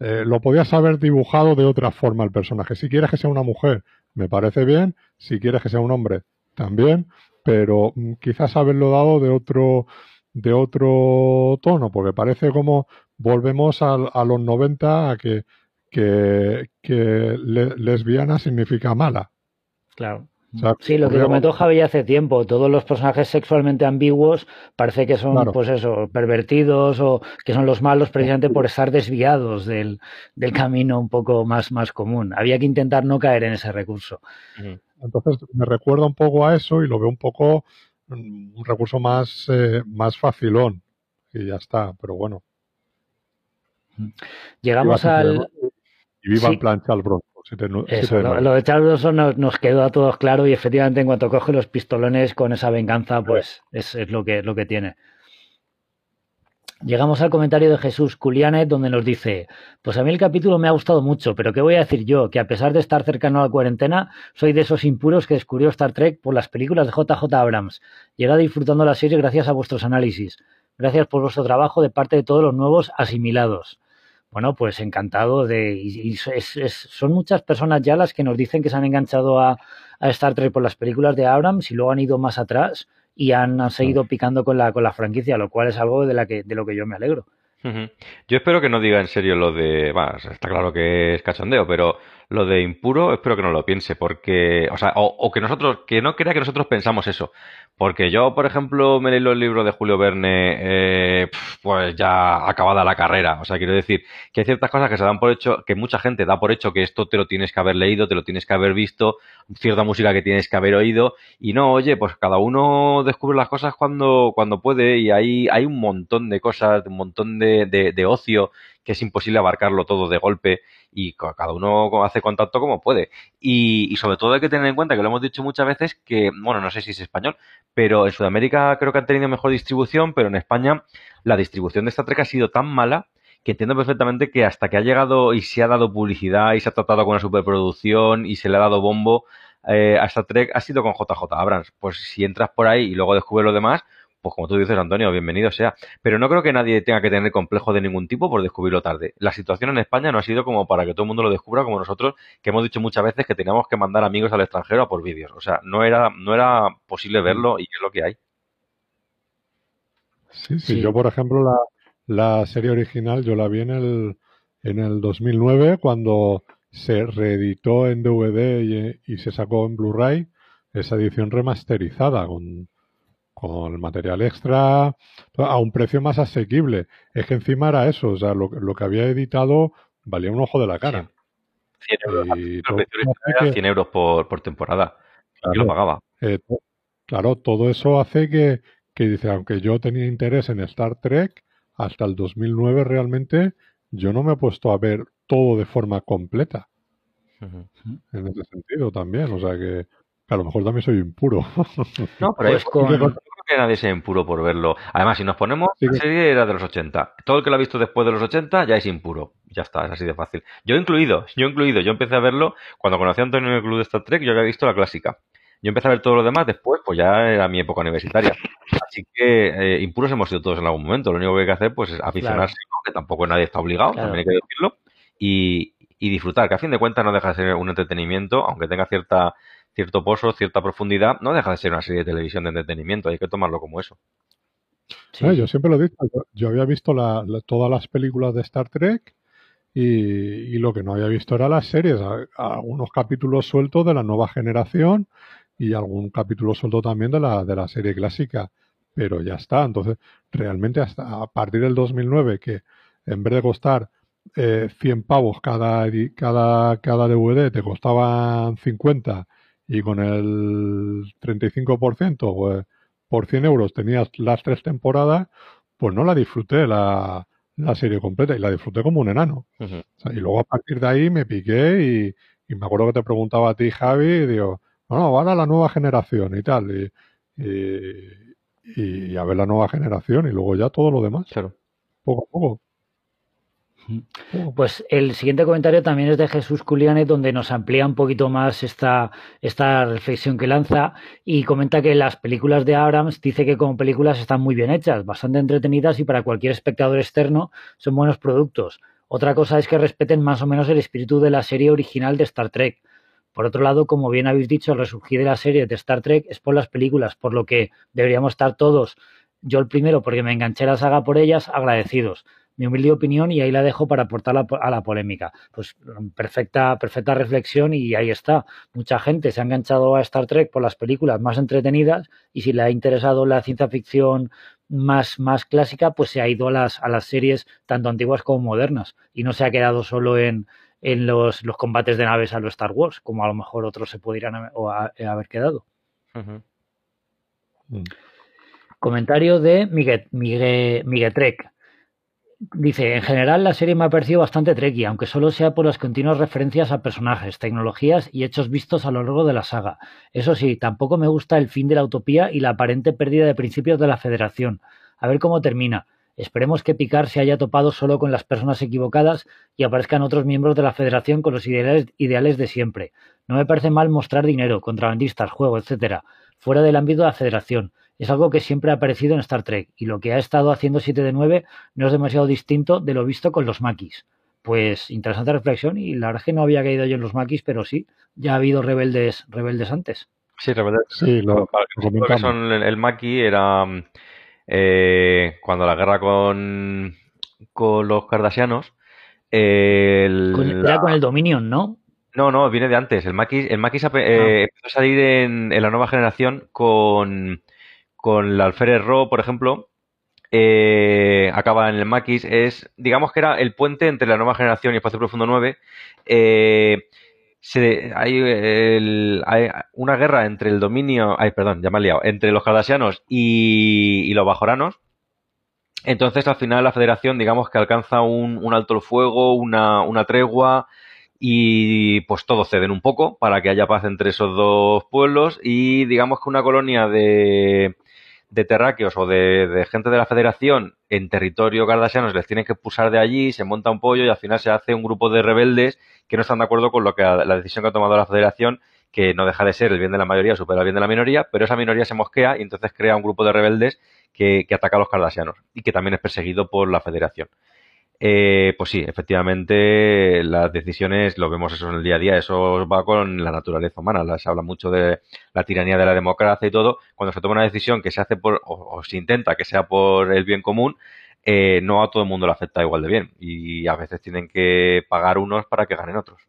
eh, lo podías haber dibujado de otra forma el personaje. Si quieres que sea una mujer, me parece bien. Si quieres que sea un hombre, también. Pero mm, quizás haberlo dado de otro, de otro tono, porque parece como volvemos a, a los 90 a que que, lesbiana significa mala. Claro. sí, lo que comentó Javi hace tiempo, todos los personajes sexualmente ambiguos parece que son, pues eso, pervertidos o que son los malos precisamente por estar desviados del, camino un poco más, más común. Había que intentar no caer en ese recurso. Entonces me recuerda un poco a eso y lo veo un poco mm, un recurso más, eh, más facilón y ya está, pero bueno. Llegamos al, y viva el plan Charles Bronson. lo, de Charles Bronson nos, quedó a todos claro y efectivamente en cuanto coge los pistolones con esa venganza, pues es, lo, que, lo que tiene. Llegamos al comentario de Jesús Culianet donde nos dice, pues a mí el capítulo me ha gustado mucho, pero ¿qué voy a decir yo? Que a pesar de estar cercano a la cuarentena, soy de esos impuros que descubrió Star Trek por las películas de JJ Abrams. Y ahora disfrutando la serie gracias a vuestros análisis. Gracias por vuestro trabajo de parte de todos los nuevos asimilados. Bueno, pues encantado de... Y, son muchas personas ya las que nos dicen que se han enganchado a, a Star Trek por las películas de Abrams y luego han ido más atrás y han, seguido picando con la, con la franquicia, lo cual es algo de, la que, de lo que yo me alegro. Yo espero que no diga en serio lo de. Está claro que es cachondeo, pero lo de impuro espero que no lo piense, porque. O sea, o que nosotros. Que no crea que nosotros pensamos eso. Porque yo, por ejemplo, me leí los libros de Julio Verne, eh, pues ya acabada la carrera. O sea, quiero decir que hay ciertas cosas que se dan por hecho, que mucha gente da por hecho que esto te lo tienes que haber leído, te lo tienes que haber visto, cierta música que tienes que haber oído. Y no, oye, pues cada uno descubre las cosas cuando, cuando puede y hay, hay un montón de cosas, un montón de, de, de ocio que es imposible abarcarlo todo de golpe y cada uno hace contacto como puede. Y, sobre todo hay que tener en cuenta que lo hemos dicho muchas veces que, bueno, no sé si es español, pero en Sudamérica creo que han tenido mejor distribución, pero en España la distribución de esta Trek ha sido tan mala que entiendo perfectamente que hasta que ha llegado y se ha dado publicidad y se ha tratado con una superproducción y se le ha dado bombo eh, a esta Trek ha sido con JJ Abrams. Pues si entras por ahí y luego descubres lo demás, pues como tú dices, Antonio, bienvenido sea. Pero no creo que nadie tenga que tener complejo de ningún tipo por descubrirlo tarde. La situación en España no ha sido como para que todo el mundo lo descubra como nosotros, que hemos dicho muchas veces que teníamos que mandar amigos al extranjero a por vídeos. O sea, no era, no era posible verlo y es lo que hay. Sí, sí, yo por ejemplo la, la serie original yo la vi en el, en el 2009 cuando se reeditó en DVD y, y se sacó en Blu-ray esa edición remasterizada con con el material extra a un precio más asequible. Es que encima era eso, o sea, lo, que había editado valía un ojo de la cara. 100 euros, por, temporada. y lo pagaba. Eh, claro, todo eso hace que, que dice, aunque yo tenía interés en Star Trek, hasta el 2009 realmente yo no me he puesto a ver todo de forma completa. En ese sentido también, o sea que a lo mejor también soy impuro. No, pero es con... que nadie sea impuro por verlo. Además, si nos ponemos, la serie era de los 80. Todo el que lo ha visto después de los 80 ya es impuro. Ya está, es así de fácil. Yo incluido, yo incluido. Yo empecé a verlo cuando conocí a Antonio en el club de Star Trek, yo había visto la clásica. Yo empecé a ver todo lo demás después, pues ya era mi época universitaria. Así que eh, impuros hemos sido todos en algún momento. Lo único que hay que hacer pues es aficionarse, que tampoco nadie está obligado, también hay que decirlo, y, y disfrutar, que a fin de cuentas no deja de ser un entretenimiento, aunque tenga cierta cierto pozo, cierta profundidad, no deja de ser una serie de televisión de entretenimiento, hay que tomarlo como eso. yo siempre lo he dicho, yo, había visto todas las películas de Star Trek y, lo que no había visto era las series, algunos capítulos sueltos de la nueva generación y algún capítulo suelto también de la, de la serie clásica, pero ya está, entonces realmente hasta a partir del 2009 que en vez de costar eh, 100 pavos cada, cada, cada DVD, te costaban 50 y con el 35%, pues por 100 euros tenías las tres temporadas, pues no la disfruté la, la serie completa y la disfruté como un enano. y luego a partir de ahí me piqué y, y, me acuerdo que te preguntaba a ti, Javi, y digo, no, no, ahora la nueva generación y tal. Y, y, y, a ver la nueva generación y luego ya todo lo demás. Claro. Poco a poco. Pues el siguiente comentario también es de Jesús Culiane, donde nos amplía un poquito más esta, esta reflexión que lanza y comenta que las películas de Abrams dice que como películas están muy bien hechas, bastante entretenidas y para cualquier espectador externo son buenos productos. Otra cosa es que respeten más o menos el espíritu de la serie original de Star Trek. Por otro lado, como bien habéis dicho, el resurgir de la serie de Star Trek es por las películas, por lo que deberíamos estar todos, yo el primero porque me enganché la saga por ellas, agradecidos mi humilde opinión y ahí la dejo para aportar a la polémica. Pues perfecta, perfecta reflexión y ahí está. Mucha gente se ha enganchado a Star Trek por las películas más entretenidas y si le ha interesado la ciencia ficción más, más clásica, pues se ha ido a las, a las series tanto antiguas como modernas y no se ha quedado solo en, en los, los combates de naves a los Star Wars, como a lo mejor otros se podrían haber quedado. Mm. Comentario de Miguel, Miguel, Trek. Dice, en general la serie me ha parecido bastante trekkie, aunque solo sea por las continuas referencias a personajes, tecnologías y hechos vistos a lo largo de la saga. Eso sí, tampoco me gusta el fin de la utopía y la aparente pérdida de principios de la Federación. A ver cómo termina. Esperemos que Picard se haya topado solo con las personas equivocadas y aparezcan otros miembros de la Federación con los ideales, ideales de siempre. No me parece mal mostrar dinero, contrabandistas, juego, etcétera, fuera del ámbito de la Federación. Es algo que siempre ha aparecido en Star Trek y lo que ha estado haciendo 7 de 9 no es demasiado distinto de lo visto con los maquis. Pues interesante reflexión y la verdad es que no había caído yo en los maquis, pero sí, ya ha habido rebeldes, rebeldes antes. Sí, rebeldes. Sí, lo, que son el maqui era eh, cuando la guerra con, con los cardasianos. El, con, con el Dominion, ¿no? No, no, viene de antes. El Maquis, el Maquis eh, ah. empezó a salir en, la nueva generación con, con la Alferez Ro, por ejemplo. Eh, acaba en el Maquis. Es, digamos que era el puente entre la nueva generación y Espacio Profundo 9. Eh, hay, una guerra entre el dominio, ay, perdón, ya me he liado, entre los cardasianos y, los bajoranos. Entonces, al final, la federación, digamos que alcanza un, alto el fuego, una, tregua, y pues todos ceden un poco para que haya paz entre esos dos pueblos. Y digamos que una colonia de, de terráqueos o de, gente de la federación en territorio cardasiano les tienen que expulsar de allí, se monta un pollo y al final se hace un grupo de rebeldes que no están de acuerdo con lo que la decisión que ha tomado la federación que no deja de ser el bien de la mayoría supera el bien de la minoría, pero esa minoría se mosquea y entonces crea un grupo de rebeldes que, que ataca a los cardasianos y que también es perseguido por la federación. Eh, pues sí, efectivamente, las decisiones, lo vemos eso en el día a día, eso va con la naturaleza humana. Se habla mucho de la tiranía de la democracia y todo. Cuando se toma una decisión que se hace por, o, se intenta que sea por el bien común, eh, no a todo el mundo lo acepta igual de bien. Y a veces tienen que pagar unos para que ganen otros.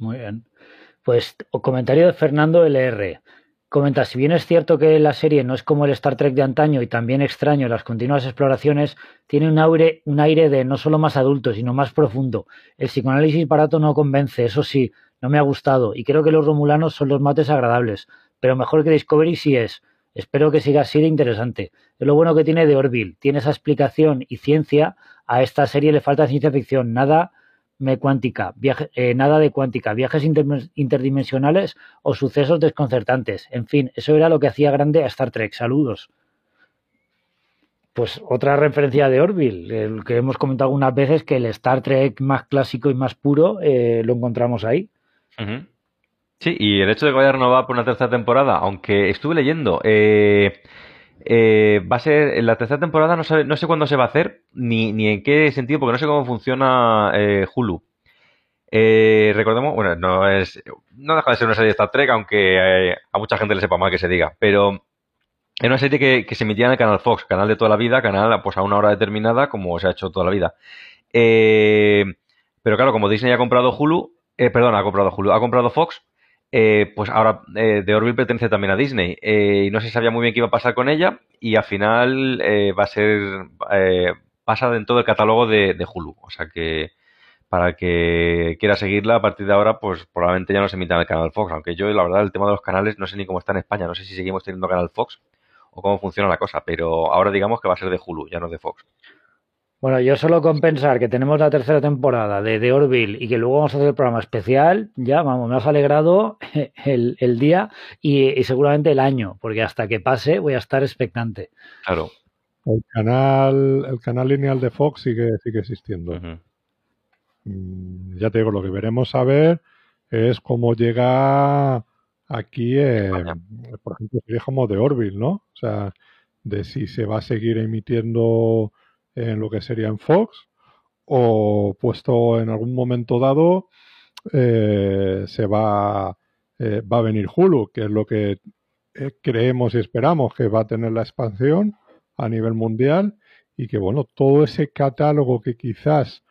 Muy bien. Pues comentario de Fernando LR. Comenta, si bien es cierto que la serie no es como el Star Trek de antaño y también extraño las continuas exploraciones, tiene un aire, un aire de no solo más adulto, sino más profundo. El psicoanálisis barato no convence, eso sí, no me ha gustado, y creo que los romulanos son los mates agradables, pero mejor que Discovery sí es. Espero que siga así de interesante. Es lo bueno que tiene de Orville, tiene esa explicación y ciencia, a esta serie le falta ciencia ficción, nada me cuántica, eh, nada de cuántica, viajes interdimensionales o sucesos desconcertantes. En fin, eso era lo que hacía grande a Star Trek. Saludos. Pues otra referencia de Orville, el que hemos comentado algunas veces que el Star Trek más clásico y más puro eh, lo encontramos ahí. Sí, y el hecho de que vaya a renovar por una tercera temporada, aunque estuve leyendo, eh, eh, va a ser en la tercera temporada, no, no sé cuándo se va a hacer, ni, ni en qué sentido, porque no sé cómo funciona eh, Hulu. Eh, recordemos, bueno, no es, no deja de ser una serie de Star Trek, aunque a mucha gente le sepa mal que se diga, pero es una serie que, se emitía en el canal Fox, canal de toda la vida, canal pues a una hora determinada, como se ha hecho toda la vida. pero claro, como Disney ha comprado Hulu, perdón, ha comprado Hulu, ha comprado Fox, eh, pues ahora eh, The Orville pertenece también a Disney. Eh, y no se sabía muy bien qué iba a pasar con ella y al final va a ser pasa en todo el catálogo de, Hulu, o sea que para el que quiera seguirla a partir de ahora pues probablemente ya no se emita en el canal Fox, aunque yo la verdad el tema de los canales no sé ni cómo está en España, no sé si seguimos teniendo canal Fox o cómo funciona la cosa, pero ahora digamos que va a ser de Hulu, ya no de Fox. Bueno, yo solo con pensar que tenemos la tercera temporada de The Orville y que luego vamos a hacer el programa especial, ya, vamos, me has alegrado el, día y, seguramente el año, porque hasta que pase voy a estar expectante. Claro. El canal, el canal lineal de Fox sigue, sigue existiendo. Mm, ya te digo, lo que veremos a ver es cómo llega aquí, por ejemplo, sería como The Orville, ¿no? O sea, de si se va a seguir emitiendo en lo que sería en Fox o puesto en algún momento dado eh, se va, eh, va a venir Hulu, que es lo que eh, creemos y esperamos que va a tener la expansión a nivel mundial y que bueno, todo ese catálogo que quizás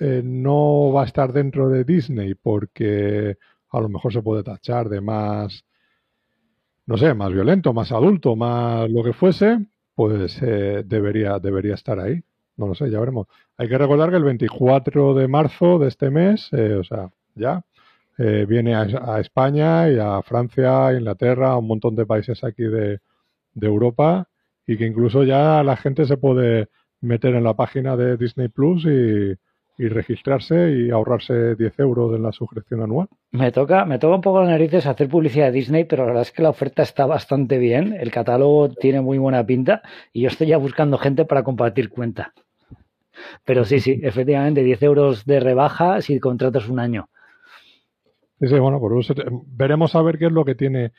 no va a estar dentro de Disney porque a lo mejor se puede tachar de más, no sé, más violento, más adulto, más lo que fuese, pues eh, debería, debería estar ahí. No lo sé, ya veremos. Hay que recordar que el 24 de marzo de este mes, eh, o sea, ya, eh, viene a, España y a Francia, a Inglaterra, a un montón de países aquí de, Europa y que incluso ya la gente se puede meter en la página de Disney Plus y, y registrarse y ahorrarse 10 euros en la suscripción anual. Me toca, me toca un poco las narices hacer publicidad de Disney, pero la verdad es que la oferta está bastante bien, el catálogo tiene muy buena pinta y yo estoy ya buscando gente para compartir cuenta. Pero sí, sí, efectivamente, 10 euros de rebaja si contratas un año. Sí, sí, bueno, pues veremos a ver qué es lo que tiene.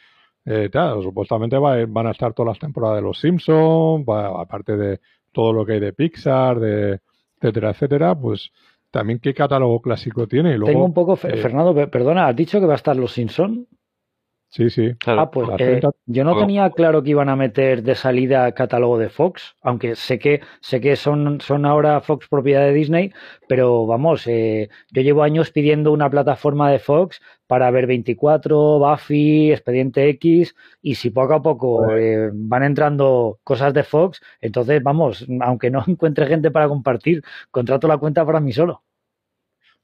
Eh, supuestamente van a estar todas las temporadas de Los Simpsons, aparte de todo lo que hay de Pixar, de etcétera, etcétera, pues también qué catálogo clásico tiene. Y Tengo un poco, eh, Fernando, perdona, ¿has dicho que va a estar Los Simpson? Sí, sí. Ah, pues eh, yo no tenía claro que iban a meter de salida catálogo de Fox, aunque sé que sé que son, son ahora Fox propiedad de Disney, pero vamos, eh, yo llevo años pidiendo una plataforma de Fox para ver 24, Buffy, Expediente X, y si poco a poco eh, van entrando cosas de Fox, entonces vamos, aunque no encuentre gente para compartir, contrato la cuenta para mí solo.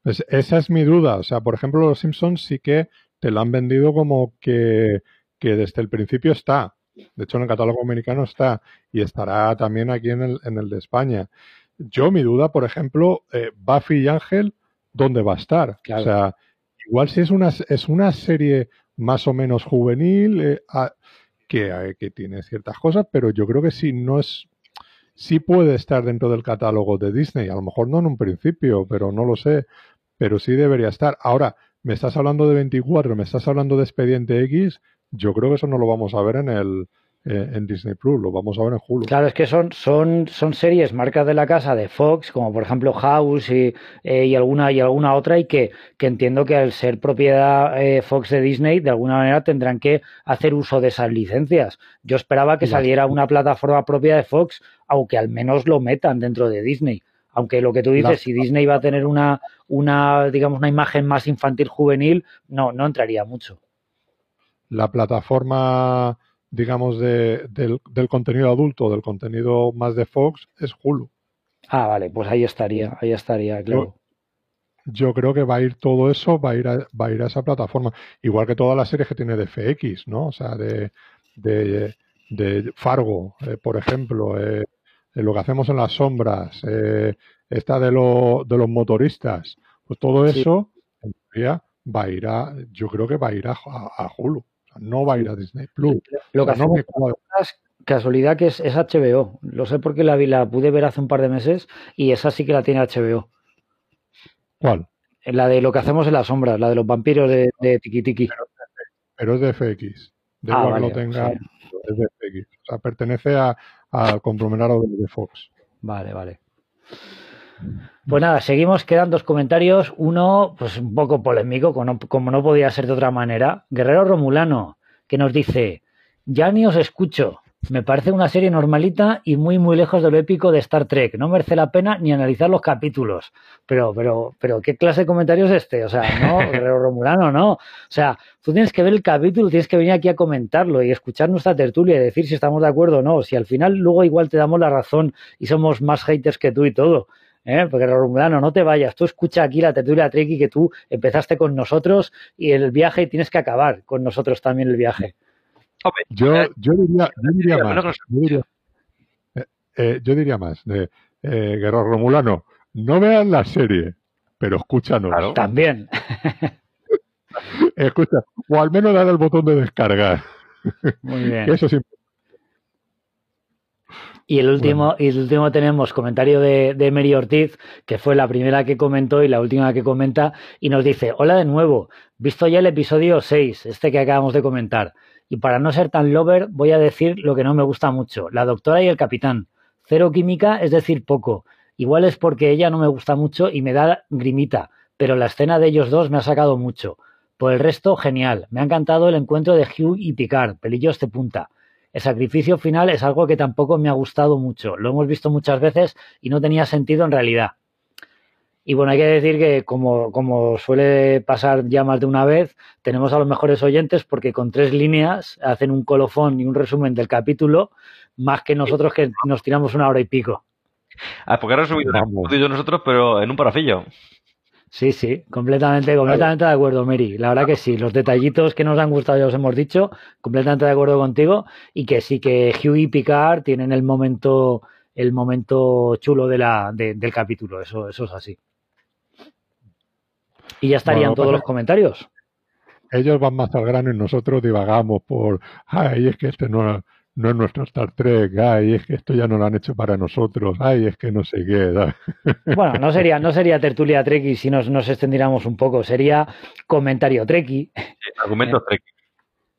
Pues esa es mi duda. O sea, por ejemplo, los Simpsons sí que te lo han vendido como que, desde el principio está. De hecho, en el catálogo americano está y estará también aquí en el, en el de España. Yo, mi duda, por ejemplo, eh, Buffy y Ángel, ¿dónde va a estar? O sea, igual si es una, es una serie más o menos juvenil, eh, que, eh, que, tiene ciertas cosas, pero yo creo que sí, no es, sí puede estar dentro del catálogo de Disney. A lo mejor no en un principio, pero no lo sé. Pero sí debería estar. Ahora, me estás hablando de 24, me estás hablando de Expediente X, yo creo que eso no lo vamos a ver en el eh, en Disney Plus, lo vamos a ver en Hulu. Claro, es que son, son, son series marcas de la casa de Fox, como por ejemplo House y, eh, y alguna y alguna otra, y que, que entiendo que al ser propiedad eh, Fox de Disney, de alguna manera tendrán que hacer uso de esas licencias. Yo esperaba que saliera una plataforma propia de Fox, aunque al menos lo metan dentro de Disney. Aunque lo que tú dices, si Disney va a tener una, una, digamos, una imagen más infantil juvenil, no, no entraría mucho. La plataforma, digamos, de, del, contenido adulto, del contenido más de Fox, es Hulu. Ah, vale, pues ahí estaría, ahí estaría, claro. Yo, creo que va a ir todo eso, va a ir a, va a ir a esa plataforma. Igual que todas las series que tiene de FX, ¿no? O sea, de, de, de Fargo, eh, por ejemplo, eh, lo que hacemos en las sombras, eh, esta de, de los motoristas, pues todo eso en teoría va a ir a, yo creo que va a ir a, Hulu, no va a ir a Disney Plus. Lo que no me casualidad que es, es, HBO, lo sé porque la, la pude ver hace un par de meses y esa sí que la tiene HBO. ¿Cuál? La de lo que hacemos en las sombras, la de los vampiros de, de Tiki Tiki. Pero, es de FX. De ah, igual lo tenga, es de FX. O sea, pertenece a, al conglomerado de Fox. Vale, vale. Pues nada, seguimos, quedan dos comentarios. Uno, pues un poco polémico, como no, podía ser de otra manera. Guerrero Romulano, que nos dice, ya ni os escucho. Me parece una serie normalita y muy muy lejos de lo épico de Star Trek. No merece la pena ni analizar los capítulos. Pero, pero, pero, ¿qué clase de comentario es este? O sea, no, Romulano, no. O sea, tú tienes que ver el capítulo, tienes que venir aquí a comentarlo y escuchar nuestra tertulia y decir si estamos de acuerdo o no. Si al final luego igual te damos la razón y somos más haters que tú y todo. ¿eh? Porque Romulano, no te vayas, tú escucha aquí la tertulia Treki que tú empezaste con nosotros y el viaje tienes que acabar con nosotros también el viaje. Yo, eh, yo diría, yo diría más. Yo diría, eh, eh, yo diría más. De, Guerrero Romulano, no vean la serie, pero escúchanos. También. Escucha, o al menos dar el botón de descargar. Muy bien. Eso sí. Y el último, y el último tenemos comentario de, de Mary Ortiz, que fue la primera que comentó y la última que comenta, y nos dice, hola de nuevo, visto ya el episodio 6, este que acabamos de comentar. Y para no ser tan lover, voy a decir lo que no me gusta mucho, la doctora y el capitán. Cero química, es decir, poco. Igual es porque ella no me gusta mucho y me da grimita, pero la escena de ellos dos me ha sacado mucho. Por el resto, genial. Me ha encantado el encuentro de Hugh y Picard, pelillos de punta. El sacrificio final es algo que tampoco me ha gustado mucho. Lo hemos visto muchas veces y no tenía sentido en realidad. Y bueno, hay que decir que como, como suele pasar ya más de una vez, tenemos a los mejores oyentes porque con tres líneas hacen un colofón y un resumen del capítulo, más que nosotros que nos tiramos una hora y pico. Ah, porque ahora subido nosotros, pero en un parafillo. Sí, sí, completamente, completamente de acuerdo, Mary. La verdad que sí, los detallitos que nos han gustado ya os hemos dicho, completamente de acuerdo contigo, y que sí que Hugh y Picard tienen el momento, el momento chulo de la, del capítulo, eso, eso es así. Y ya estarían todos los comentarios. Ellos van más al grano y nosotros divagamos por, ay, es que este no, no es nuestro Star Trek, ay, es que esto ya no lo han hecho para nosotros, ay, es que no sé qué. Bueno, no sería, no sería tertulia Treki si nos, nos extendiéramos un poco, sería comentario Treki. argumentos Treki.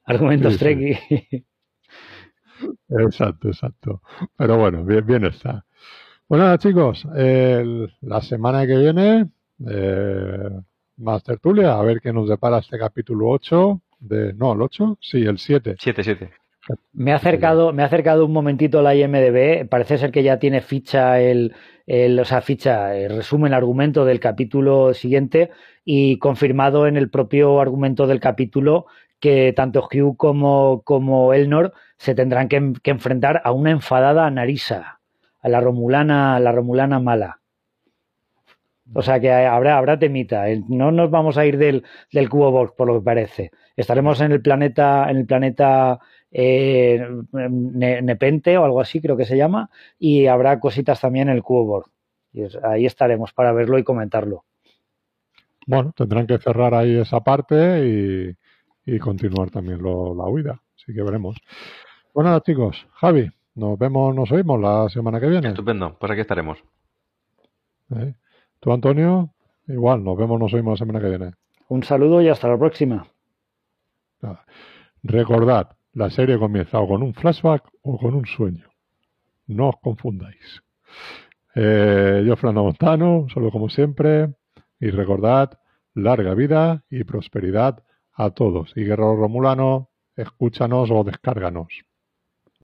Argumentos Treki. Exacto, exacto. Pero bueno, bien, bien está. Bueno, chicos, la semana que viene, eh, más tertulia, a ver qué nos depara este capítulo 8. De, no, el 8, sí, el 7. 7, 7. Me ha acercado, me ha acercado un momentito la IMDB. Parece ser que ya tiene ficha el, el o sea, ficha, el resumen, el argumento del capítulo siguiente y confirmado en el propio argumento del capítulo que tanto Hugh como, como Elnor se tendrán que, enfrentar a una enfadada Narisa, a la Romulana, la Romulana mala. O sea que habrá, habrá temita. No nos vamos a ir del, del cubo Borg, por lo que parece. Estaremos en el planeta, en el planeta eh, Nepente o algo así, creo que se llama, y habrá cositas también en el cubo Borg. Y ahí estaremos para verlo y comentarlo. Bueno, tendrán que cerrar ahí esa parte y, continuar también la huida. Así que veremos. Bueno, chicos, Javi, nos vemos, nos oímos la semana que viene. Estupendo, pues aquí estaremos. ¿Eh? Tú, Antonio, igual, nos vemos, nos oímos la semana que viene. Un saludo y hasta la próxima. Recordad, la serie comienza o con un flashback o con un sueño. No os confundáis. Eh, yo, Fernando Montano, solo como siempre. Y recordad, larga vida y prosperidad a todos. Y Guerrero Romulano, escúchanos o descárganos.